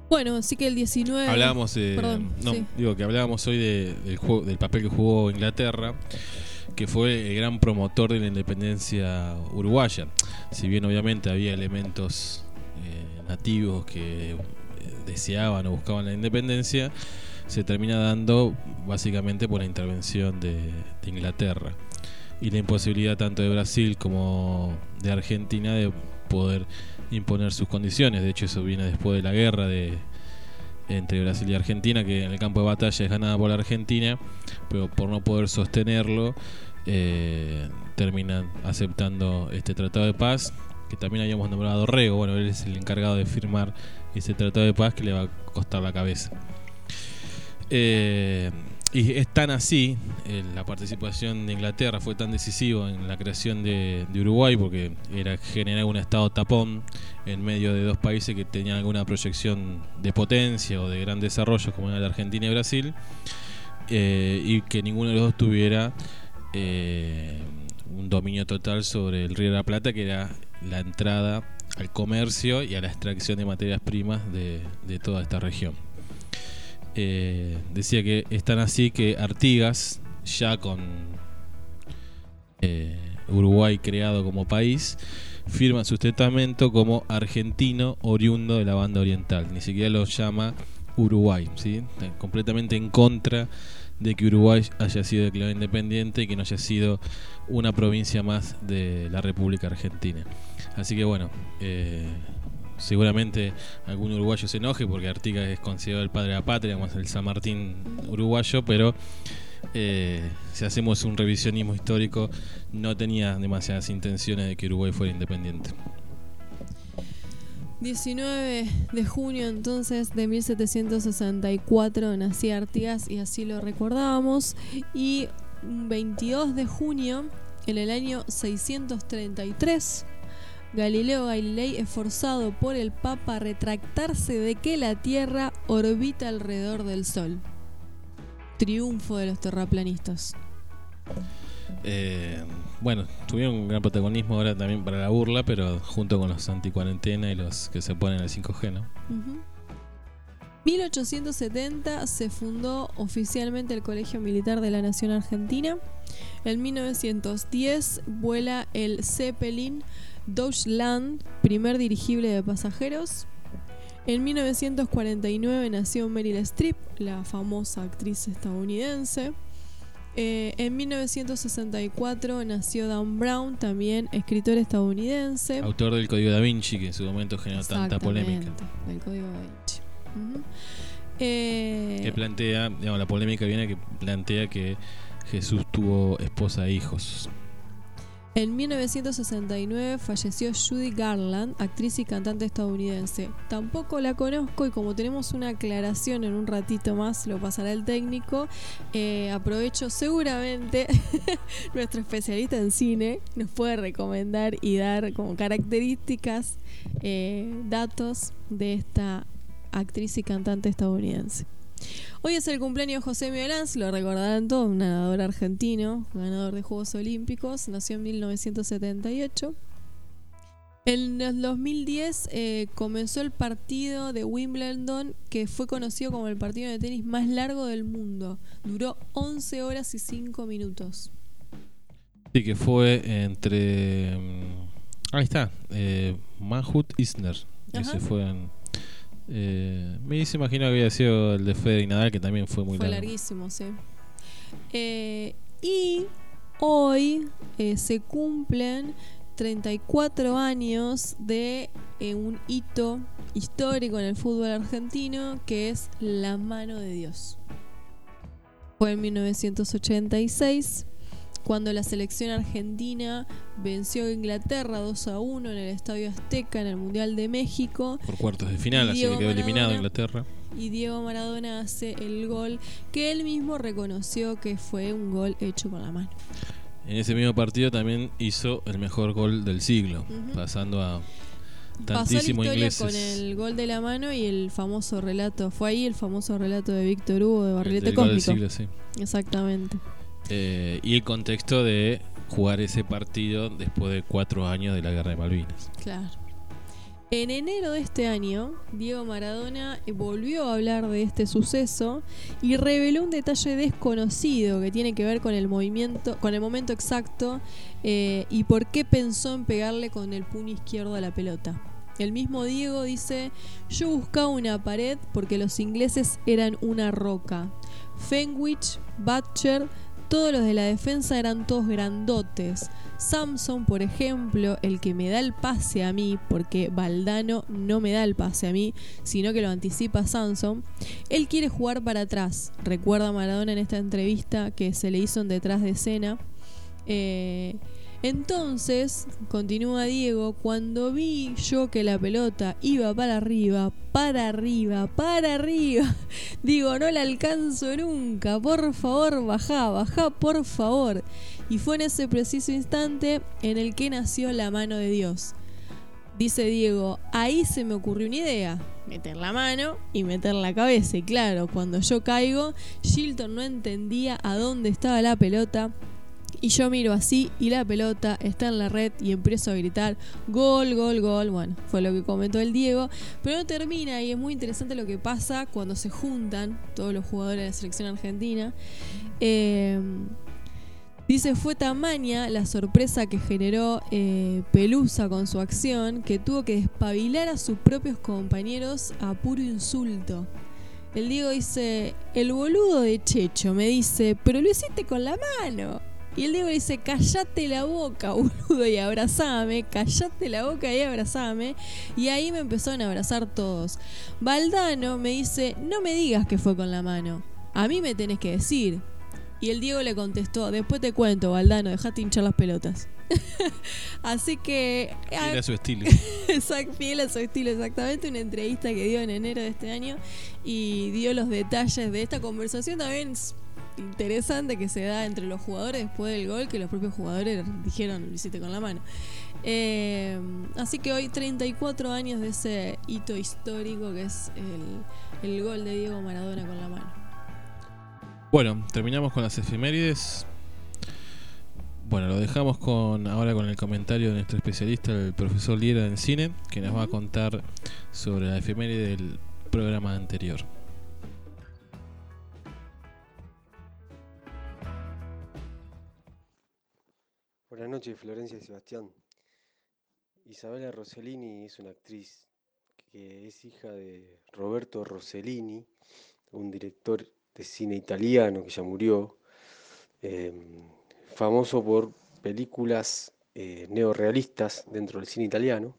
Bueno, así que el 19. Hablábamos, eh, Perdón, no, sí. digo que hablábamos hoy de- del, juego, del papel que jugó Inglaterra, que fue el gran promotor de la independencia uruguaya. Si bien obviamente había elementos eh, nativos que eh, deseaban o buscaban la independencia, se termina dando básicamente por la intervención de, de Inglaterra y la imposibilidad tanto de Brasil como de Argentina de poder imponer sus condiciones. De hecho, eso viene después de la guerra de, entre Brasil y Argentina, que en el campo de batalla es ganada por la Argentina, pero por no poder sostenerlo, eh, terminan aceptando este tratado de paz, que también habíamos nombrado a Dorrego. Bueno, él es el encargado de firmar ese tratado de paz que le va a costar la cabeza. Eh, y es tan así, eh, la participación de Inglaterra fue tan decisiva en la creación de, Uruguay, porque era generar un estado tapón en medio de dos países que tenían alguna proyección de potencia o de gran desarrollo, como era la Argentina y Brasil, eh, y que ninguno de los dos tuviera eh, un dominio total sobre el Río de la Plata, que era la entrada al comercio y a la extracción de materias primas de toda esta región. Eh, decía que es tan así que Artigas, ya con eh, Uruguay creado como país, firma su testamento como argentino oriundo de la banda oriental. Ni siquiera lo llama Uruguay, ¿sí? Completamente en contra de que Uruguay haya sido declarado independiente y que no haya sido una provincia más de la República Argentina. Así que bueno, eh, seguramente algún uruguayo se enoje porque Artigas es considerado el padre de la patria, más el San Martín uruguayo, pero eh, si hacemos un revisionismo histórico, no tenía demasiadas intenciones de que Uruguay fuera independiente. 19 de junio entonces de 1764 nacía Artigas y así lo recordábamos. Y un 22 de junio, en el año 633, Galileo Galilei es forzado por el Papa a retractarse de que la Tierra orbita alrededor del Sol. Triunfo de los terraplanistas. Eh, bueno, tuvieron un gran protagonismo ahora también para la burla, pero junto con los anticuarentena y los que se ponen el 5G, ¿no? Ujú. 1870 se fundó oficialmente el Colegio Militar de la Nación Argentina. En 1910 vuela el Zeppelin Deutschland, primer dirigible de pasajeros. En 1949 nació Meryl Streep, la famosa actriz estadounidense. Eh, en 1964 nació Dan Brown, también escritor estadounidense. Autor del Código da Vinci, que en su momento generó tanta polémica. Del código da Vinci. Eh, Que plantea, digamos, la polémica viene que plantea que Jesús tuvo esposa e hijos. En 1969 falleció Judy Garland, actriz y cantante estadounidense. Tampoco la conozco y como tenemos una aclaración en un ratito más, lo pasará el técnico, eh, aprovecho seguramente nuestro especialista en cine nos puede recomendar y dar como características, eh, datos de esta actriz y cantante estadounidense. Hoy es el cumpleaños de José Miguel lo recordarán todos, un nadador argentino, ganador de Juegos Olímpicos, nació en 1978. En el 2010 eh, comenzó el partido de Wimbledon que fue conocido como el partido de tenis más largo del mundo. Duró 11 horas y 5 minutos. Sí, que fue entre. mm, Ahí está, eh, Mahut Isner. Ajá. Ese fue en. Eh, me se imagino que había sido el de Federer y Nadal, que también fue muy fue largo. larguísimo, sí. Eh, y hoy eh, se cumplen 34 años de eh, un hito histórico en el fútbol argentino que es la mano de Dios. Fue en 1986 cuando la selección argentina venció a Inglaterra 2 a 1 en el Estadio Azteca en el Mundial de México Por cuartos de final, así que quedó eliminado. Inglaterra. y Diego Maradona hace el gol que él mismo reconoció que fue un gol hecho con la mano. En ese mismo partido también hizo el mejor gol del siglo, pasando a tantísimos Pasó la ingleses. con el gol de la mano y el famoso relato, fue ahí el famoso relato de Víctor Hugo de Barrilete gol del Cósmico. siglo, sí. Exactamente. Eh, y el contexto de jugar ese partido después de cuatro años de la guerra de Malvinas. Claro. En enero de este año, Diego Maradona volvió a hablar de este suceso y reveló un detalle desconocido que tiene que ver con el movimiento, con el momento exacto eh, y por qué pensó en pegarle con el puño izquierdo a la pelota. El mismo Diego dice, yo buscaba una pared porque los ingleses eran una roca. Fenwich, Butcher, todos los de la defensa eran todos grandotes. Samson, por ejemplo, el que me da el pase a mí, porque Valdano no me da el pase a mí, sino que lo anticipa Samson, él quiere jugar para atrás. Recuerda Maradona en esta entrevista que se le hizo en detrás de escena. Eh, entonces, continúa Diego, cuando vi yo que la pelota iba para arriba, para arriba, para arriba, digo, no la alcanzo nunca, por favor, baja, baja, por favor. Y fue en ese preciso instante en el que nació la mano de Dios. Dice Diego, ahí se me ocurrió una idea, meter la mano y meter la cabeza. Y claro, cuando yo caigo, Shilton no entendía a dónde estaba la pelota. Y yo miro así y la pelota está en la red y empiezo a gritar gol, gol, gol. Bueno, fue lo que comentó el Diego. Pero no termina y es muy interesante lo que pasa cuando se juntan todos los jugadores de la selección argentina. Eh, Dice, fue tamaña la sorpresa que generó eh, Pelusa con su acción que tuvo que despabilar a sus propios compañeros a puro insulto. El Diego dice, el boludo de Checho me dice, pero lo hiciste con la mano. Y el Diego le dice, callate la boca, boludo, y abrazame, callate la boca y abrazame. Y ahí me empezaron a abrazar todos. Valdano me dice, no me digas que fue con la mano, a mí me tenés que decir. Y el Diego le contestó, después te cuento, Valdano, dejate hinchar las pelotas. Así que... ah, Era su estilo. Exact, fiel a su estilo, exactamente. Una entrevista que dio en enero de este año y dio los detalles de esta conversación también interesante que se da entre los jugadores después del gol, que los propios jugadores dijeron lo hiciste con la mano. Eh, así que hoy 34 años de ese hito histórico que es el, el gol de Diego Maradona con la mano. Bueno, terminamos con las efemérides. Bueno, lo dejamos con ahora con el comentario de nuestro especialista, el profesor Liera en cine, que nos va a contar sobre la efeméride del programa anterior. Buenas noches, Florencia y Sebastián. Isabela Rossellini es una actriz que es hija de Roberto Rossellini, un director de cine italiano que ya murió, eh, famoso por películas eh, neorrealistas dentro del cine italiano,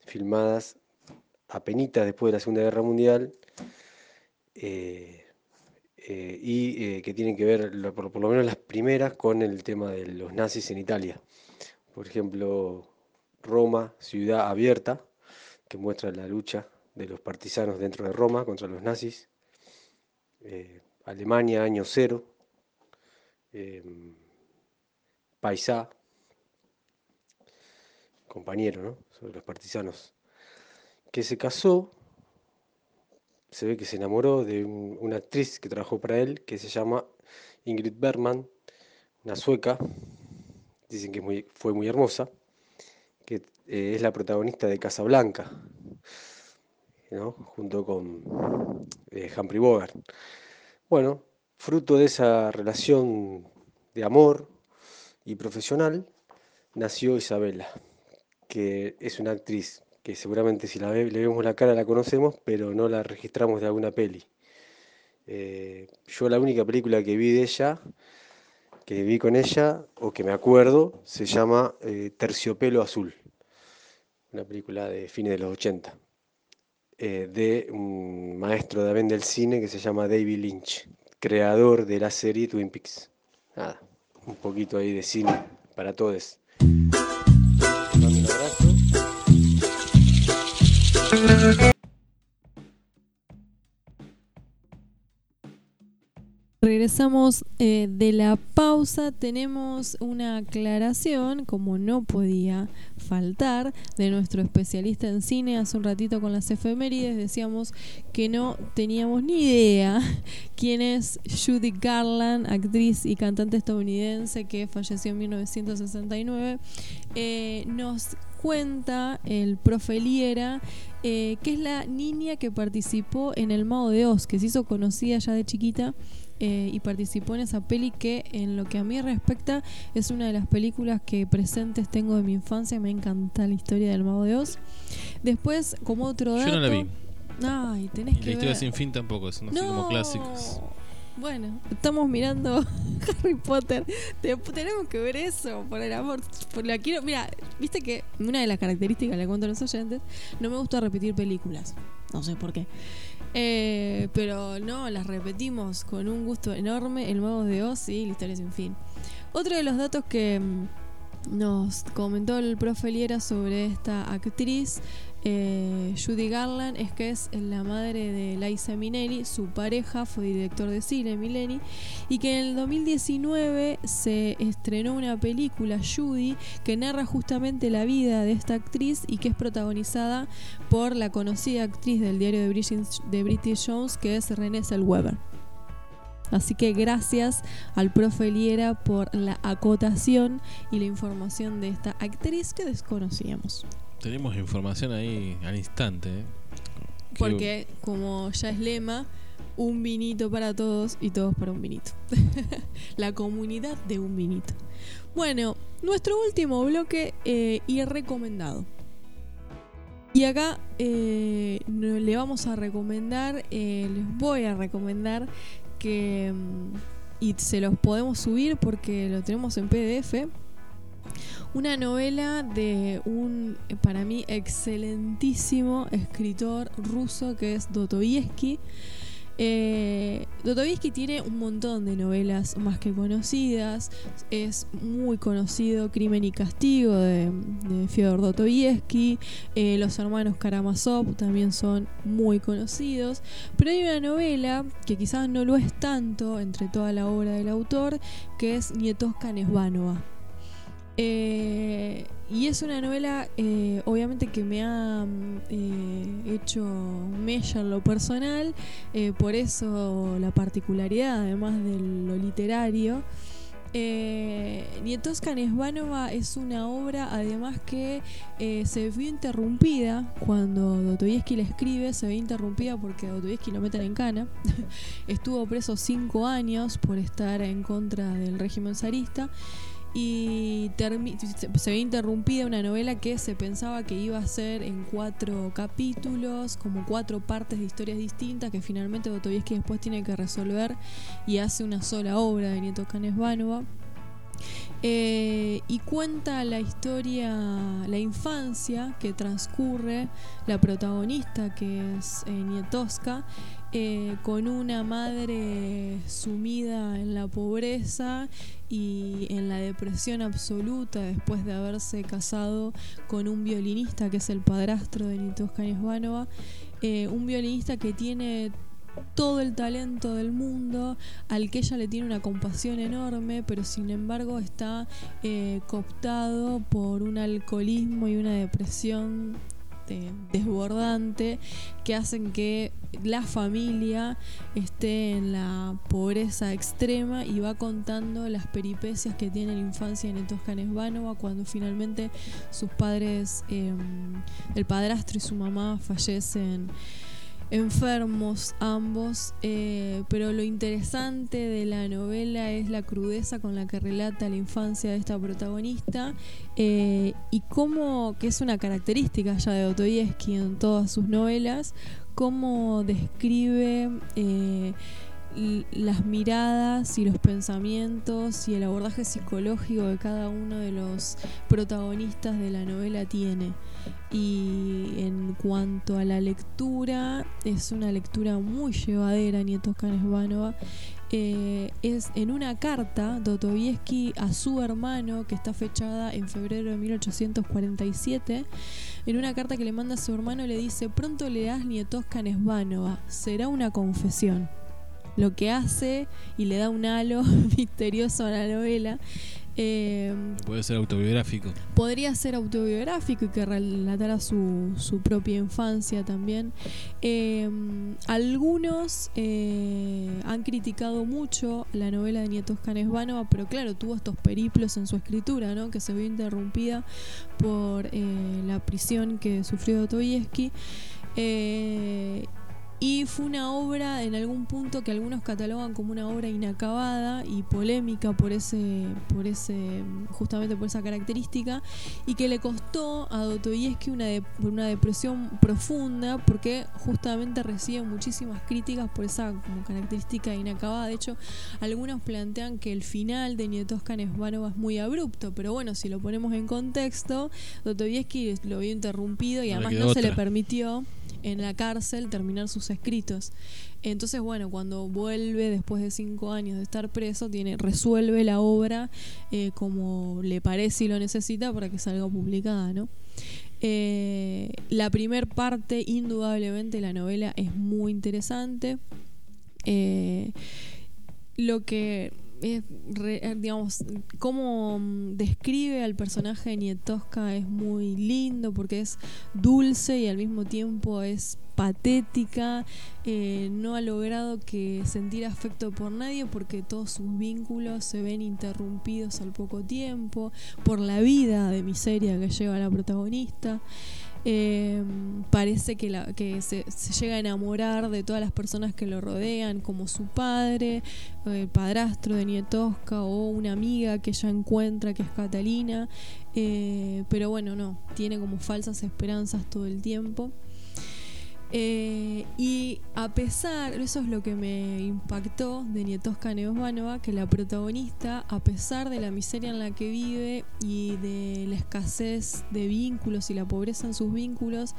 filmadas apenitas después de la Segunda Guerra Mundial eh, eh, y eh, que tienen que ver, por, lo menos las primeras, con el tema de los nazis en Italia. Por ejemplo, Roma, ciudad abierta, que muestra la lucha de los partisanos dentro de Roma contra los nazis. Eh, Alemania, año cero. Paisá, compañero. Sobre los partisanos. Que se casó, se ve que se enamoró de un- una actriz que trabajó para él, que se llama Ingrid Bergman, una sueca, dicen que fue muy hermosa, que eh, es la protagonista de Casablanca, ¿no? junto con eh, Humphrey Bogart. Bueno, fruto de esa relación de amor y profesional, nació Isabela, que es una actriz que seguramente si la ve- le vemos la cara la conocemos, pero no la registramos de alguna peli. Eh, yo la única película que vi de ella, que vi con ella, o que me acuerdo, se llama eh, Terciopelo Azul, una película de fines de los 80, eh, de un maestro también del cine que se llama David Lynch, creador de la serie Twin Peaks. Nada, un poquito ahí de cine para todos. Regresamos eh, de la pausa. Tenemos una aclaración, como no podía faltar, de nuestro especialista en cine. Hace un ratito con las efemérides decíamos que no teníamos ni idea quién es Judy Garland, actriz y cantante estadounidense que falleció en 1969. Eh, nos cuenta el profe Liera, eh, que es la niña que participó en El Mago de Oz, que se hizo conocida ya de chiquita eh, y participó en esa peli que en lo que a mí respecta es una de las películas que presentes tengo de mi infancia, me encanta la historia del Mago de Oz. Después, como otro dato... Yo no la vi. Ay, tenés Y que la historia ver. sin fin tampoco, son así como clásicos. Bueno, estamos mirando Harry Potter. Te- tenemos que ver eso, por el amor. Por la quiero, mira, viste que una de las características, le cuento a los oyentes, no me gusta repetir películas. No sé por qué. Eh, pero no, las repetimos con un gusto enorme. El Mago de Oz y la historia sin fin. Otro de los datos que mm, nos comentó el profe Liera sobre esta actriz, eh, Judy Garland, es que es la madre de Liza Minnelli, su pareja fue director de cine, Minnelli, y que en el 2019 se estrenó una película, Judy, que narra justamente la vida de esta actriz y que es protagonizada por la conocida actriz del diario de British, de Jones, que es Renée Zellweger. Así que gracias al profe Liera por la acotación y la información de esta actriz que desconocíamos. Tenemos información ahí al instante. ¿eh? Que- Porque, como ya es lema, un vinito para todos y todos para un vinito. la comunidad de un vinito. Bueno, nuestro último bloque eh, y recomendado. Y acá eh, le vamos a recomendar, eh, les voy a recomendar que, mm, y se los podemos subir porque lo tenemos en PDF, una novela de un, eh, para mí, excelentísimo escritor ruso que es Dostoyevsky. Eh, tiene un montón de novelas más que conocidas. Es muy conocido Crimen y Castigo de, de Fyodor. Eh, los hermanos Karamazov también son muy conocidos. Pero hay una novela que quizás no lo es tanto entre toda la obra del autor, que es Nietoska Nesvanova. Eh, y es una novela, eh, obviamente, que me ha mm, eh, hecho mella en lo personal, por eso la particularidad, además de lo literario. Eh, Nietoska Nesvanova es una obra, además, que se vio interrumpida cuando Dostoyevsky la escribe, se ve interrumpida porque Dostoyevsky lo meten en cana. Estuvo preso cinco años por estar en contra del régimen zarista y se- ve interrumpida una novela que se pensaba que iba a ser en cuatro capítulos, como cuatro partes de historias distintas que finalmente Dostoyevsky después tiene que resolver y hace una sola obra de Nieto Canesvanova. Eh, y cuenta la historia, la infancia que transcurre la protagonista, que es eh, Nietoska, eh, con una madre sumida en la pobreza y en la depresión absoluta después de haberse casado con un violinista que es el padrastro de Nietoska Nesvanova, eh, un violinista que tiene todo el talento del mundo, al que ella le tiene una compasión enorme, pero sin embargo está eh, cooptado por un alcoholismo y una depresión eh, desbordante que hacen que la familia esté en la pobreza extrema y va contando las peripecias que tiene la infancia en Tosca Nesvanova cuando finalmente sus padres, eh, el padrastro y su mamá fallecen enfermos ambos, eh, pero lo interesante de la novela es la crudeza con la que relata la infancia de esta protagonista eh, y cómo, que es una característica ya de Dostoyevsky en todas sus novelas, cómo describe eh, las miradas y los pensamientos y el abordaje psicológico que cada uno de los protagonistas de la novela tiene. Y en cuanto a la lectura, es una lectura muy llevadera, Nietos Canesvanova. Eh, es en una carta Dostoyevsky a su hermano, que está fechada en febrero de 1847. En una carta que le manda a su hermano, le dice: Pronto leerás Nietoska Nesvanova, será una confesión. Lo que hace y le da un halo misterioso a la novela. Eh, Puede ser autobiográfico. podría ser autobiográfico y que relatara su, su propia infancia también. Eh, algunos eh, han criticado mucho la novela de Nietos Canesvánova, pero claro, tuvo estos periplos en su escritura, ¿no? que se vio interrumpida por eh, la prisión que sufrió Dostoyevsky. Y fue una obra en algún punto que algunos catalogan como una obra inacabada y polémica por ese, por ese, justamente por esa característica, y que le costó a Dostoyevsky una, de- una depresión profunda porque justamente recibe muchísimas críticas por esa como característica inacabada. De hecho, algunos plantean que el final de Nietosca Nesvanova es muy abrupto, pero bueno, si lo ponemos en contexto, Dostoyevsky lo vio interrumpido y No además no se le permitió en la cárcel terminar sus escritos. Entonces, bueno, cuando vuelve después de cinco años de estar preso, tiene, resuelve la obra eh, como le parece y lo necesita para que salga publicada, ¿no? Eh, la primer parte, indudablemente, la novela es muy interesante. Eh, lo que es, re- eh, digamos, cómo mm, describe al personaje de Nietosca es muy lindo porque es dulce y al mismo tiempo es patética, eh, no ha logrado que sentir afecto por nadie porque todos sus vínculos se ven interrumpidos al poco tiempo, por la vida de miseria que lleva la protagonista. Eh, parece que, la, que se, llega a enamorar de todas las personas que lo rodean, como su padre, el padrastro de Nietosca o una amiga que ella encuentra que es Catalina. Eh, pero bueno, no, tiene como falsas esperanzas todo el tiempo. Eh, y a pesar, eso es lo que me impactó de Nietosca Neosvanova, que la protagonista, a pesar de la miseria en la que vive y de la escasez de vínculos y la pobreza en sus vínculos,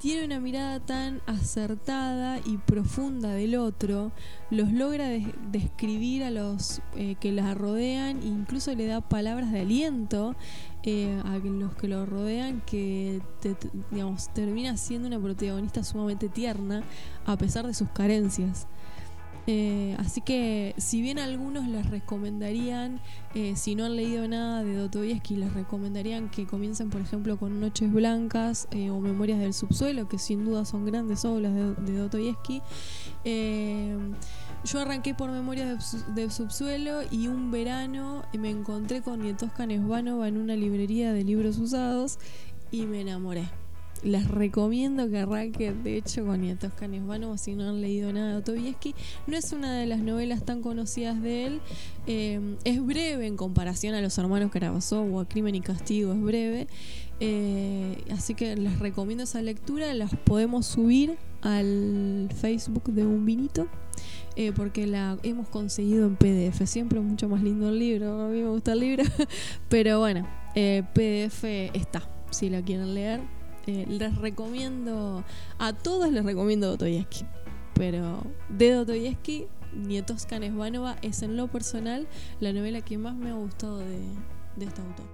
tiene una mirada tan acertada y profunda del otro, los logra des- describir a los eh, que la rodean, e incluso le da palabras de aliento eh, a los que lo rodean, que te- digamos, termina siendo una protagonista sumamente tierna a pesar de sus carencias. Eh, así que si bien algunos les recomendarían, eh, si no han leído nada de Dostoyevsky, les recomendarían que comiencen por ejemplo con Noches Blancas eh, o Memorias del Subsuelo, que sin duda son grandes obras de, de yo arranqué por Memorias del del Subsuelo y un verano me encontré con Nietosca Nesvanova en una librería de libros usados y me enamoré. Les recomiendo que arranquen, de hecho, con Nietosca Nesvanova si no han leído nada de Dostoyevsky. No es una de las novelas tan conocidas de él. eh, es breve en comparación a Los Hermanos Karamazov o a Crimen y Castigo, es breve. Eh, así que les recomiendo esa lectura. Las podemos subir al Facebook de Un Vinito. eh, porque la hemos conseguido en PDF. Siempre es mucho más lindo el libro. A mí me gusta el libro. Pero bueno, PDF está. Si la quieren leer, Eh, les recomiendo. A todos les recomiendo Dostoyevsky. Pero de Dostoyevsky, Nietosca Nesvanova es en lo personal la novela que más me ha gustado de, de este autor.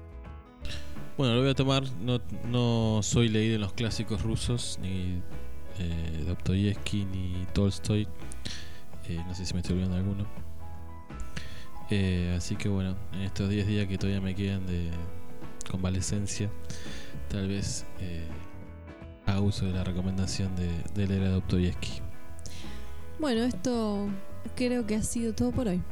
Bueno, lo voy a tomar. No, no soy leído en los clásicos rusos, ni eh, Dostoyevsky, ni Tolstoy. Eh, no sé si me estoy olvidando alguno. Eh, así que bueno, en estos 10 días que todavía me quedan de convalecencia, tal vez eh, haga uso de la recomendación de, de leer a Dostoyevsky. Bueno, esto creo que ha sido todo por hoy.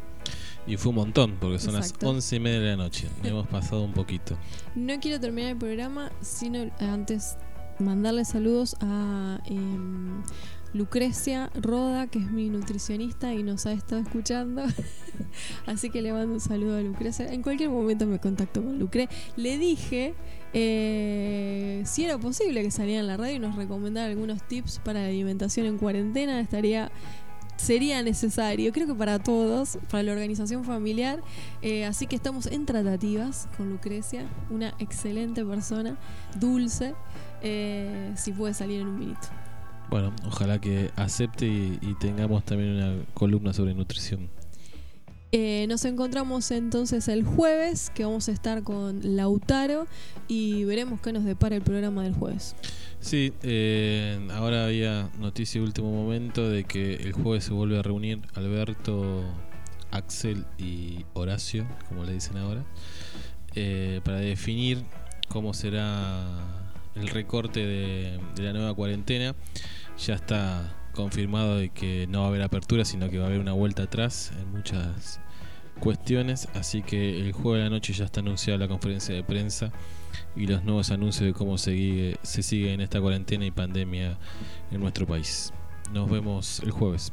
Y fue un montón, porque son Exacto. las 11 y media de la noche. Hemos pasado un poquito. No quiero terminar el programa sino eh, antes mandarle saludos a em, Lucrecia Roda, que es mi nutricionista y nos ha estado escuchando. Así que le mando un saludo a Lucrecia. En cualquier momento me contacto con Lucre. Le dije eh, si era posible que saliera en la radio y nos recomendara algunos tips para la alimentación en cuarentena. Estaría sería necesario, creo que para todos, para la organización familiar. Eh, así que estamos en tratativas con Lucrecia, una excelente persona, dulce, eh, si puede salir en un minuto. Bueno, ojalá que acepte y, y tengamos también una columna sobre nutrición. Eh, nos encontramos entonces el jueves, que vamos a estar con Lautaro y veremos qué nos depara el programa del jueves. Sí, eh, ahora había noticia de último momento de que el jueves se vuelve a reunir Alberto, Axel y Horacio, como le dicen ahora, eh, para definir cómo será el recorte de, la nueva cuarentena. Ya está confirmado de que no va a haber apertura, sino que va a haber una vuelta atrás en muchas cuestiones. Así que el jueves de la noche ya está anunciada la conferencia de prensa y los nuevos anuncios de cómo se sigue en esta cuarentena y pandemia en nuestro país. Nos vemos el jueves.